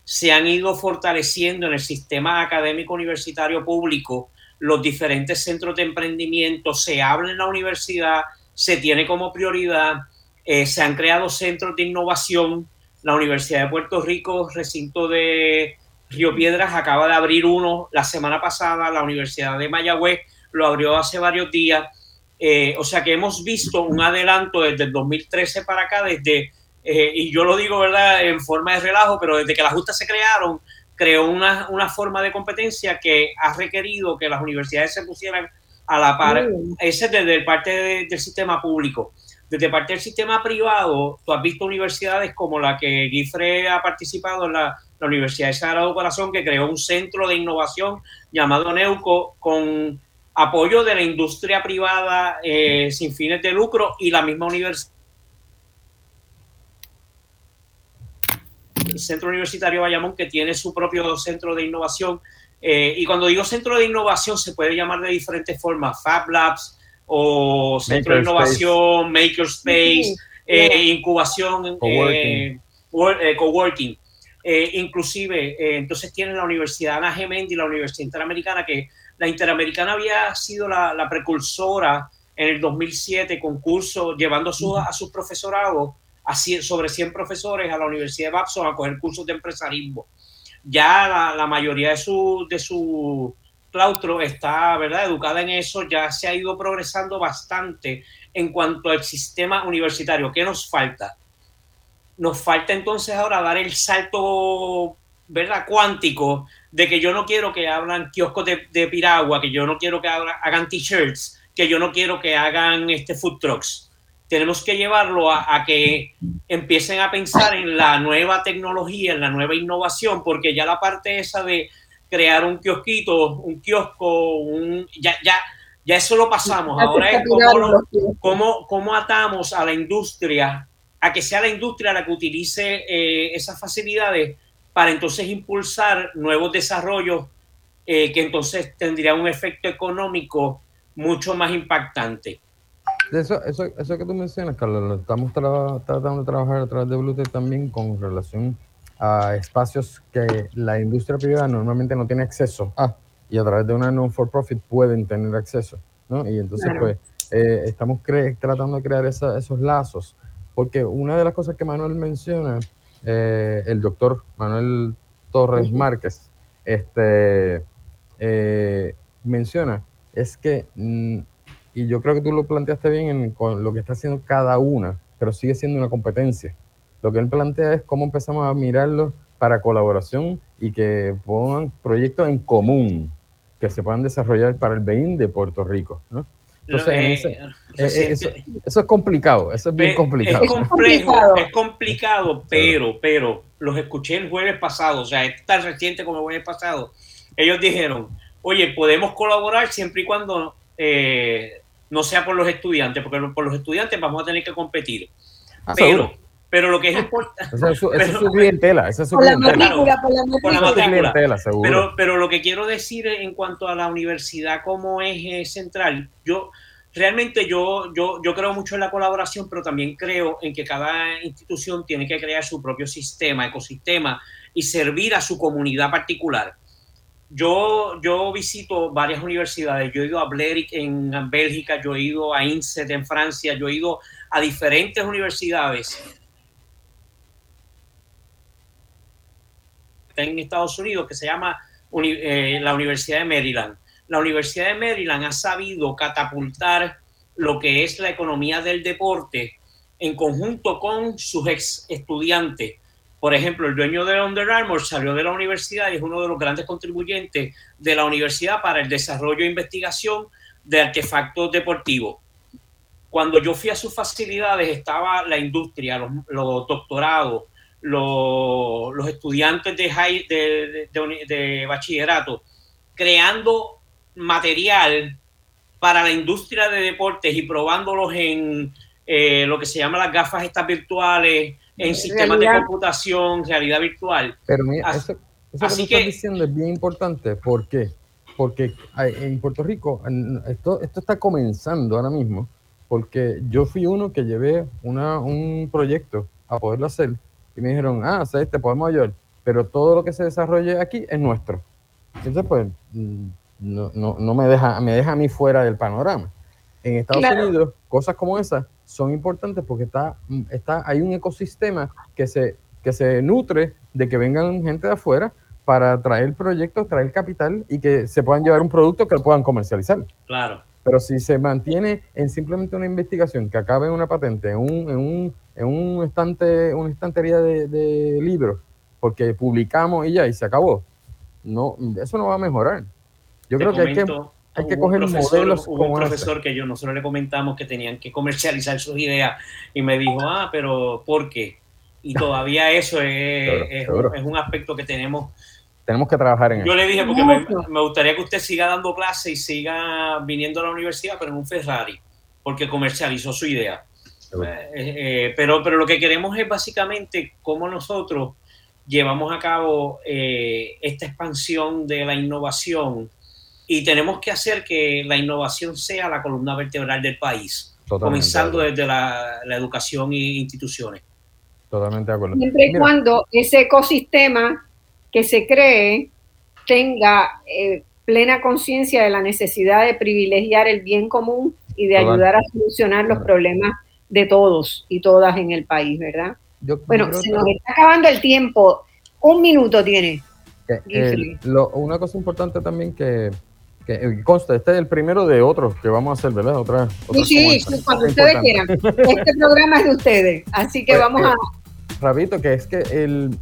Se han ido fortaleciendo en el sistema académico universitario público los diferentes centros de emprendimiento, se habla en la universidad, se tiene como prioridad, eh, se han creado centros de innovación. La Universidad de Puerto Rico, recinto de Río Piedras, acaba de abrir uno la semana pasada, la Universidad de Mayagüez lo abrió hace varios días eh, o sea que hemos visto un adelanto desde el 2013 para acá, desde, eh, y yo lo digo, ¿verdad?, en forma de relajo, pero desde que las justas se crearon, creó una, una, forma de competencia que ha requerido que las universidades se pusieran a la par. Ese es desde parte del sistema público. Desde parte del sistema privado, tú has visto universidades como la que Guifre ha participado en la, la Universidad de Sagrado Corazón, que creó un centro de innovación llamado Neuco con apoyo de la industria privada eh, sin fines de lucro y la misma universidad. El Centro Universitario Bayamón, que tiene su propio centro de innovación. Eh, y cuando digo centro de innovación, se puede llamar de diferentes formas: Fab Labs o centro de innovación, Makerspace, eh, incubación, coworking. inclusive, entonces tiene la Universidad Ana Gemendi y la Universidad Interamericana que la Interamericana había sido la, precursora en el 2007 concurso llevando a sus profesorados a sobre 100 profesores a la Universidad de Babson a coger cursos de empresarismo. Ya la, mayoría de su, de su claustro está ¿verdad? educada en eso, ya se ha ido progresando bastante en cuanto al sistema universitario. ¿Qué nos falta? Nos falta entonces ahora dar el salto ¿verdad? cuántico de que yo no quiero que hablan kioscos de, piragua, que yo no quiero que hagan, t-shirts, que yo no quiero que hagan este food trucks. Tenemos que llevarlo a, que empiecen a pensar en la nueva tecnología, en la nueva innovación, porque ya la parte esa de crear un kiosquito, un kiosco, un, ya, ya, ya eso lo pasamos. Ahora es cómo, cómo, atamos a la industria, a que sea la industria la que utilice eh, esas facilidades para entonces impulsar nuevos desarrollos eh, que entonces tendría un efecto económico mucho más impactante. Eso, eso, eso que tú mencionas, Carlos, lo estamos tratando de trabajar a través de Bluetooth también con relación a espacios que la industria privada normalmente no tiene acceso a y a través de una non-for-profit pueden tener acceso, ¿no? Y entonces, pues, eh, estamos tratando de crear esos lazos, porque una de las cosas que Manuel menciona eh, el doctor Manuel Torres Márquez este, eh, menciona es que, mm, y yo creo que tú lo planteaste bien en, con lo que está haciendo cada una, pero sigue siendo una competencia. Lo que él plantea es cómo empezamos a mirarlo para colaboración y que pongan proyectos en común que se puedan desarrollar para el BEIN de Puerto Rico. Entonces, eh, eh, eso, es complicado, eso es bien complicado. Es complejo, es complicado, pero, pero los escuché el jueves pasado, o sea, es tan reciente como el jueves pasado. Ellos dijeron, oye, podemos colaborar siempre y cuando eh, no sea por los estudiantes, porque por los estudiantes vamos a tener que competir. Ah, pero, pero lo que es importante. Esa es su, clientela, esa es su clientela. Por la matrícula, Pero, pero lo que quiero decir en cuanto a la universidad como eje central, yo realmente yo, yo, yo creo mucho en la colaboración, pero también creo en que cada institución tiene que crear su propio sistema, ecosistema y servir a su comunidad particular. Yo, yo visito varias universidades, yo he ido a Blerick en Bélgica, yo he ido a INSET en Francia, yo he ido a diferentes universidades en Estados Unidos que se llama eh, la Universidad de Maryland. La Universidad de Maryland ha sabido catapultar lo que es la economía del deporte en conjunto con sus ex estudiantes. Por ejemplo, el dueño de Under Armour salió de la universidad y es uno de los grandes contribuyentes de la universidad para el desarrollo e investigación de artefactos deportivos. Cuando yo fui a sus facilidades estaba la industria, los doctorados, los, estudiantes de, high, de, bachillerato creando material para la industria de deportes y probándolos en eh, lo que se llama las gafas estas virtuales, en sistemas de computación, realidad virtual. Pero mira, eso, eso que, estás diciendo es bien importante. ¿Por qué? Porque en Puerto Rico esto, esto está comenzando ahora mismo, porque yo fui uno que llevé una, un proyecto a poderlo hacer y me dijeron, ah, sí, te podemos ayudar, pero todo lo que se desarrolle aquí es nuestro. Entonces, pues, mm, no, no, no me, deja, me deja a mí fuera del panorama. En Estados Unidos, cosas como esas son importantes porque está, está, hay un ecosistema que se, que se nutre de que vengan gente de afuera para traer proyectos, traer capital y que se puedan llevar un producto que lo puedan comercializar. Claro. Pero si se mantiene en simplemente una investigación que acabe en una patente, en un, en un en un estante, una estantería de, libros, porque publicamos y ya, y se acabó. No, eso no va a mejorar. Yo creo que hay que, hay que coger modelos hubo un profesor que yo nosotros le comentamos que tenían que comercializar sus ideas y me dijo, ah, pero ¿por qué? Y todavía eso es, es, un aspecto que tenemos tenemos que trabajar en Yo le dije, porque me, me, gustaría que usted siga dando clases y siga viniendo a la universidad, pero en un Ferrari, porque comercializó su idea. Eh, eh, pero, pero lo que queremos es básicamente cómo nosotros llevamos a cabo eh, esta expansión de la innovación y tenemos que hacer que la innovación sea la columna vertebral del país, comenzando desde la, educación e instituciones. Totalmente de acuerdo. Siempre y cuando ese ecosistema que se cree tenga plena conciencia de la necesidad de privilegiar el bien común y de ayudar a solucionar los problemas de todos y todas en el país, ¿verdad? bueno, se nos está acabando el tiempo. Un minuto tiene. una cosa importante también que, que eh, consta, este es el primero de otros que vamos a hacer, ¿verdad? Otra, sí, sí, cuando ustedes quieran. Este programa es de ustedes, así que pues, vamos a... Eh, Rabito, que es que el,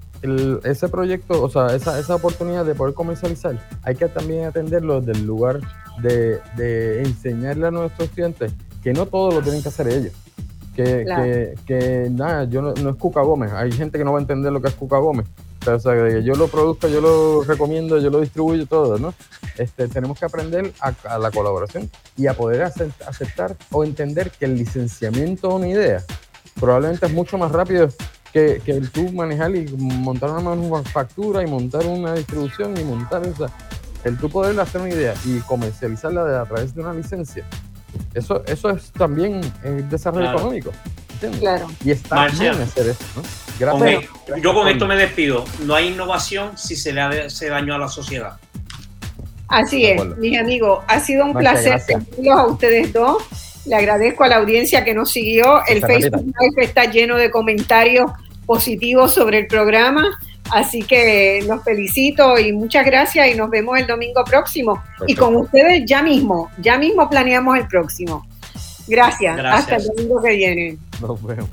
ese proyecto, o sea, esa, esa oportunidad de poder comercializar, hay que también atenderlo del lugar de, de enseñarle a nuestros estudiantes que no todo lo tienen que hacer ellos que, que, nada, yo no, es Cuca Gómez. Hay gente que no va a entender lo que es Cuca Gómez. o sea, yo lo produzco, yo lo recomiendo, yo lo distribuyo todo, ¿no? Este, tenemos que aprender a, la colaboración y a poder aceptar o entender que el licenciamiento de una idea probablemente es mucho más rápido que, que el tú manejar y montar una manufactura y montar una distribución y montar esa. El tú poder hacer una idea y comercializarla a través de una licencia eso, eso es también el desarrollo económico. Claro. Y está bien hacer eso, ¿no? Gracias. yo con esto me despido. No hay innovación si se le hace daño a la sociedad. Así es, mis amigos. Ha sido un placer tenerlos a ustedes dos. Le agradezco a la audiencia que nos siguió. El Facebook Live está lleno de comentarios positivos sobre el programa. Así que los felicito y muchas gracias y nos vemos el domingo próximo. Y con ustedes ya mismo, ya mismo planeamos el próximo. Gracias. Hasta el domingo que viene. Nos vemos.